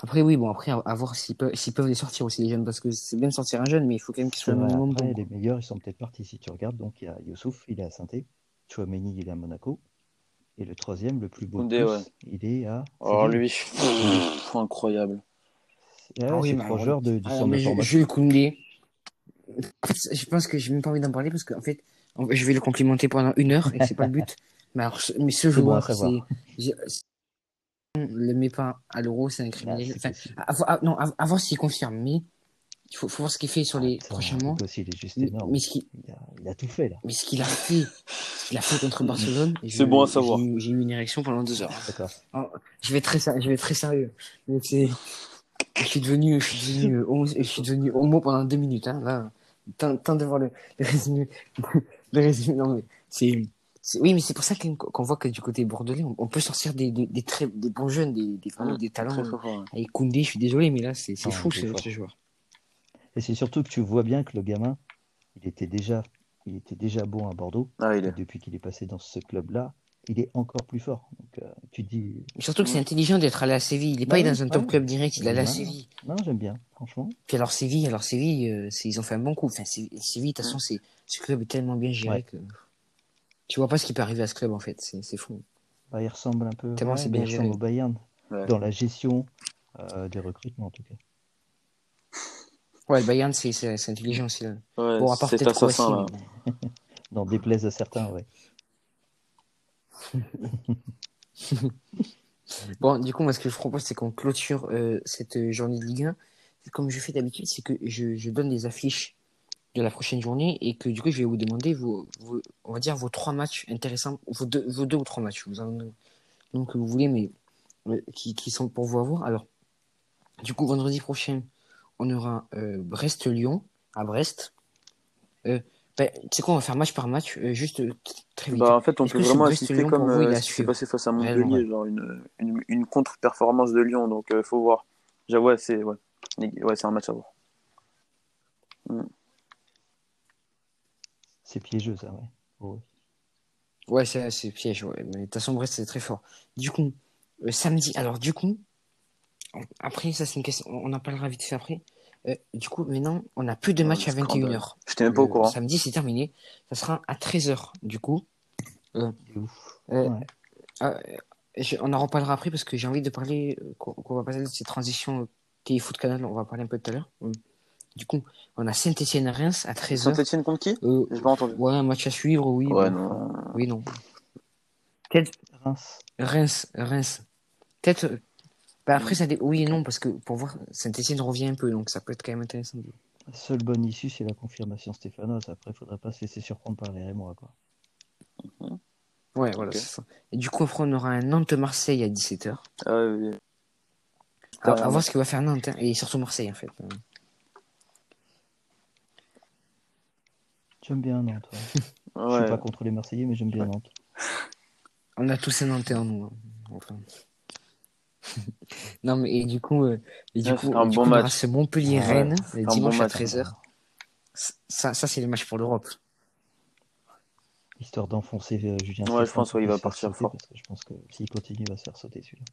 Après, oui, bon, après, à, voir s'ils peuvent, peuvent les sortir aussi, les jeunes, parce que c'est bien de sortir un jeune, mais il faut quand même qu'il C'est soit vrai, minimum après, bon. les meilleurs, ils sont peut-être partis. Si tu regardes, donc il y a Youssouf, il est à saint Chouameni, il est à Monaco. Et le troisième, le plus beau Koundé, ouais. il est à. Oh, Séville. lui, pff, incroyable. Ouais, Ah oui, mais alors, joueurs de, du Alors, mais je- formation. Jules Koundé, en [laughs] fait, je pense que j'ai même pas envie d'en parler parce qu'en fait, en fait, je vais le complimenter pendant une heure et c'est pas le but. [laughs] Mais alors, ce- mais ce bon joueur, savoir. c'est, on le met pas à l'euro, c'est un Ah, criminel. c'est Enfin, à, à- non, à, à voir s'il confirme, mais il faut, faut voir ce qu'il fait sur les Attends, prochains mois. Aussi, il est juste Mais, énorme. mais ce Il a, il a tout fait là. mais ce qu'il a fait, ce qu'il a fait contre Barcelone, C'est bon à savoir. J'ai eu, une érection pendant deux heures. D'accord. Oh, je vais être très, je vais être très sérieux. Mais c'est, je suis devenu, je suis devenu, euh, homo, je suis devenu homo pendant deux minutes, hein, là. Tant, tant de voir le, le résumé, [laughs] le résumé, non, mais c'est, oui, mais c'est pour ça qu'on voit que du côté bordelais, on, peut sortir des, des, des très, des bons jeunes, des, des, vraiment des talents. Fort. ouais. Avec Koundé, je suis désolé, mais là, c'est, Non, fou, ce, joueur. Et c'est surtout que tu vois bien que le gamin, il était déjà, il était déjà bon à Bordeaux. Ah, il Et est. depuis qu'il est passé dans ce club-là, il est encore plus fort. Donc euh, tu dis, surtout que c'est intelligent d'être allé à Séville. Il est Bah pas allé oui, dans un top ouais. club direct, il est allé à. Séville. non, j'aime bien, franchement. Puis alors Séville, alors Séville, euh, c'est- ils ont fait un bon coup. Enfin, Séville, Séville, de toute façon, c'est, ce club est tellement bien géré Ouais. que tu vois pas ce qui peut arriver à ce club, en fait. C'est, c'est fou. Bah, il ressemble un peu, Tellement ouais, c'est bah, bien il ressemble géré. au Bayern Ouais. dans la gestion euh, des recrutements en tout cas. Ouais, le Bayern, c'est, c'est, c'est intelligent aussi. Là. Ouais, Bon, à part cet peut-être assassin là. Croatie, mais- [laughs] N'en déplaise à certains, ouais. [laughs] Bon, du coup, moi, ce que je propose, c'est qu'on clôture euh, cette journée de Ligue 1. Comme je fais d'habitude, c'est que je, donne des affiches de la prochaine journée et que du coup, je vais vous demander, vos, on va dire, vos trois matchs intéressants, vos deux, vos deux ou trois matchs, vous en nom que vous voulez, mais euh, qui, sont pour vous avoir. Alors, du coup, vendredi prochain, on aura euh, Brest-Lyon à Brest. Ben, tu sais quoi, on va faire match par match, euh, juste euh, très vite. Bah, en fait, on peut vraiment assister comme vous, il euh, a ce qui s'est passé face à Montpellier, genre une, une, une contre-performance de Lyon. Donc, euh, faut voir. Déjà, ouais, c'est ouais. Ouais, c'est un match à voir. C'est piégeux, ça, ouais. Ouais. Ouais, c'est c'est piège, ouais. Mais de toute façon, Brest, c'est très fort. Du coup, euh, samedi, alors du coup, après, ça c'est une question, on en parlera vite fait après. Euh, du coup, maintenant, on a plus de matchs à le scandale. 21h. J'étais même pas au courant. Samedi, c'est terminé. Ça sera à 13h, du coup. Ouf. Euh, Ouais. euh, je- on en reparlera après parce que j'ai envie de parler, euh, qu'on va passer de ces transitions euh, téléfoot canal, on va parler un peu tout à l'heure. Du coup, on a Saint-Etienne-Reims à 13h. Saint-Etienne contre qui? Euh, J'ai pas entendu. ouais, un match à suivre, oui. Ouais, bon. non. Oui, non. Peut-être Reims? Reims, Reims. Peut-être. Bah après, ça dé- oui et non, parce que pour voir, Saint-Etienne revient un peu, donc ça peut être quand même intéressant. La seule bonne issue, c'est la confirmation stéphanoise. Après, il faudrait pas se laisser surprendre par les Rémois, quoi. Ouais, voilà, c'est ça. Et du coup, après, on aura un Nantes-Marseille à 17h. Ah, oui. À, voir ce que va faire Nantes, hein, et surtout Marseille, en fait. J'aime bien Nantes. ouais. [laughs] Je Ouais. suis pas contre les Marseillais, mais j'aime bien Nantes. On a tous un Nantais en nous. hein. Enfin. [laughs] non, mais et du coup, euh, et du Ouais, coup, c'est un du bon coup, on aura match. ce Montpellier-Rennes, le bon dimanche à 13h. Ça, ça c'est le match pour l'Europe. Histoire d'enfoncer euh, Julien Ouais, je pense, pour ouais, il va partir sauter, fort. Parce que je pense que s'il continue, il va se faire sauter celui-là.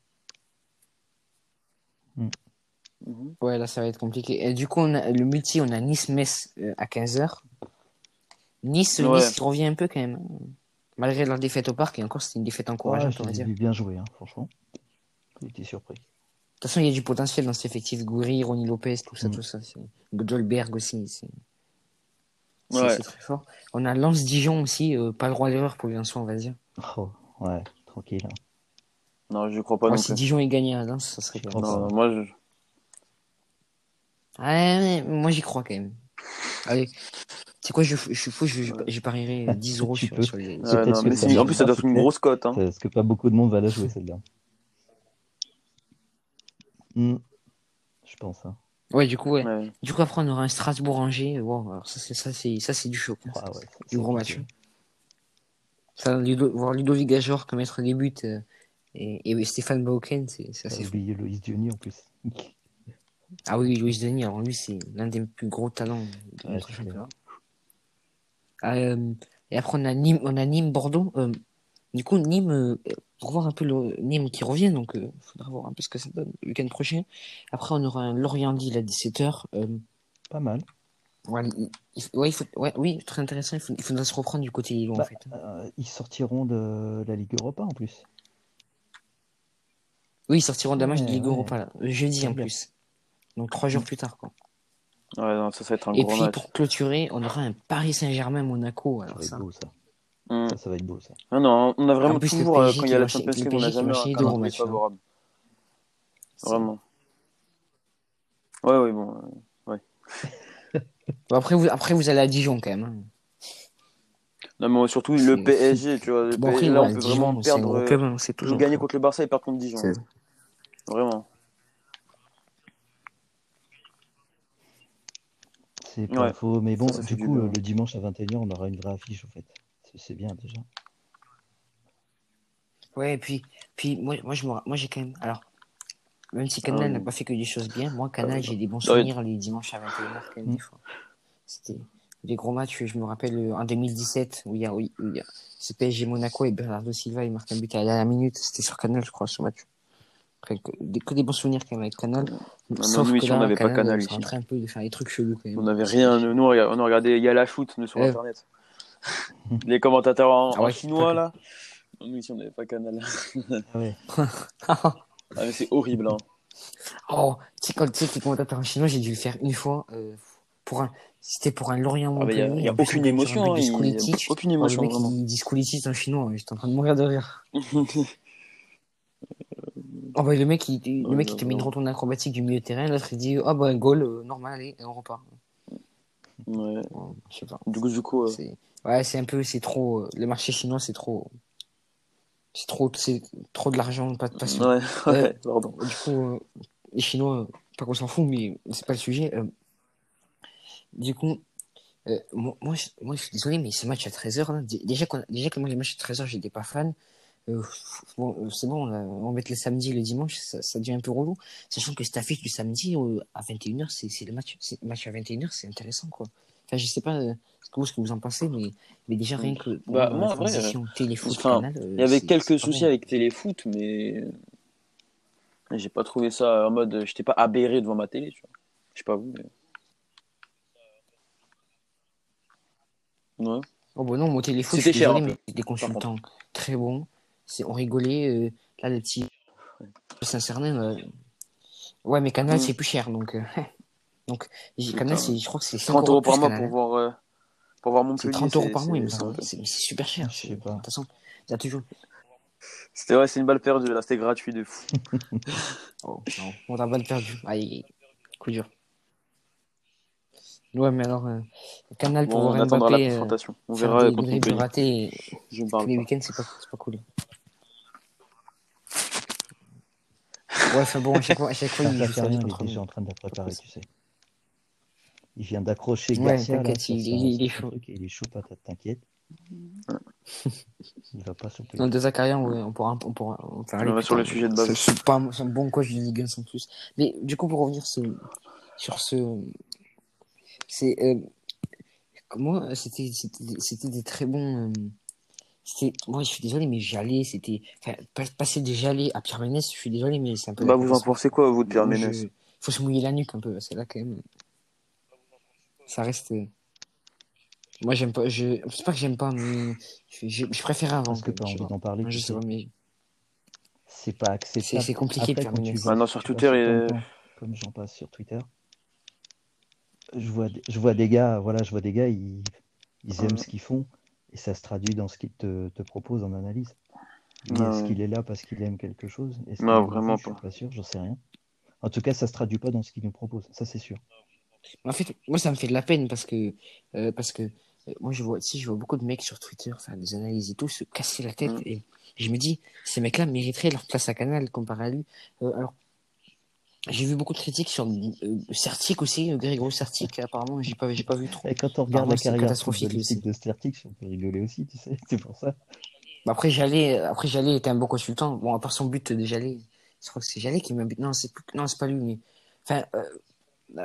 Mhm. Ouais, là, ça va être compliqué. Et du coup, on a le multi, on a Nice-Metz euh, à 15h. Nice, Ouais. Nice revient un peu quand même. Malgré leur défaite au parc, et encore, c'était une défaite Ouais, encourageante, je on va dire. bien joué, hein, franchement. J'ai été surpris. De toute façon, il y a du potentiel dans cet effectif. Goury, Ronnie Lopez, tout ça, Mm. tout ça. Goldberg aussi. C'est c'est- Ouais. c'est très fort. On a Lance Dijon aussi, euh, pas le droit à l'erreur pour Vincent, on va dire. Oh, ouais, tranquille. hein. Non, je crois pas Moi, non si plus. Dijon est gagné à Lens, ça serait bien. Non, moi, je... Ouais, mais moi, j'y crois quand même. Allez. C'est quoi, je, je suis fou, je, je, je parierais [laughs] 10 euros sur, les. Ouais, non, mais en plus, ça doit être une grosse cote. Hein. Parce que pas beaucoup de monde va la jouer, celle-là. Hmm. Je pense. Hein. Ouais, du coup, ouais. Ouais. Du coup, après, on aura un Strasbourg-Angers. Wow, alors ça, c'est, ça, c'est, ça, c'est du choc. hein. Ah ouais, du gros match. Ça, Ludo, voir Ludovic Gajor comme mettre des buts euh, et, et Stéphane Bauken, c'est, c'est assez oublié Loïs Diony en plus. Ah oui, Louis Denis, alors lui, c'est l'un des plus gros talents de notre championnat. Euh, et après, on a Nîmes, on a Nîmes Bordeaux. Euh, du coup, Nîmes, euh, pour voir un peu le Nîmes qui revient, donc il faudra voir un peu ce que ça donne le week-end prochain. Après, on aura un Lorient-Lille à 17h. Euh, Pas mal. ouais, il, ouais, il faut, ouais, oui, très intéressant. Il, faut, il faudra se reprendre du côté Lillois, Bah, en fait. euh, ils sortiront de la Ligue Europa en plus. Oui, ils sortiront d'un match de Ligue ouais. Europa, là, euh, jeudi en plus. Donc trois jours plus tard, quoi. Ouais, non, ça, ça va être un Et gros puis, match. pour clôturer, on aura un Paris Saint-Germain-Monaco. Ça Alors ça, beau ça. Hmm. Ça, ça va être beau ça. Non, non, on a vraiment En plus, toujours, euh, quand il y a la Champions League, le on qui jamais un calendrier favorable. Vraiment. Ouais, ouais, bon. euh, Bon, après, vous, après, vous allez à Dijon quand même. hein. Non, mais surtout le PSG, tu vois. Le Bon, après, PSG, là, ouais, on peut Dijon, vraiment perdre. euh, club, hein, Toujours gagner contre le Barça et perdre contre Dijon. Vraiment. C'est pas Ouais. faux. Mais bon, Ça, ça fait du coup, bien. le dimanche à 21h, on aura une vraie affiche en fait. C'est- C'est bien déjà. Ouais, et puis, puis moi, moi, je moi, j'ai quand même. Alors, même si Canal Ah, n'a oui. pas fait que des choses bien, moi, Canal, Ah, j'ai des bons oui. souvenirs les dimanches à 21h quand même, Mm. des fois. C'était des gros matchs. Je me rappelle euh, en 2017 où il y a, où il y a ce PSG Monaco et Bernardo Silva, il marque un but à la dernière minute. C'était sur Canal, je crois, ce match. Après, que, des, que des bons souvenirs quand même avec Canal. Sauf nous, que là, on n'avait pas Canal, Canal, c'est train un peu de faire des trucs chelous quand même. On n'avait rien. Nous, on regardait, on regardait Il y a la foot nous, sur Ouais. Internet. [laughs] Les commentateurs en, Ah en chinois, là. Nous, ici, on n'avait pas Canal. Ah. [laughs] Ah, mais c'est horrible, hein. Oh, tu sais, quand tu sais que les commentateurs en chinois, j'ai dû le faire une fois. euh, pour un, c'était pour un Lorient Ah, mais il y a- aucune sur émotion, hein, il y a aucune Oh, émotion, le mec, il dit Skulicic en chinois. J'étais en train de mourir de rire. [laughs] Oh, bah, le mec, il, le mec, il te met une retourne acrobatique du milieu de terrain. L'autre, il dit, ah, bah, goal, euh, normal, allez, et on repart. Ouais. Bon, je sais pas. Du coup, du coup, euh, C'est, ouais, c'est un peu, c'est trop, le marché chinois, c'est trop, c'est trop, c'est trop de l'argent, pas de passion. ouais, Euh, ouais, pardon. Du coup, euh, les Chinois, pas qu'on s'en fout, mais c'est pas le sujet. euh. du coup, euh, moi, moi, je, moi, je suis désolé, mais ce match à 13h, là, dé- déjà, déjà que moi, les matchs à 13h, j'étais pas fan. bon, c'est bon, on va mettre le samedi et le dimanche, ça, ça devient un peu relou. Sachant que cette affiche du samedi à 21h, c'est c'est le match, c'est match à 21h, c'est intéressant, quoi. Enfin, je sais pas vous, ce que vous en pensez, mais, mais déjà rien que Bah, la moi, vrai, transition téléfoot enfin, canal, euh, Il y avait quelques soucis avec Téléfoot, mais j'ai pas trouvé ça en mode. J'étais pas aberré devant ma télé, tu vois. Je sais pas vous, mais. Ouais. Oh bah non, mon téléphone, je C'était cher, désolé, mais des consultants très bons. C'est, on rigolait. euh, là, le petit Saint-Cernin, euh, ouais, mais Canal, Mm. c'est plus cher. Donc, euh, [laughs] donc Putain. Canal, c'est, je crois que c'est 5 30 euros par mois pour voir, euh, pour voir C'est Montpellier. 30 euros par mois, il me semble. c'est- super cher. Je sais pas. De toute façon, il y a toujours. C'était ouais, c'est une balle perdue là, c'était gratuit de fou. [laughs] Oh, non, on a balle perdu. Aïe, coup dur. Ouais, mais alors, euh, Canal pour Bon, on voir attendra la Mbappé euh, confrontation. On verra des contre dribbles Montpellier. ratés Je tous parle les week-ends, c'est pas, c'est pas cool. Ouais, enfin bon, à chaque fois, à chaque fois il il est contre déjà nous. en train de la préparer, tu sais. Il vient d'accrocher Ouais, Garcia, là, sur il- est chaud. truc, il est chaud patate, t'inquiète. Il va pas se Dans deux Zakaria, ouais, on pourra, on pourra. On va sur le sujet de base. C'est- C'est pas un- c'est un bon coach de Ligue 1 sans plus. Mais du coup, pour revenir sur, sur ce. C'est. Euh, moi, c'était des très bons. euh, c'était moi, je suis désolé, mais Jalais, c'était. Enfin, passer des Jalais à Pierre Ménès, je suis désolé, mais c'est un peu. Bah, vous en pensez quoi, vous, de Pierre Moi, je- Ménès? faut se mouiller la nuque un peu, parce que là, quand même. Ça reste. euh, Moi, j'aime pas. Je... C'est pas que j'aime pas, mais je, je, je préfère avant. Parce que t'as même, envie tu d'en parler, tu je sais pas, mais. C'est pas C'est acceptable. c'est compliqué de Après, faire tu vois, Maintenant, sur Twitter, de est- temps, comme j'en passe sur Twitter, je vois, des- je vois des gars, voilà, je vois des gars, ils, ils aiment ce qu'ils font et ça se traduit dans ce qu'ils te, te proposent en analyse. Ah est-ce ouais. qu'il est là parce qu'il aime quelque chose? Non, vraiment jeu Je pas. suis pas sûr, j'en sais rien. En tout cas, ça se traduit pas dans ce qu'il nous propose, ça c'est sûr. En fait, moi, ça me fait de la peine parce que, euh, parce que euh, moi, je vois, si je vois beaucoup de mecs sur Twitter faire des analyses et tout, se casser la tête. Mm. Et je me dis, ces mecs-là mériteraient leur place à Canal comparé à lui. Euh, alors, j'ai vu beaucoup de critiques sur euh, Certic aussi, Grégory Certic. Apparemment, j'ai pas, j'ai pas vu trop. Et quand on regarde la carrière catastrophique, de Stertic, on peut rigoler aussi, tu sais, [laughs] c'est pour ça. Bah, après, Jallet, après, Jallet était un bon consultant. Bon, à part son but de Jallet, je crois que c'est Jallet qui m'a but. Non, c'est non, c'est pas lui, mais, enfin, euh,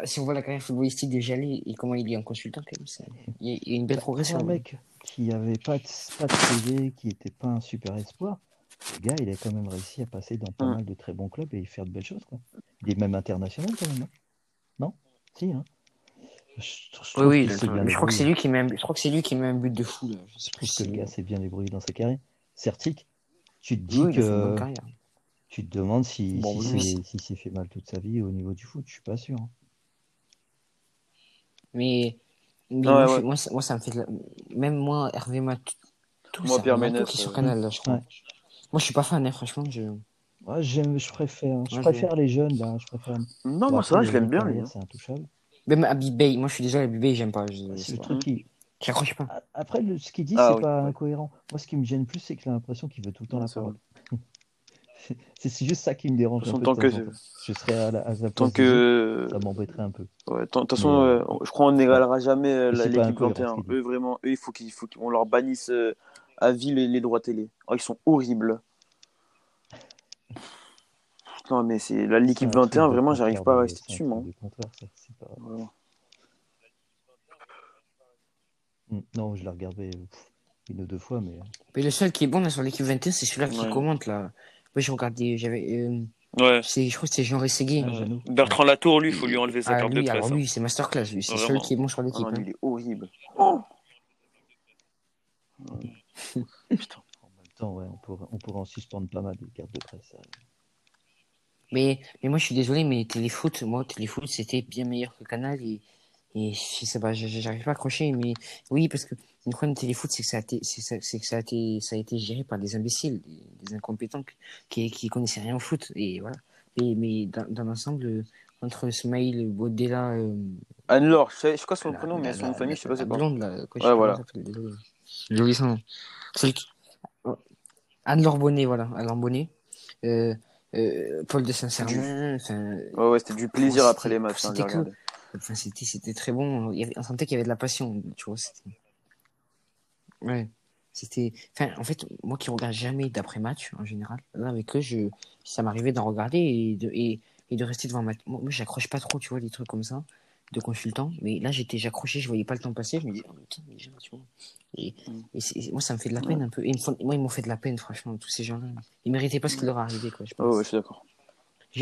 si on voit la carrière footballistique de Jallet et comment il est en consultant, quand même, ça- il y a, une belle Pour progression. un mec qui avait pas de, pas de CV, qui était pas un super espoir, le gars, il a quand même réussi à passer dans pas Mm. mal de très bons clubs et faire de belles choses, quoi. Il est même international, quand même, hein. non? Si, hein je, je Oui, je crois que c'est lui qui met, un- je crois que c'est lui qui met un but de fou, là. Je sais Je plus trouve que si- le gars s'est bien débrouillé dans sa carrière. Certic, tu te dis Oui, que tu te demandes si, Bon, si c'est- s'il s'est fait mal toute sa vie au niveau du foot, je suis pas sûr. hein. Mais, mais Ouais, moi, ouais. moi, ça, moi, ça me fait de la... Même moi, Hervé Mat, tout Moi, ça, Pierre Ménès, qui est sur euh, Canal, là, je crois. Ouais. Moi, je suis pas fan, hein, franchement. Je... Ouais, j'aime, je préfère, je Ouais, préfère les jeunes, là, je préfère. Non, Bon, moi, ça va, je l'aime bien, lui. hein. C'est intouchable. Même Abibay, moi, je suis désolé, Abibay, j'aime pas. C'est le truc qui, J'accroche pas. Après, le- ce qu'il dit, Ah c'est oui, pas ouais. incohérent. Moi, ce qui me gêne plus, c'est que j'ai l'impression qu'il veut tout le temps la parole. [laughs] C'est juste ça qui me dérange un peu tant que- temps. Je serais à, la, à Tant que. ça m'embêterait un peu. Ouais, de toute façon, euh, euh, je crois qu'on n'égalera jamais euh, l'équipe incohérent, ce 21. qu'il dit. Eux, vraiment, eux, il faut qu'on leur bannisse euh, à vie les, les droits télé. Oh, ils sont horribles. Non, mais c'est la- l'équipe un truc 21, de vraiment, j'arrive pas à rester dessus, moi. pas- Voilà. Hmm, Non, je l'ai regardé une ou deux fois, mais Mais le seul qui est bon là sur l'équipe 21, c'est celui-là qui commente là. Moi, j'ai regardé, j'avais. euh, Ouais. c'est- je crois que c'est Jean Rességuier. Ah. Bertrand Latour, lui, il faut lui enlever sa Ah, carte de lui, presse. alors hein. lui, c'est masterclass, lui. C'est celui qui est bon sur Ah l'équipe. lui, hein. il est horrible. Oh [laughs] Putain. en même temps, ouais, on pourrait, on pourrait en suspendre pas mal des cartes de presse. ça. Mais, mais moi, je suis désolé, mais Téléfoot, moi, Téléfoot, c'était bien meilleur que Canal. Et, et je sais pas, j'arrive pas à accrocher. Mais oui, parce que le problème de Téléfoot, c'est que ça a été, ça- c'est que ça a été, ça a été géré par des imbéciles, des, des incompétents qui, qui connaissaient rien au foot. Et voilà. Et, mais dans, dans l'ensemble, entre Smaïl, Bodella, euh, Anne-Laure, je sais je pas son la- prénom, mais son nom de la- famille, je sais pas c'est quoi. blonde, là, quoi, Ouais, voilà. Joli son. Qui- oh. Anne-Laure Bonnet, voilà, Anne-Laure Bonnet. Euh, euh, Paul de Saint-Cernin, enfin, Ouais, ouais, c'était du plaisir Oh, après les matchs, hein, Enfin, c'était, c'était très bon. Il y avait, on sentait qu'il y avait de la passion, tu vois. C'était... Ouais. C'était, enfin, en fait, moi qui regarde jamais d'après-match en général, là avec eux, je, ça m'arrivait d'en regarder et de, et, et de rester devant ma. Moi, moi, j'accroche pas trop, tu vois, des trucs comme ça, de consultant. Mais là, j'étais, j'accrochais, je voyais pas le temps passer. Je me dis, oh, putain, déjà, tu vois. Et, et c'est- moi, ça me fait de la peine un peu. Et moi, ils m'ont fait de la peine, franchement, tous ces gens-là. Ils méritaient pas ce qui leur est arrivé, quoi. Je pense. ouais, je suis d'accord.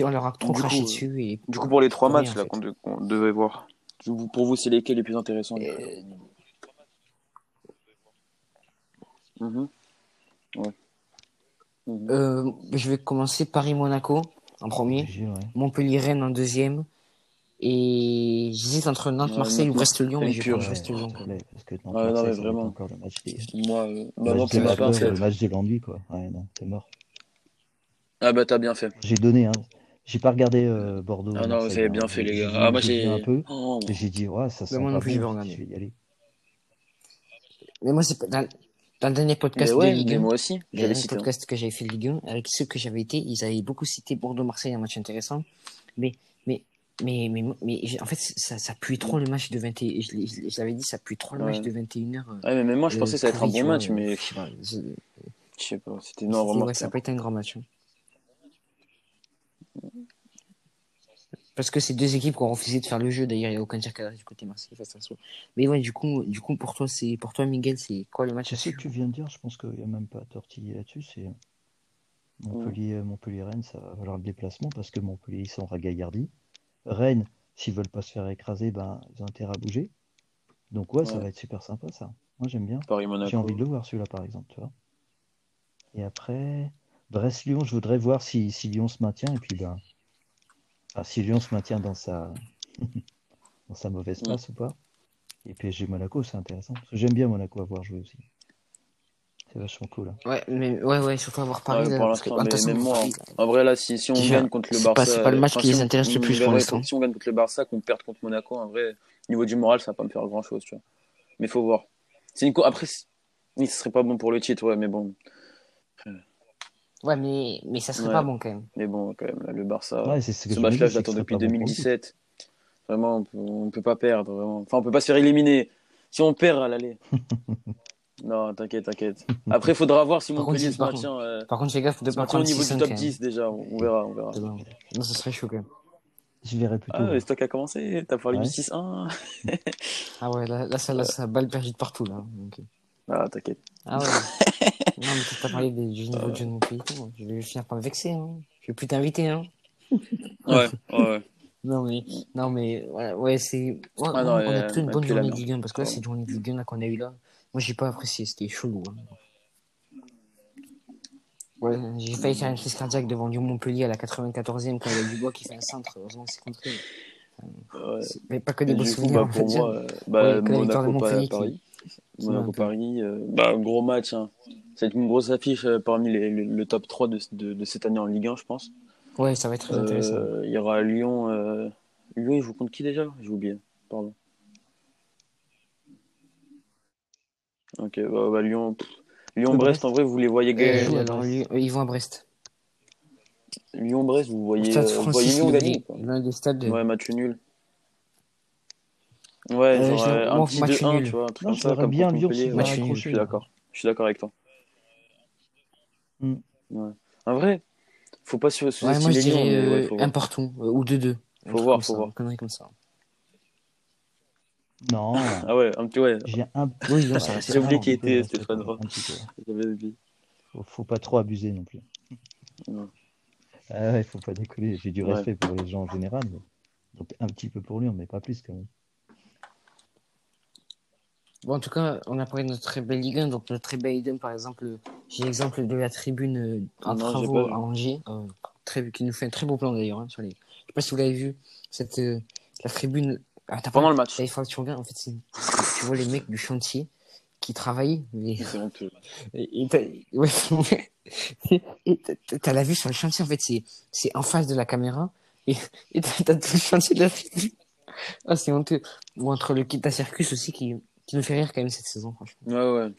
On leur a trop Du craché coup, dessus et Du coup, pour les trois rien, matchs là qu'on de- qu'on devait voir, pour vous, c'est lesquels les plus intéressants Euh, Mhm. Ouais. Mhm. euh, je vais commencer Paris-Monaco en premier, ouais. Montpellier-Rennes en deuxième. Et j'hésite entre Ouais, Nantes-Marseille ou Nantes- Brest-Lyon, mais je. Brest-Lyon. parce que non, Marseille, mais vraiment. encore le match des. Moi, euh, bah, non, c'est le match de l'ennui, quoi. Ouais, non, t'es mort. Ah bah t'as bien fait. J'ai donné, hein. J'ai pas regardé euh, Bordeaux. Ah non, vous avez bien fait les gars. j'ai- Ah moi j'ai un peu. Oh. J'ai dit, ouais, ça sent moi non plus, je vais regarder. je vais y aller. Mais moi, c'est pas dans, dans le dernier Mais podcast ouais, de Ligue mais 1, moi aussi, le dernier hein. podcast que j'avais fait de Ligue 1, avec ceux que j'avais été, ils avaient beaucoup cité Bordeaux-Marseille, un match intéressant. Mais, mais, mais, mais, mais, en fait, ça, ça pue trop le match de 21 je je l'avais dit, ça pue trop le Ouais. match de 21h. Ouais, mais même moi je pensais que ça allait être un bon match, mais Je sais pas, je- je sais pas, c'était non vraiment. ouais, ça n'a pas été un grand match. hein. Parce que c'est deux équipes qui ont refusé de faire le jeu. D'ailleurs, il n'y a aucun tir cadré du côté Marseille face à Sceaux. Mais ouais, du coup, du coup, pour toi, c'est pour toi, Miguel, c'est quoi le match C'est à ce que tu viens de dire, je pense qu'il n'y a même pas à tortiller là-dessus. C'est Montpellier, Montpellier-Rennes, ça va valoir le déplacement parce que Montpellier, ils sont ragaillardis. Rennes, s'ils veulent pas se faire écraser, ben, ils ont intérêt à bouger. Donc ouais, ça Ouais. va être super sympa ça. Moi j'aime bien. Paris J'ai envie de le voir celui-là par exemple, tu vois. Et après, Brest-Lyon, je voudrais voir si, si Lyon se maintient et puis ben, enfin, si Lyon se maintient dans sa [laughs] dans sa mauvaise Mm. place ou pas. Et PSG Monaco, c'est intéressant. J'aime bien Monaco à voir jouer aussi. C'est vachement cool. hein. Ouais, mais ouais, ouais, surtout avoir Paris. Ouais, parce que, toute mais façon, même moi, Paris, En vrai là, si, si on gagne contre le Barça, c'est pas le match enfin, qui les on- intéresse le plus pour l'instant. Si on gagne contre le Barça, qu'on perde contre Monaco, en vrai, niveau du moral, ça va pas me faire grand chose, tu vois. Mais faut voir. C'est une co- après, oui, ce serait pas bon pour le titre, ouais, mais bon, Ouais, mais, mais ça serait Ouais. pas bon quand même. mais bon, quand même, là, le Barça. Ouais, c'est ce que Ce match-là, je l'attends ce depuis pas bon pour le titre. 2017. Vraiment, on peut, on peut pas perdre. Vraiment. Enfin, on peut pas se faire éliminer. Si on perd à l'aller. [laughs] non, t'inquiète, t'inquiète. Après, il faudra voir si contre, Montpellier se maintient, euh, Par contre, fais gaffe de se pas maintient au niveau 6 du top 10 déjà. On on verra, on verra. Non, ça serait chaud quand même. Je verrais plutôt. Ah, mais c'est toi qui as commencé. T'as parlé Ouais. du 6-1. Ah ouais, là, là, ça, là, ça balle perdue de partout là. Donc, euh, Ah, t'inquiète. Ah ouais. [laughs] non, mais t'as parlé du niveau de jeu de mon pays. et tout. Je vais finir par me vexer. Hein. Je vais plus t'inviter. Hein. Ouais, ouais. [laughs] Non mais, non mais, ouais, ouais c'est. ouais, Ah non, on a euh, plutôt une bonne journée. Ligue 1 parce que là, cette journée de Ligue 1 là, qu'on a eu là, moi j'ai pas apprécié, c'était chelou. hein. Ouais, j'ai failli faire une crise cardiaque devant Lyon-Montpellier à la 94e quand il y a Dubois qui fait un centre. Heureusement, c'est contré. Ouais. C'est- Mais pas que des bons du coup, souvenirs, bah, pour moi, euh, bah, Ouais, Monaco, Montpellier Paris. qui Monaco. Paris. euh, bah, gros match. Hein. C'est une grosse affiche euh, parmi les, le, le top 3 de, de, de cette année en Ligue 1, je pense. Ouais, ça va être très intéressant. Euh, il y aura Lyon. euh, Lyon, il joue contre qui déjà? J'ai oublié. Pardon. Ok, bah, bah, Lyon. pff, Lyon-Brest, en vrai, vous les voyez Euh, gagner. alors, Lyon- euh, ils vont à Brest. Lyon-Brest, vous Au voyez, stade vous voyez Lyon gagner l'un des stades. de- Ouais, match nul. Ouais, Euh, genre je- un petit match 2-1, nul. tu vois, un truc Non, comme je ça, comme bien Lyon ouais. Match faire nul, Je suis d'accord. Je suis d'accord avec toi. Mm. Ouais. En vrai, faut pas sur- Ouais, moi je sous-estimer Lyon, dirais ouais, euh, un voir. partout euh, ou 2-2. Un Faut voir, comme faut ça, voir. Une connerie comme ça. Non, [laughs] Ah ouais, un petit ouais. j'ai un Oui. J'ai oublié qui était Stéphane [laughs] oublié. Faut, faut pas trop abuser non plus. Non. Ah ouais, faut pas décoller. J'ai du Ouais. respect pour les gens en général, mais... donc un petit peu pour Lyon, mais pas plus quand même. Bon, en tout cas, on a parlé de notre très belle Ligue 1. Donc, notre très belle Ligue 1, par exemple, j'ai l'exemple de la tribune euh, en Non, j'ai travaux à Angers, euh, très, qui nous fait un très beau plan d'ailleurs. hein, sur les... Je sais pas si vous l'avez vu, cette, euh, la tribune. Ah, Pendant pas... le match. Il faut que tu regardes. En fait, tu vois les mecs du chantier qui travaillent. Mais... C'est honteux. [laughs] Et, t'as- ouais, [laughs] la vue sur le chantier, en fait, c'est, c'est en face de la caméra. Et, t'as, t'as tout le chantier de la tribune. Ah, c'est honteux. Ou entre le Kita Circus aussi qui, qui nous fait rire quand même cette saison, franchement. Ouais, ouais.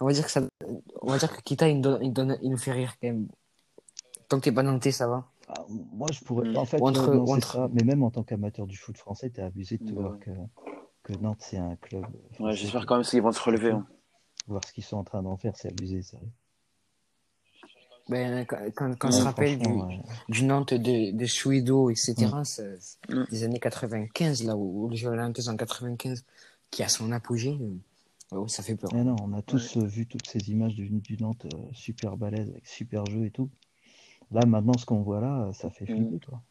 On va dire que ça, on va dire que Kita, il nous donne, il donne- il nous fait rire quand même. Tant que t'es pas nantais, ça va. Ah, moi, je pourrais Mm. pas. En fait, entre- non, entre- ça. Mais même en tant qu'amateur du foot français, t'es abusé de te Ouais. voir que, que Nantes, c'est un club. Ouais, j'espère quand même qu'ils vont se relever. hein. Voir ce qu'ils sont en train d'en faire, c'est abusé, sérieux. Ben, quand, quand, quand on Ouais, se rappelle du, franchement, ouais. du Nantes de, de Suido, etc., c'est- c'est Mm. des années 95, là où, où le jeu Nantes en 95, qui a son apogée, euh, ouais, ça fait peur. Mais non, on a tous euh, vu toutes ces images du, du Nantes euh, super balèze, avec super jeu et tout. Là, maintenant, ce qu'on voit là, euh, ça fait flipper, quoi.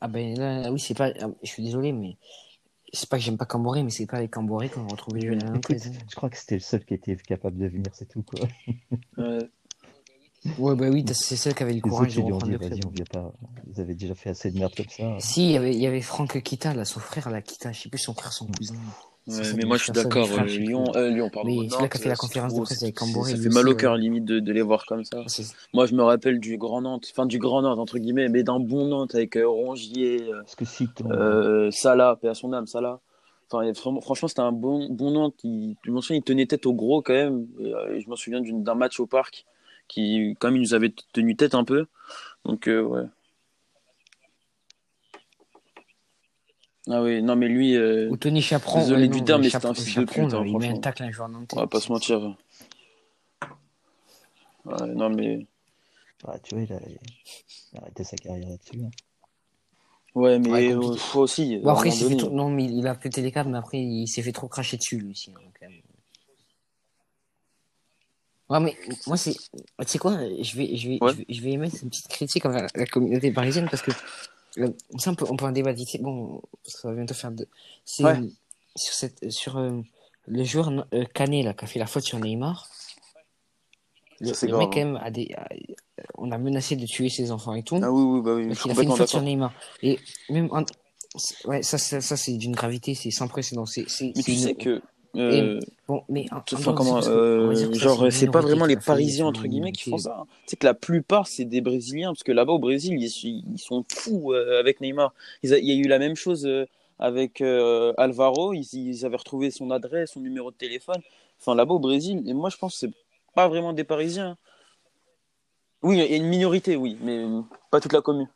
Ah ben là, oui, c'est pas. ah, Je suis désolé, mais c'est pas que j'aime pas Camboré, mais c'est pas les Camboré qu'on retrouve les jeux de la Nantes. Écoute, je crois que c'était le seul qui était capable de venir, c'est tout, quoi. Ouais. Ouais, bah oui, c'est celle qui avait le courage de reprendre le club. pas. Ils avaient déjà fait assez de merde comme ça. Si, il y avait, il y avait Franck Kita, là, son frère, là, Kita, je sais plus son frère, son cousin. Ouais, Ça, ça mais moi je suis ça, d'accord. euh, Lyon, euh, Lyon, pardon. Mais Nantes, celui-là qui a fait la c'est conférence de presse c'est- avec Camboré, Ça fait mal au ouais. cœur limite de, de les voir comme ça. C'est- Moi je me rappelle du Grand Nantes, enfin du Grand Nantes entre guillemets, mais d'un bon Nantes avec euh, Rongier, euh, euh, Salah, paix à son âme, Salah. Enfin, franchement, c'était un bon, bon Nantes. Qui, je m'en souviens, il tenait tête au gros quand même. Et, euh, je m'en souviens d'un match au parc qui, quand même, il nous avait tenu tête un peu. Donc, euh, ouais. Ah oui, non, mais lui, euh, Ou Tony Chaperon. Désolé ouais, du non, terme, mais c'était un fils de pute, hein, il met un tacle un joueur nantais. on va pas se mentir. Ouais, non, mais, Ah, tu vois, il a, il a arrêté sa carrière là-dessus. hein. ouais, mais Ouais, euh, faut aussi. Bon, après, il fait trop- non, mais il a pété les câbles, mais après, il s'est fait trop cracher dessus, lui aussi. hein, quand même. Ouais, mais moi, c'est. Tu sais quoi, je vais, je, vais, Ouais. je, vais, je vais émettre une petite critique envers la communauté parisienne parce que. euh, ça, on peut, on peut en débattre ici. Bon, parce que ça va bientôt faire deux. C'est Ouais. sur, cette, sur euh, le joueur euh, Canet, là, qui a fait la faute sur Neymar. Le, Ça, le grave, mec, quand même, a des, a- on a menacé de tuer ses enfants et tout. Ah oui, oui, bah oui, je qu'il a fait une faute sur. Neymar. Et même en- ouais, ça, ça, ça c'est d'une gravité, c'est sans précédent. C'est, c'est, Mais tu une- sais que. Euh, Bon, mais en, comment, euh, genre, c'est pas vraiment les Parisiens, c'est entre guillemets, qui font ça. Sais que la plupart, c'est des Brésiliens, parce que là-bas, au Brésil, ils, ils sont fous euh, avec Neymar. Il y a eu la même chose euh, avec Alvaro. Ils, ils avaient retrouvé son adresse, son numéro de téléphone. Enfin, là-bas, au Brésil, et moi, je pense que c'est pas vraiment des Parisiens. Oui, il y a une minorité, oui, mais pas toute la commune.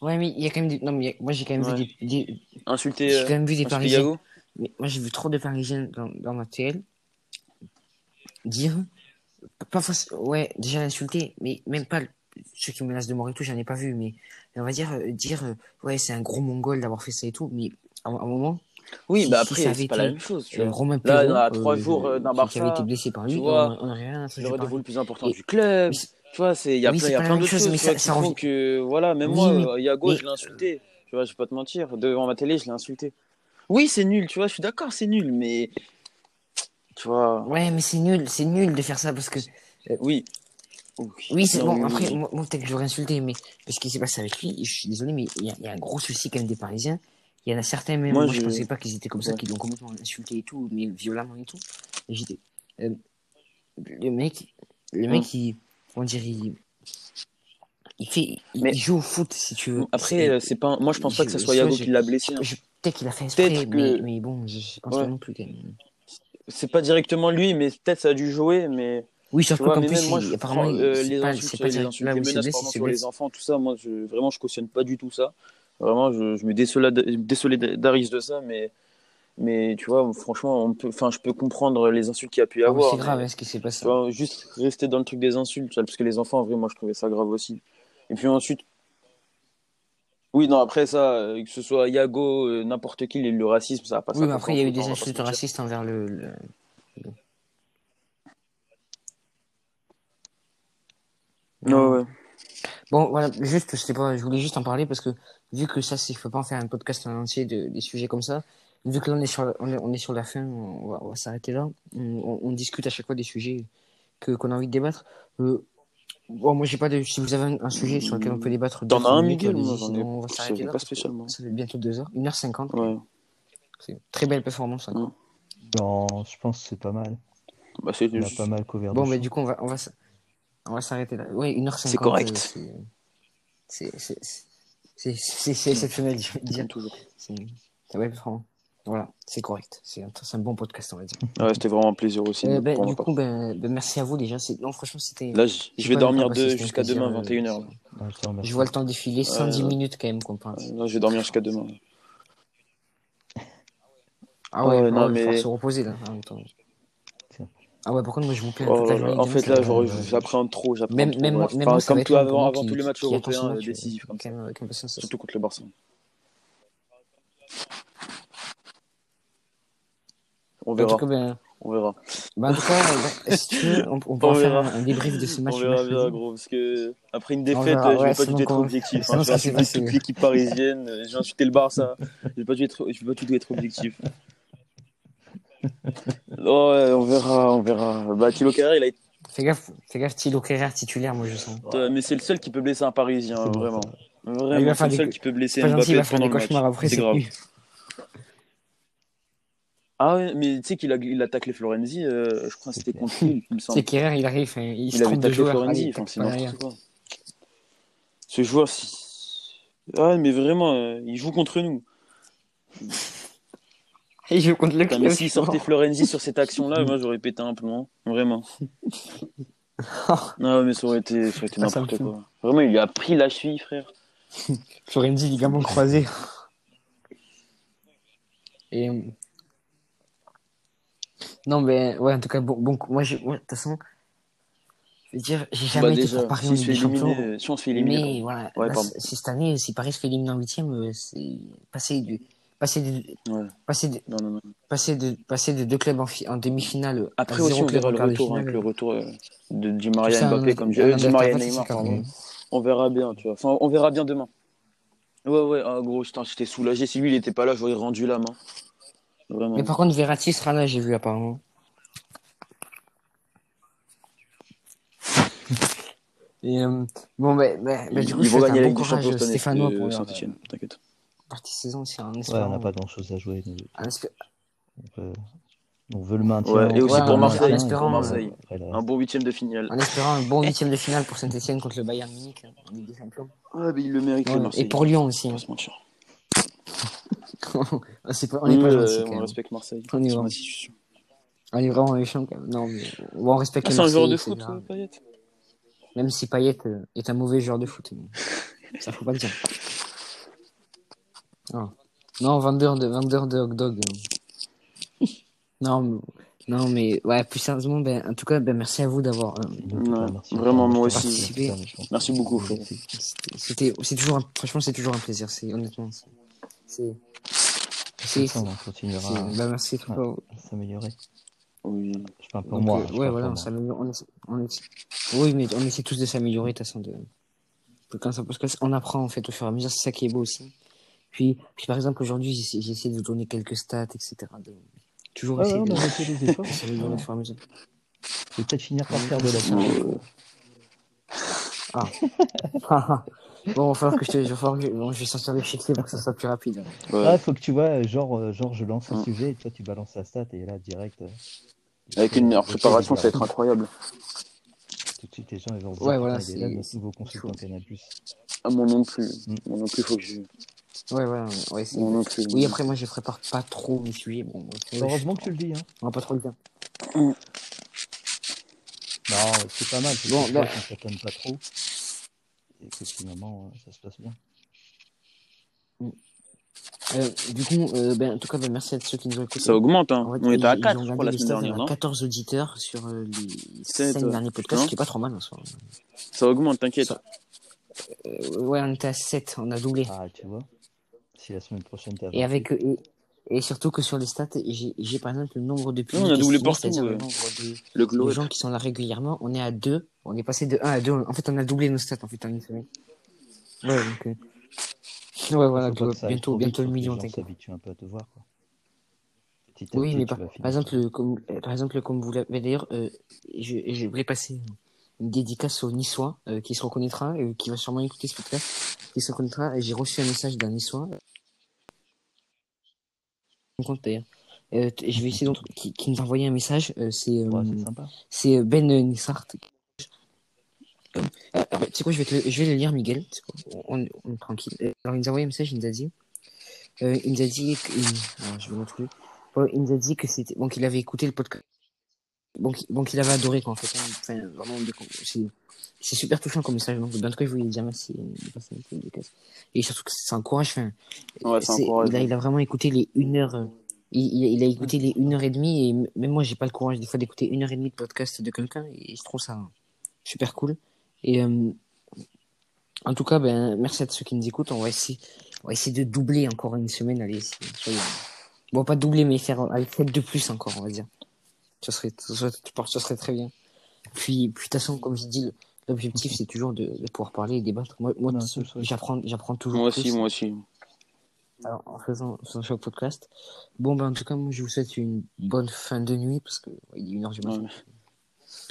Ouais, mais il y a quand même des... Non, mais a- moi, j'ai quand même Ouais. vu des... des- Insulter, J'ai quand même vu des Parisiens. Mais moi, j'ai vu trop de Parisiens dans, dans ma TL dire... Pas. Ouais, déjà l'insulter, mais même pas ceux qui menacent de mort et tout, j'en ai pas vu, mais on va dire, euh, dire euh, ouais, c'est un gros mongol d'avoir fait ça et tout, mais à un à un moment, Oui, Si- bah après, c'est pas la même chose. Tu euh, vois. Romain Là, à trois jours, d'un qui, qui avait Barça, été blessé par lui, tu vois, on, on a rien à C'est le rendez-vous le plus important Et- du club. Tu vois, c'est il y a Oui, plein, y a plein d'autres choses mais ça- qui ça revient- que voilà, même Oui, moi, Yago, mais- je l'ai insulté. Tu vois, je vais pas te mentir, devant ma télé, je l'ai insulté. Oui, c'est nul, tu vois, je suis d'accord, c'est nul, mais tu vois, Ouais, mais c'est nul, c'est nul de faire ça parce que oui. oui, c'est bon. Après, moi, moi, peut-être que j'aurais insulté, mais parce qu'il s'est passé avec lui, je suis désolé, mais il y, a- il y a un gros souci quand même des Parisiens. Il y en a certains même, Moi, moi, je je- pensais pas qu'ils étaient comme ça, Ouais. qu'ils l'ont complètement insulté et tout, mais violemment et tout. Et j'étais, euh, le mec, le mec, il, on dirait, il, il fait, Mais- il joue au foot si tu veux. Après, C'est- euh, c'est pas, moi, je pense pas que ce soit Yago qui l'a blessé. hein. je- peut-être qu'il a fait exprès, mais, que- mais bon, je, je pense Ouais. pas non plus quand même. C'est pas directement lui, mais peut-être ça a dû jouer, mais Oui, vois, qu'en plus, moi, je apparemment, euh, les pas, insultes, pas les insultes, là les menaces sur les enfants, tout ça, moi, je, vraiment, je cautionne pas du tout ça. Vraiment, je, je me désolid- désolidarise de ça, mais, mais tu vois, franchement, on peut, enfin, je peux comprendre les insultes qu'il y a pu y Ah, avoir. C'est grave, mais- ce qui s'est passé. Vois, juste rester dans le truc des insultes, parce que les enfants, en vrai, moi, je trouvais ça grave aussi. Et puis ensuite, oui, non, après ça, euh, que ce soit Yago, euh, n'importe qui, le racisme, ça va pas Oui, mais après, il y a eu des insultes racistes envers le. le- Ouais, ouais. Bon, voilà, juste, je sais pas, je voulais juste en parler parce que vu que ça, c'est, je peux pas en faire un podcast en entier de, des sujets comme ça. Vu que là, on est sur, la- on est, on est sur la fin, on va, s'arrêter là. On, on- on discute à chaque fois des sujets que, qu'on a envie de débattre. Euh, bon, moi, j'ai pas de, si vous avez un, un sujet sur lequel on peut débattre. T'en as un, Miguel sinon on va s'arrêter là. pas spécialement. Ça fait bientôt deux heures, 1h50. Ouais. C'est une très belle performance. encore. Non, je pense que c'est pas mal. Bah, c'est a pas mal couvert Bon, mais du coup, on va, on va, on va s'arrêter là. Oui, 1h50. C'est correct. euh, c'est- C'est, c'est, c'est, c'est, c'est exceptionnel, je veux dire. Toujours. C'est, c'est ouais, vraiment. Voilà, c'est correct. C'est un, c'est un bon podcast, on va dire. Ouais, c'était vraiment un plaisir aussi. Euh, ben, du coup, ben, ben, merci à vous déjà. C'est, non, franchement, c'était. Là, je, vais dormir de, jusqu'à demain, euh, 21h. Ouais, je vois le temps défiler, 110 Ouais. minutes quand même, qu'on parle. Là, je vais dormir jusqu'à demain. Ah ouais, Ouais, non, ouais, faut mais- se reposer là en même temps. Tiens. Ah ouais, par contre, moi je vous plains Oh en fait, là, j'appréhende trop, Même, trop. même, moi, bref. même Enfin, moi, ça comme tout avant, avant qui- tous les matchs européens match, euh, décisifs. Surtout contre le Barça. On En verra, tout cas, ben, on verra. ben, en tout cas, ben, si tu veux, on, on [laughs] pourra faire verra. un, un débrief de ce match On verra bien, gros, parce que après une On défaite, verra, je ouais, vais pas du tout être objectif. Hein, je vais insulter toute l'équipe parisienne, euh, j'ai insulté le Barça. Je vais pas du tout être, je vais pas du tout être objectif. Oh, [laughs] ouais, on verra, on verra. Bah, Thilo il a été, Fais gaffe, fais gaffe, Thilo titulaire, moi je sens. mais c'est le seul qui peut blesser un Parisien, C'est bon, vraiment. ça. Il va Vraiment, c'est faire le des seul co- qui peut blesser il Mbappé pendant des le match. C'est grave. Ah ouais, mais tu sais qu'il a, il a taclé Florenzi, euh, je crois que c'était contre Lille, il me semble. C'est Kerrer, il arrive, hein, il, se Il avait trompe de joueur. Florenzi, allez, enfin, c'est quoi. Ce joueur, si... ah, mais vraiment, euh, il joue contre nous. [laughs] Il joue contre le club. mais s'il sortait Florenzi sur cette action-là, moi j'aurais pété un plomb, vraiment. [laughs] Non, mais ça aurait été, ça aurait été Ah, n'importe quoi. Vraiment, il lui a pris la cheville, frère. [laughs] Florenzi, ligament croisé. Et. Non, mais ouais, en tout cas, bon, bon moi, de toute façon, je veux dire, j'ai jamais Bah, été déjà, pour Paris en si, se Ligue des Champions. euh, si on se fait éliminer, Mais voilà, Ouais, là, c- cette année, si Paris se fait éliminer en huitième, euh, c'est passer du. Passer de, Ouais. passer de, non, non, non. passer de, passer de deux clubs en, fi- en demi-finale Après aussi, on verra en le retour, hein, avec le retour euh, de Di Tout Maria Mbappé, comme je... euh, Di adaptateur, Maria Neymar, même. On verra bien, tu vois. Enfin, on verra bien demain. Ouais, ouais, ah, gros, j'étais soulagé. Si lui, il était pas là, j'aurais rendu la main. Vraiment. Mais par contre, Verratti sera là, j'ai vu apparemment. Et euh, bon, bah, bah, bah, du coup, ils je vont gagner un la bon Ligue des courage Champions Stéphanois pour euh, leur Saint-Etienne, t'inquiète. partie saison, c'est un Ouais, on espérant. n'a pas grand chose à jouer. un espé- Donc, euh, on veut le maintien. Ouais, et aussi Ouais, pour Marseille. en espérant, Pour Marseille. Après, le Un bon huitième de finale. en espérant un bon huitième de finale pour Saint-Etienne contre le Bayern Munich hein, en Ligue des Champions. Ouais, mais il le mérite, le Ouais, Marseille. et pour Lyon aussi. On hein. [laughs] C'est pas- on n'est pas gentil euh, quand on même. respecte Marseille. On est vraiment-. On est vraiment méchants quand même. Non, mais on respecte Ah, c'est un joueur de foot, euh, Payet Même si Payet euh, est un mauvais joueur de foot. mais [laughs] Ça faut pas le dire. Ah. Non, vendeur de, vendeur de hot dog. euh. [laughs] Non, mais, non, mais ouais, plus sérieusement, ben, en tout cas, ben, merci à vous d'avoir. euh, Ouais, merci. vraiment, moi Merci, aussi. merci, beaucoup, c'était- toujours, un- franchement, c'est toujours un plaisir. C'est honnêtement, c'est, c'est, c'est, Ça, on continuera ben, merci à s'améliorer. Oui. Je parle pour Donc, moi. euh, ouais, voilà, on s'améliore. On essaie- on essaie- Oui, mais on essaie tous de s'améliorer, de toute façon, de, de quand ça parce qu'on apprend, en fait, au fur et à mesure, c'est ça qui est beau aussi. Puis, puis par exemple, aujourd'hui, essayé de vous donner quelques stats, etc. De... Toujours Ouais, essayer ouais, on de, fait des efforts. [laughs] s'améliorer au fur et à mesure. Je vais peut-être finir par faire de la Ah. [laughs] bon, il va falloir que je te, il va falloir que je, bon, je vais sortir le fichier pour que ça soit plus rapide. ouais. Ah, faut que tu vois, genre, euh, genre je lance un Mm. sujet et toi tu balances la stat et là direct. euh, Avec une meilleure je sais, préparation, ça va être incroyable. Tout de suite les gens ils vont Ouais, voilà, là c'est- notre nouveau consultant Canal+. Ah, moi non plus. Mm. Moi non plus, faut que je. Ouais, ouais, ouais. c'est- Moi non plus. Oui, après, moi, je prépare pas trop mes sujets. Bon, Heureusement que tu le dis, hein. On va pas trop le dire. Non, c'est pas mal. Bon, bah- qu'on s'étonne pas trop. Et que finalement, euh, ça se passe bien. Euh, du coup, euh, ben, en tout cas, ben, merci à ceux qui nous ont écoutés. Ça augmente, hein. En fait, On était à ils- 4, ils ont je crois, gardé la semaine dernière, on a non 14 auditeurs sur euh, les Sept, 5 derniers podcasts, non ce qui est pas trop mal en soi. Ça augmente, t'inquiète. Ça- Euh, ouais, on était à 7, on a doublé. Ah, tu vois. Si la semaine prochaine t'as Et avec et, et surtout que sur les stats, j'ai par exemple le nombre de on a doublé partout, le nombre de, Le de glow. gens qui sont là régulièrement, on est à 2. On est passé de 1 à 2. En fait, on a doublé nos stats en fait en une semaine. Ouais, donc euh, Ouais, voilà, bientôt bientôt le que les million, gens s'habituent un peu à te voir. Quoi. Petit à Oui, petit, mais par, par exemple, comme, euh, par exemple, comme vous l'avez d'ailleurs, euh, je, je voulais passer une dédicace au Niçois euh, qui se reconnaîtra, euh, qui va sûrement écouter ce podcast, qui se reconnaîtra. Et J'ai reçu un message d'un Niçois. Compte d'ailleurs. Euh, je vais essayer d'en- qui, qui nous a envoyé un message. euh, c'est euh, Ouais, c'est c'est Ben Nissart. Tu sais quoi, je vais, te le, je vais le lire, Miguel. Quoi, on, on est tranquille. Euh, Alors, il nous a envoyé un message, il nous a dit. Euh, il nous a dit. Que, il- alors, je vais il nous a dit que c'était. Bon, qu'il avait écouté le podcast. Bon, qu'il bon, qu'il avait adoré, quoi, en fait. hein. Enfin, vraiment, c'est c'est super touchant comme message. Donc, en tout cas, je voulais dire merci un. Et surtout que ça encourage. Enfin, Ouais, c'est- il, a, il a vraiment écouté les 1 heure. il, il- il a écouté les une heure et demie et même moi j'ai pas le courage des fois d'écouter une heure et demie de podcast de quelqu'un et je trouve ça super cool. Et euh, en tout cas, ben merci à tous ceux qui nous écoutent. On va essayer, on va essayer de doubler encore une semaine. Allez, bon pas doubler mais faire avec de plus encore, on va dire. Ce serait, ce serait, ce serait très bien. Puis, puis de toute façon, comme j'ai dit, l'objectif c'est toujours de, de pouvoir parler et débattre. Moi, moi j'apprends, j'apprends toujours Moi plus. aussi, moi aussi. Alors, en faisant, ce podcast. Bon, ben, en tout cas, moi, je vous souhaite une bonne fin de nuit parce que ouais, il est une heure du matin. Ouais.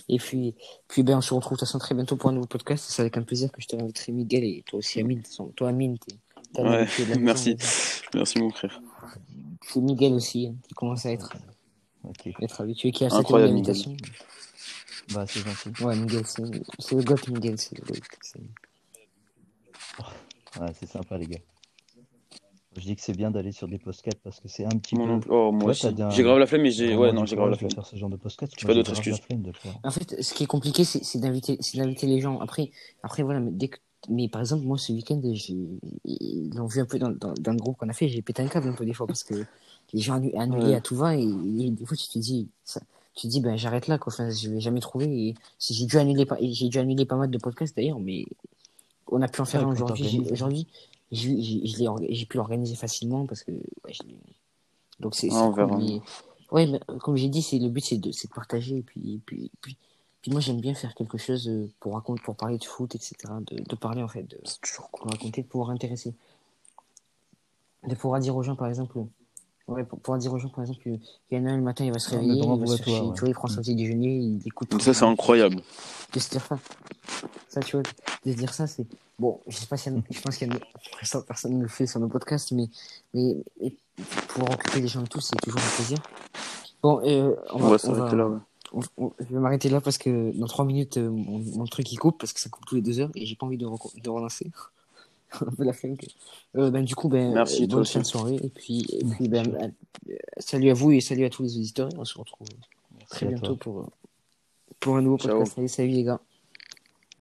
Et puis, puis, ben, on se retrouve de toute façon très bientôt pour un nouveau podcast. C'est avec un plaisir que je te réinviterai, Miguel, et toi aussi, Amine. Toi, Amine, t'es, Ouais, maison, merci. Merci, mon frère. C'est Miguel aussi, hein, qui commence à être, Ok, être habitué, qui a Incroyable, l'invitation. bah c'est gentil. Ouais, Miguel, c'est, le goth, Miguel, c'est le goth. C'est- Ouais, c'est sympa les gars. Je dis que c'est bien d'aller sur des podcasts parce que c'est un petit peu. Oh, moi t'as bien- J'ai grave la flemme, mais j'ai. Ouais, non, j'ai grave la flemme. faire ce genre de. J'ai Moi, pas d'autre excuse. de faire. En fait, ce qui est compliqué, c'est, d'inviter, les gens. Après, après, voilà, mais dès que, mais par exemple, moi, ce week-end, j'ai, ils l'ont vu un peu dans, dans, dans le groupe qu'on a fait, j'ai pété un câble un peu des fois parce que les gens annu- annulés Ouais. à tout va et, et des fois, tu te dis, ça, tu te dis, ben, j'arrête là, quoi. Enfin, je vais jamais trouver et j'ai dû annuler pas, j'ai dû annuler pas mal de podcasts d'ailleurs, mais on a pu en faire Ouais, aujourd'hui. Aujourd'hui, j'ai, pu l'organiser facilement parce que, ouais, donc c'est, Ouais, mais- ouais, mais, comme j'ai dit, c'est le but, c'est de, c'est de partager et puis, et puis, et puis, puis moi, j'aime bien faire quelque chose euh, pour raconter, pour parler de foot, etc. De, de parler, en fait, de, toujours cool raconter, de pouvoir intéresser. De pouvoir dire aux gens, par exemple, ouais, pour pouvoir dire aux gens, par exemple, il y en a un le matin, il va se Ah, réveiller, il va toi, ouais. tu vois, il prend son petit déjeuner, il écoute. Donc ça, c'est incroyable. De se dire ça. Ça, tu vois, de se dire ça, c'est. Bon, je sais pas si. Je pense qu'il y a. pour Personne ne le fait sur nos podcasts, mais. Mais, mais pour occuper les gens et tout, c'est toujours un plaisir. Bon, euh, on On va, va on s'arrêter va- là, ouais. on- on- je vais m'arrêter là parce que dans trois minutes, euh, mon, mon truc il coupe parce que ça coupe tous les deux heures et j'ai pas envie de, de relancer. [laughs] un peu la flemme. que- Euh, ben, du coup, ben, Merci, euh, bonne fin de soirée et puis, et puis ben, euh, salut à vous et salut à tous les auditeurs. On se retrouve Merci très bientôt pour, euh, pour un nouveau podcast. Salut les gars.